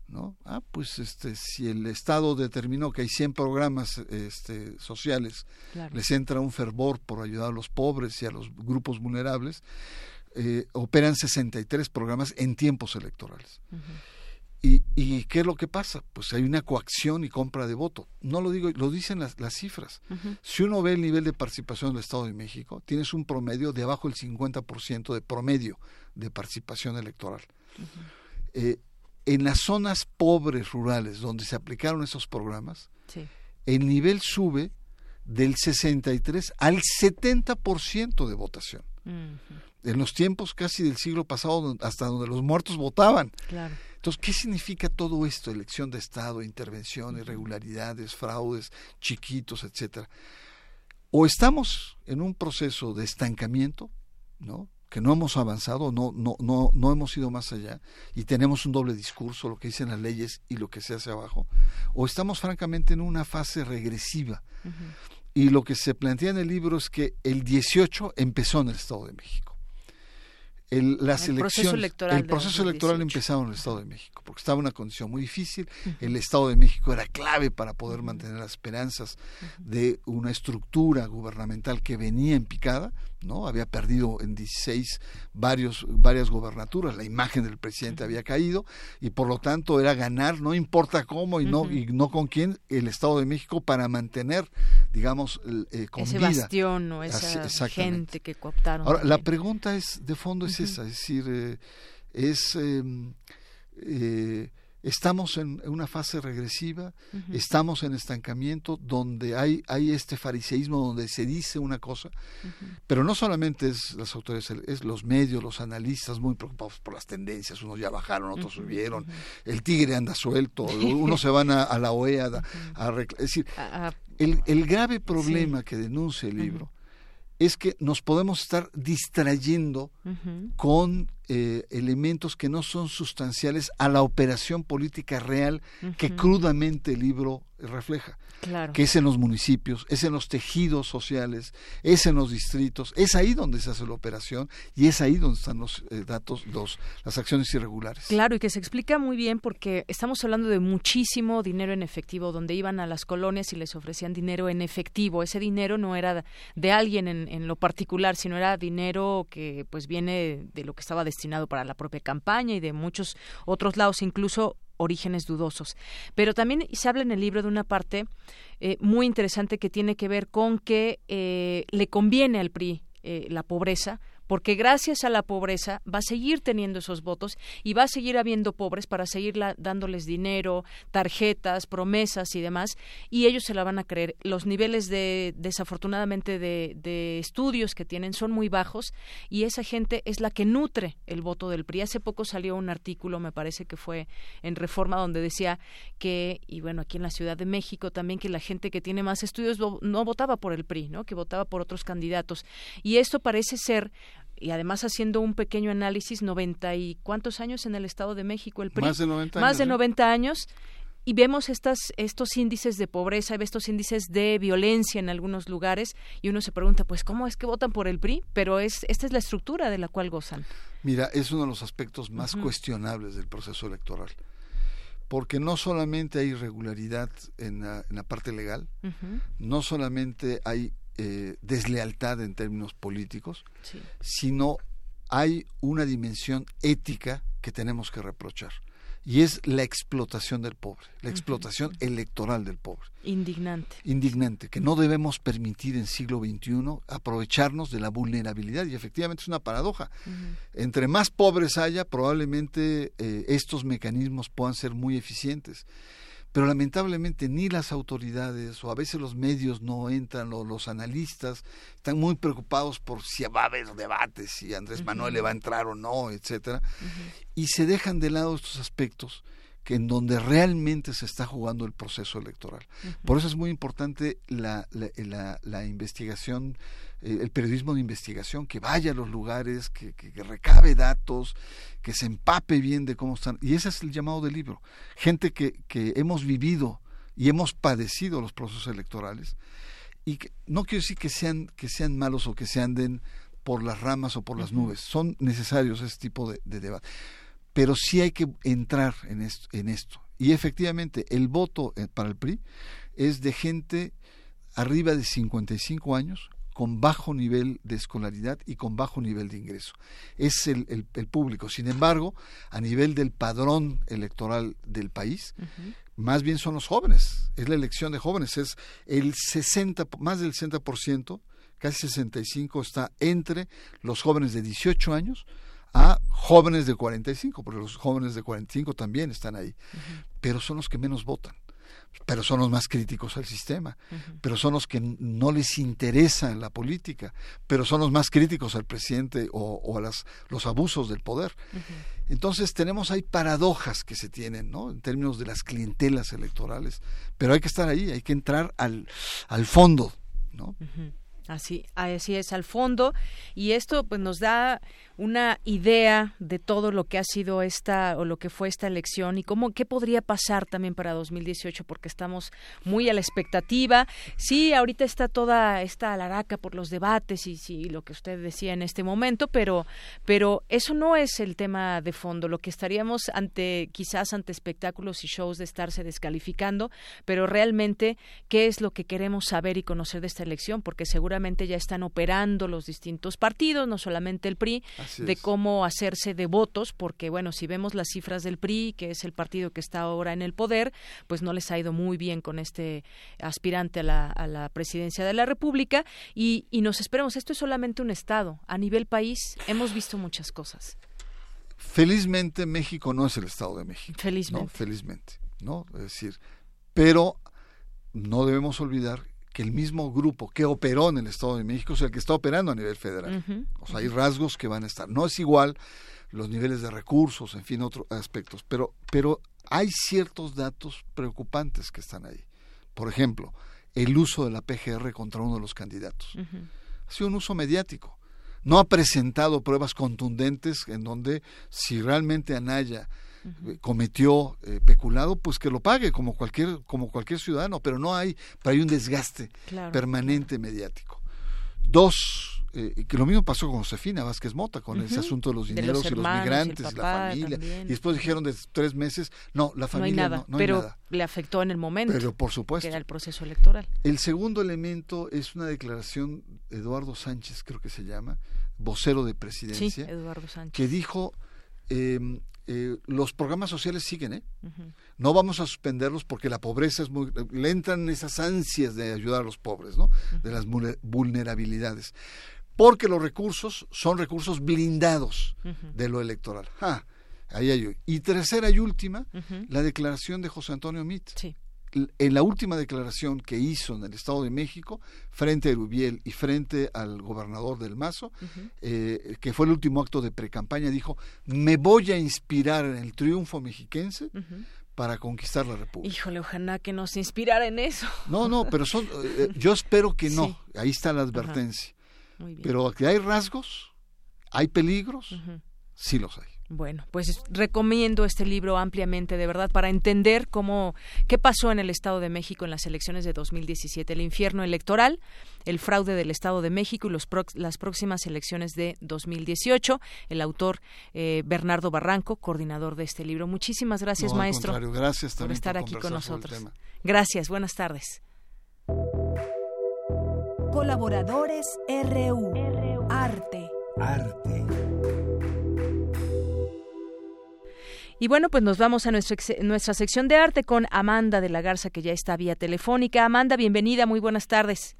Speaker 41: ¿no? Ah, pues este, si el Estado determinó que hay 100 programas este, sociales, les entra un fervor por ayudar a los pobres y a los grupos vulnerables, eh, operan 63 programas en tiempos electorales. Y, qué es lo que pasa? Pues hay una coacción y compra de voto. No lo digo, lo dicen las, las cifras. Si uno ve el nivel de participación del Estado de México, tienes un promedio de abajo del 50% de promedio de participación electoral. Eh, en las zonas pobres rurales donde se aplicaron esos programas, el nivel sube del 63 al 70% de votación. En los tiempos casi del siglo pasado, hasta donde los muertos votaban.
Speaker 1: Claro.
Speaker 41: Entonces, ¿qué significa todo esto? Elección de Estado, intervención, irregularidades, fraudes, chiquitos, etcétera. O estamos en un proceso de estancamiento, ¿no? que no hemos avanzado, no, no, no, no hemos ido más allá y tenemos un doble discurso, lo que dicen las leyes y lo que se hace abajo, o estamos francamente en una fase regresiva. Y lo que se plantea en el libro es que el 18 empezó en el Estado de México el, las el proceso electoral, el proceso electoral empezaba en el Estado de México, porque estaba en una condición muy difícil. El Estado de México era clave para poder mantener las esperanzas de una estructura gubernamental que venía en picada, ¿no? Había perdido en 16 varios, varias gobernaturas, la imagen del presidente había caído y por lo tanto era ganar, no importa cómo y no, y no con quién, el Estado de México para mantener, digamos, eh, con
Speaker 1: Ese bastión o esa gente que cooptaron.
Speaker 41: Ahora, la pregunta es, de fondo es esa, es decir, eh, es... Em, eh, estamos en una fase regresiva, estamos en estancamiento donde hay, hay este fariseísmo donde se dice una cosa, pero no solamente es las autoridades, es los medios, los analistas muy preocupados por las tendencias, unos ya bajaron, otros subieron, el tigre anda suelto, unos se van a, la OEA a, es decir, el, el grave problema que denuncia el libro es que nos podemos estar distrayendo con eh, elementos que no son sustanciales a la operación política real que crudamente el libro refleja. Que es en los municipios, es en los tejidos sociales, es en los distritos, es ahí donde se hace la operación y es ahí donde están los eh, datos, los, las acciones irregulares.
Speaker 1: Claro, y que se explica muy bien porque estamos hablando de muchísimo dinero en efectivo, donde iban a las colonias y les ofrecían dinero en efectivo. Ese dinero no era de alguien en, en lo particular, sino era dinero que pues viene de lo que estaba destinado para la propia campaña y de muchos otros lados, incluso orígenes dudosos. Pero también se habla en el libro de una parte eh, muy interesante que tiene que ver con que eh, le conviene al PRI eh, la pobreza porque gracias a la pobreza va a seguir teniendo esos votos y va a seguir habiendo pobres para seguir dándoles dinero, tarjetas, promesas y demás, y ellos se la van a creer. Los niveles de, desafortunadamente, de, de estudios que tienen son muy bajos y esa gente es la que nutre el voto del PRI. Hace poco salió un artículo, me parece que fue en Reforma, donde decía que, y bueno, aquí en la Ciudad de México también, que la gente que tiene más estudios no votaba por el PRI, ¿no? que votaba por otros candidatos. Y esto parece ser y además haciendo un pequeño análisis, noventa y cuántos años en el Estado de México el PRI.
Speaker 41: Más de 90
Speaker 1: años. Más de 90 años y vemos estas, estos índices de pobreza, estos índices de violencia en algunos lugares y uno se pregunta, pues, ¿cómo es que votan por el PRI? Pero es, esta es la estructura de la cual gozan.
Speaker 41: Mira, es uno de los aspectos más cuestionables del proceso electoral porque no solamente hay irregularidad en la, parte legal, no solamente hay eh, deslealtad en términos políticos, sino hay una dimensión ética que tenemos que reprochar y es la explotación del pobre, la explotación electoral del pobre.
Speaker 1: Indignante.
Speaker 41: Indignante, que no debemos permitir en siglo XXI aprovecharnos de la vulnerabilidad y efectivamente es una paradoja. Entre más pobres haya, probablemente eh, estos mecanismos puedan ser muy eficientes pero lamentablemente ni las autoridades o a veces los medios no entran o los analistas están muy preocupados por si va a haber debates, si Andrés Manuel le va a entrar o no, etcétera, y se dejan de lado estos aspectos que en donde realmente se está jugando el proceso electoral. Por eso es muy importante la, la, la, investigación, eh, el periodismo de investigación, que vaya a los lugares, que, que, recabe datos, que se empape bien de cómo están. Y ese es el llamado del libro. Gente que, que hemos vivido y hemos padecido los procesos electorales. Y que, no quiero decir que sean, que sean malos o que se anden por las ramas o por las nubes. Son necesarios ese tipo de, de debate pero sí hay que entrar en esto, en esto. Y efectivamente, el voto eh, para el PRI es de gente arriba de 55 años, con bajo nivel de escolaridad y con bajo nivel de ingreso. Es el, el, público. Sin embargo, a nivel del padrón electoral del país, más bien son los jóvenes. Es la elección de jóvenes. Es el 60, más del 60%, casi 65, está entre los jóvenes de 18 años a jóvenes de 45, porque los jóvenes de 45 también están ahí, pero son los que menos votan, pero son los más críticos al sistema, pero son los que no les interesa la política, pero son los más críticos al presidente o, a las, los abusos del poder. Entonces tenemos ahí paradojas que se tienen, ¿no? En términos de las clientelas electorales, pero hay que estar ahí, hay que entrar al, al fondo, ¿no?
Speaker 1: Así, así es, al fondo. Y esto pues nos da una idea de todo lo que ha sido esta o lo que fue esta elección y cómo qué podría pasar también para 2018 porque estamos muy a la expectativa. Sí, ahorita está toda esta alaraca por los debates y sí, lo que usted decía en este momento, pero pero eso no es el tema de fondo, lo que estaríamos ante quizás ante espectáculos y shows de estarse descalificando, pero realmente qué es lo que queremos saber y conocer de esta elección porque seguramente ya están operando los distintos partidos, no solamente el PRI, de cómo hacerse de votos, porque bueno, si vemos las cifras del PRI, que es el partido que está ahora en el poder, pues no les ha ido muy bien con este aspirante a la, a la presidencia de la República y, y nos esperamos, esto es solamente un Estado, a nivel país hemos visto muchas cosas.
Speaker 41: Felizmente México no es el Estado de México.
Speaker 1: Felizmente.
Speaker 41: ¿no? Felizmente, ¿no? Es decir, pero no debemos olvidar que el mismo grupo que operó en el Estado de México es el que está operando a nivel federal. O sea, hay rasgos que van a estar. No es igual los niveles de recursos, en fin, otros aspectos, pero, pero hay ciertos datos preocupantes que están ahí. Por ejemplo, el uso de la PGR contra uno de los candidatos. Ha sido un uso mediático. No ha presentado pruebas contundentes en donde si realmente Anaya cometió eh, peculado, pues que lo pague como cualquier, como cualquier ciudadano, pero no hay, pero hay un desgaste permanente mediático. Dos, eh, que lo mismo pasó con Josefina Vázquez Mota, con ese asunto de los dineros y los migrantes, la familia. Y después dijeron de tres meses, no, la familia no,
Speaker 1: no, pero le afectó en el momento.
Speaker 41: Pero por supuesto.
Speaker 1: Que era el proceso electoral.
Speaker 41: El segundo elemento es una declaración, Eduardo Sánchez creo que se llama, vocero de presidencia,
Speaker 1: Eduardo Sánchez.
Speaker 41: que dijo, eh, eh, los programas sociales siguen, ¿eh? No vamos a suspenderlos porque la pobreza es muy... Le entran esas ansias de ayudar a los pobres, ¿no? De las vulnerabilidades. Porque los recursos son recursos blindados de lo electoral. Ah, ahí hay. Y tercera y última, la declaración de José Antonio Mit.
Speaker 1: Sí
Speaker 41: en la última declaración que hizo en el Estado de México, frente a Erubiel y frente al gobernador del Mazo, eh, que fue el último acto de precampaña, dijo, me voy a inspirar en el triunfo mexiquense para conquistar la República.
Speaker 1: Híjole, ojalá que nos inspirara en eso.
Speaker 41: No, no, pero son, eh, yo espero que no, ahí está la advertencia. Pero que hay rasgos, hay peligros, sí los hay.
Speaker 1: Bueno, pues recomiendo este libro ampliamente, de verdad, para entender cómo qué pasó en el Estado de México en las elecciones de 2017, el infierno electoral, el fraude del Estado de México y los las próximas elecciones de 2018. El autor eh, Bernardo Barranco, coordinador de este libro. Muchísimas gracias, maestro,
Speaker 41: gracias
Speaker 1: por estar aquí con nosotros. Gracias, buenas tardes.
Speaker 4: Colaboradores RU. Arte. Arte. Y bueno, pues nos vamos a nuestra, nuestra sección de arte con Amanda de la Garza, que ya está vía telefónica. Amanda, bienvenida, muy buenas tardes.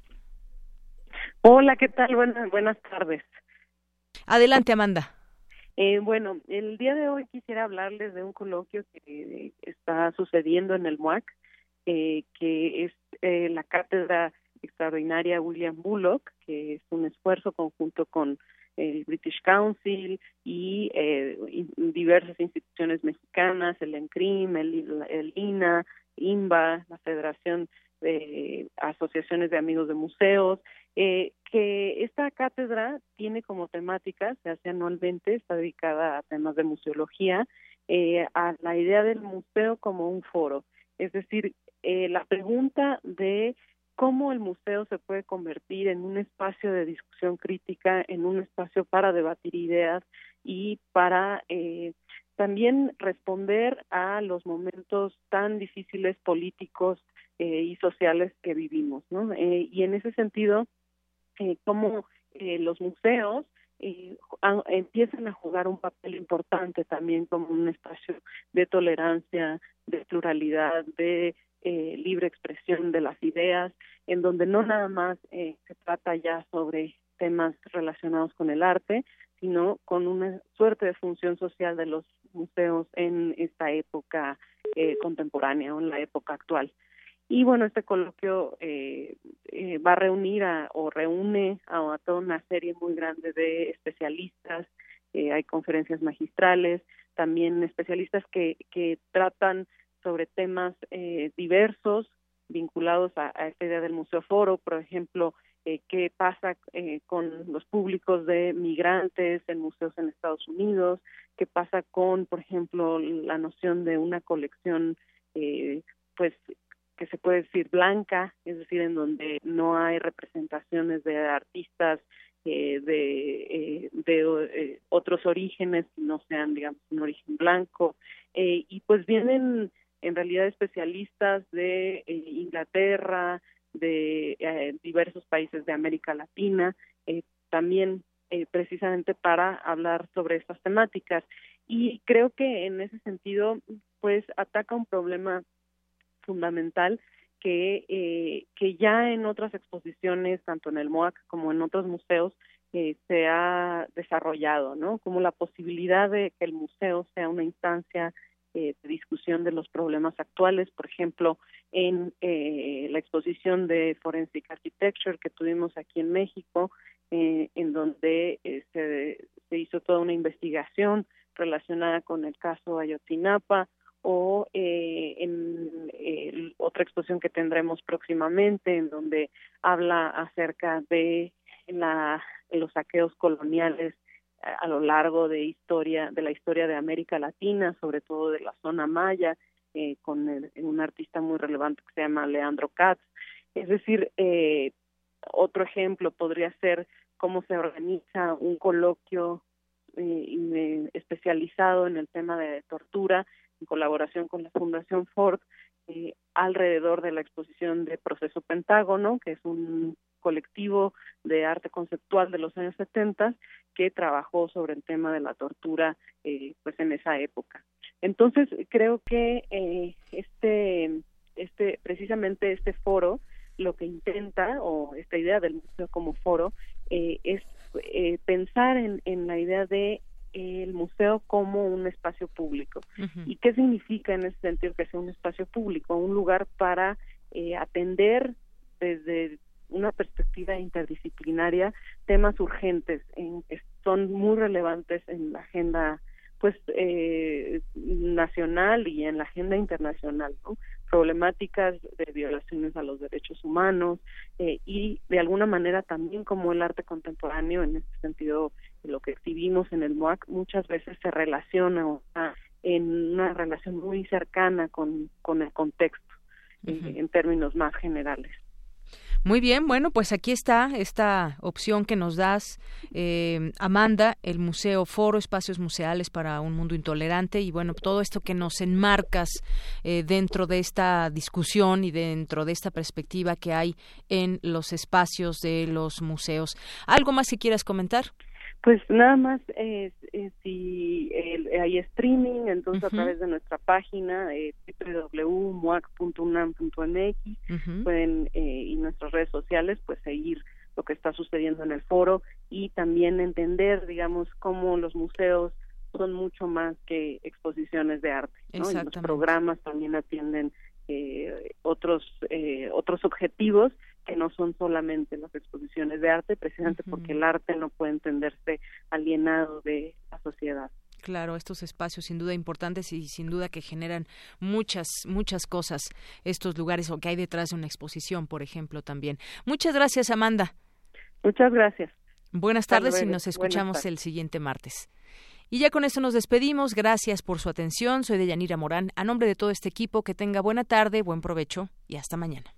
Speaker 42: Hola, ¿qué tal? Buenas, buenas tardes.
Speaker 1: Adelante, Amanda.
Speaker 42: Eh, bueno, el día de hoy quisiera hablarles de un coloquio que está sucediendo en el MUAC, eh, que es eh, la cátedra extraordinaria William Bullock, que es un esfuerzo conjunto con el British Council y eh, diversas instituciones mexicanas, el ENCRIM, el, el INA, INBA, la Federación de Asociaciones de Amigos de Museos, eh, que esta cátedra tiene como temática, se hace anualmente, está dedicada a temas de museología, eh, a la idea del museo como un foro. Es decir, eh, la pregunta de cómo el museo se puede convertir en un espacio de discusión crítica, en un espacio para debatir ideas y para eh, también responder a los momentos tan difíciles políticos eh, y sociales que vivimos, ¿no? Eh, y en ese sentido, eh, cómo eh, los museos empiezan a jugar un papel importante también como un espacio de tolerancia, de pluralidad, de eh, libre expresión de las ideas, en donde no nada más eh, se trata ya sobre temas relacionados con el arte, sino con una suerte de función social de los museos en esta época eh, contemporánea o en la época actual. Y bueno, este coloquio eh, eh, va a reunir a, o reúne a, a, toda una serie muy grande de especialistas, eh, hay conferencias magistrales, también especialistas que, que tratan sobre temas eh, diversos vinculados a, a, esta idea del Museo Foro, por ejemplo, eh, qué pasa eh, con los públicos de migrantes en museos en Estados Unidos, qué pasa con, por ejemplo, la noción de una colección, eh, pues que se puede decir blanca, es decir, en donde no hay representaciones de artistas eh, de, eh, de eh, otros orígenes, no sean, digamos, un origen blanco, eh, y pues vienen en realidad especialistas de eh, Inglaterra, de eh, diversos países de América Latina, eh, también eh, precisamente para hablar sobre estas temáticas. Y creo que en ese sentido, pues ataca un problema fundamental que, que ya en otras exposiciones, tanto en el MOAC como en otros museos, se ha desarrollado, ¿no? Como la posibilidad de que el museo sea una instancia eh, de discusión de los problemas actuales, por ejemplo, en eh, la exposición de Forensic Architecture que tuvimos aquí en México, eh, en donde eh, se, se hizo toda una investigación relacionada con el caso Ayotzinapa, o eh, en otra exposición que tendremos próximamente en donde habla acerca de la, los saqueos coloniales a, lo largo de historia de la historia de América Latina, sobre todo de la zona maya, eh, con el, un artista muy relevante que se llama Leandro Katz. Es decir, eh, otro ejemplo podría ser cómo se organiza un coloquio eh, especializado en el tema de tortura en colaboración con la Fundación Ford eh, alrededor de la exposición de Proceso Pentágono, que es un colectivo de arte conceptual de los años 70 que trabajó sobre el tema de la tortura eh, pues en esa época. Entonces creo que eh, este este precisamente este foro lo que intenta o esta idea del museo como foro eh, es eh, pensar en, en la idea de el museo como un espacio público. Uh -huh. ¿Y qué significa en ese sentido que sea un espacio público? Un lugar para eh, atender desde una perspectiva interdisciplinaria temas urgentes en, que son muy relevantes en la agenda pues eh, nacional y en la agenda internacional, ¿no? problemáticas de violaciones a los derechos humanos, eh, y de alguna manera también como el arte contemporáneo, en este sentido, lo que exhibimos en el MOAC muchas veces se relaciona o está en una relación muy cercana con, con el contexto eh, en términos más generales.
Speaker 1: Muy bien, bueno, pues aquí está esta opción que nos das, eh, Amanda, el Museo Foro, Espacios Museales para un Mundo Intolerante, y bueno, todo esto que nos enmarcas eh, dentro de esta discusión y dentro de esta perspectiva que hay en los espacios de los museos. ¿Algo más que quieras comentar?
Speaker 42: Pues nada más, eh, si hay streaming, entonces a través de nuestra página eh, www.muac.unam.mx pueden eh, y nuestras redes sociales, pues seguir lo que está sucediendo en el foro y también entender, digamos, cómo los museos son mucho más que exposiciones de arte, ¿no? Y los programas también atienden eh, otros eh, otros objetivos que no son solamente las exposiciones de arte, precisamente porque el arte no puede entenderse alienado de la sociedad.
Speaker 1: Claro, estos espacios sin duda importantes y sin duda que generan muchas, muchas cosas, estos lugares o que hay detrás de una exposición, por ejemplo, también. Muchas gracias, Amanda.
Speaker 42: Muchas gracias.
Speaker 1: Buenas tardes y nos escuchamos el siguiente martes. Y ya con esto nos despedimos. Gracias por su atención. Soy Deyanira Morán. A nombre de todo este equipo, que tenga buena tarde, buen provecho y hasta mañana.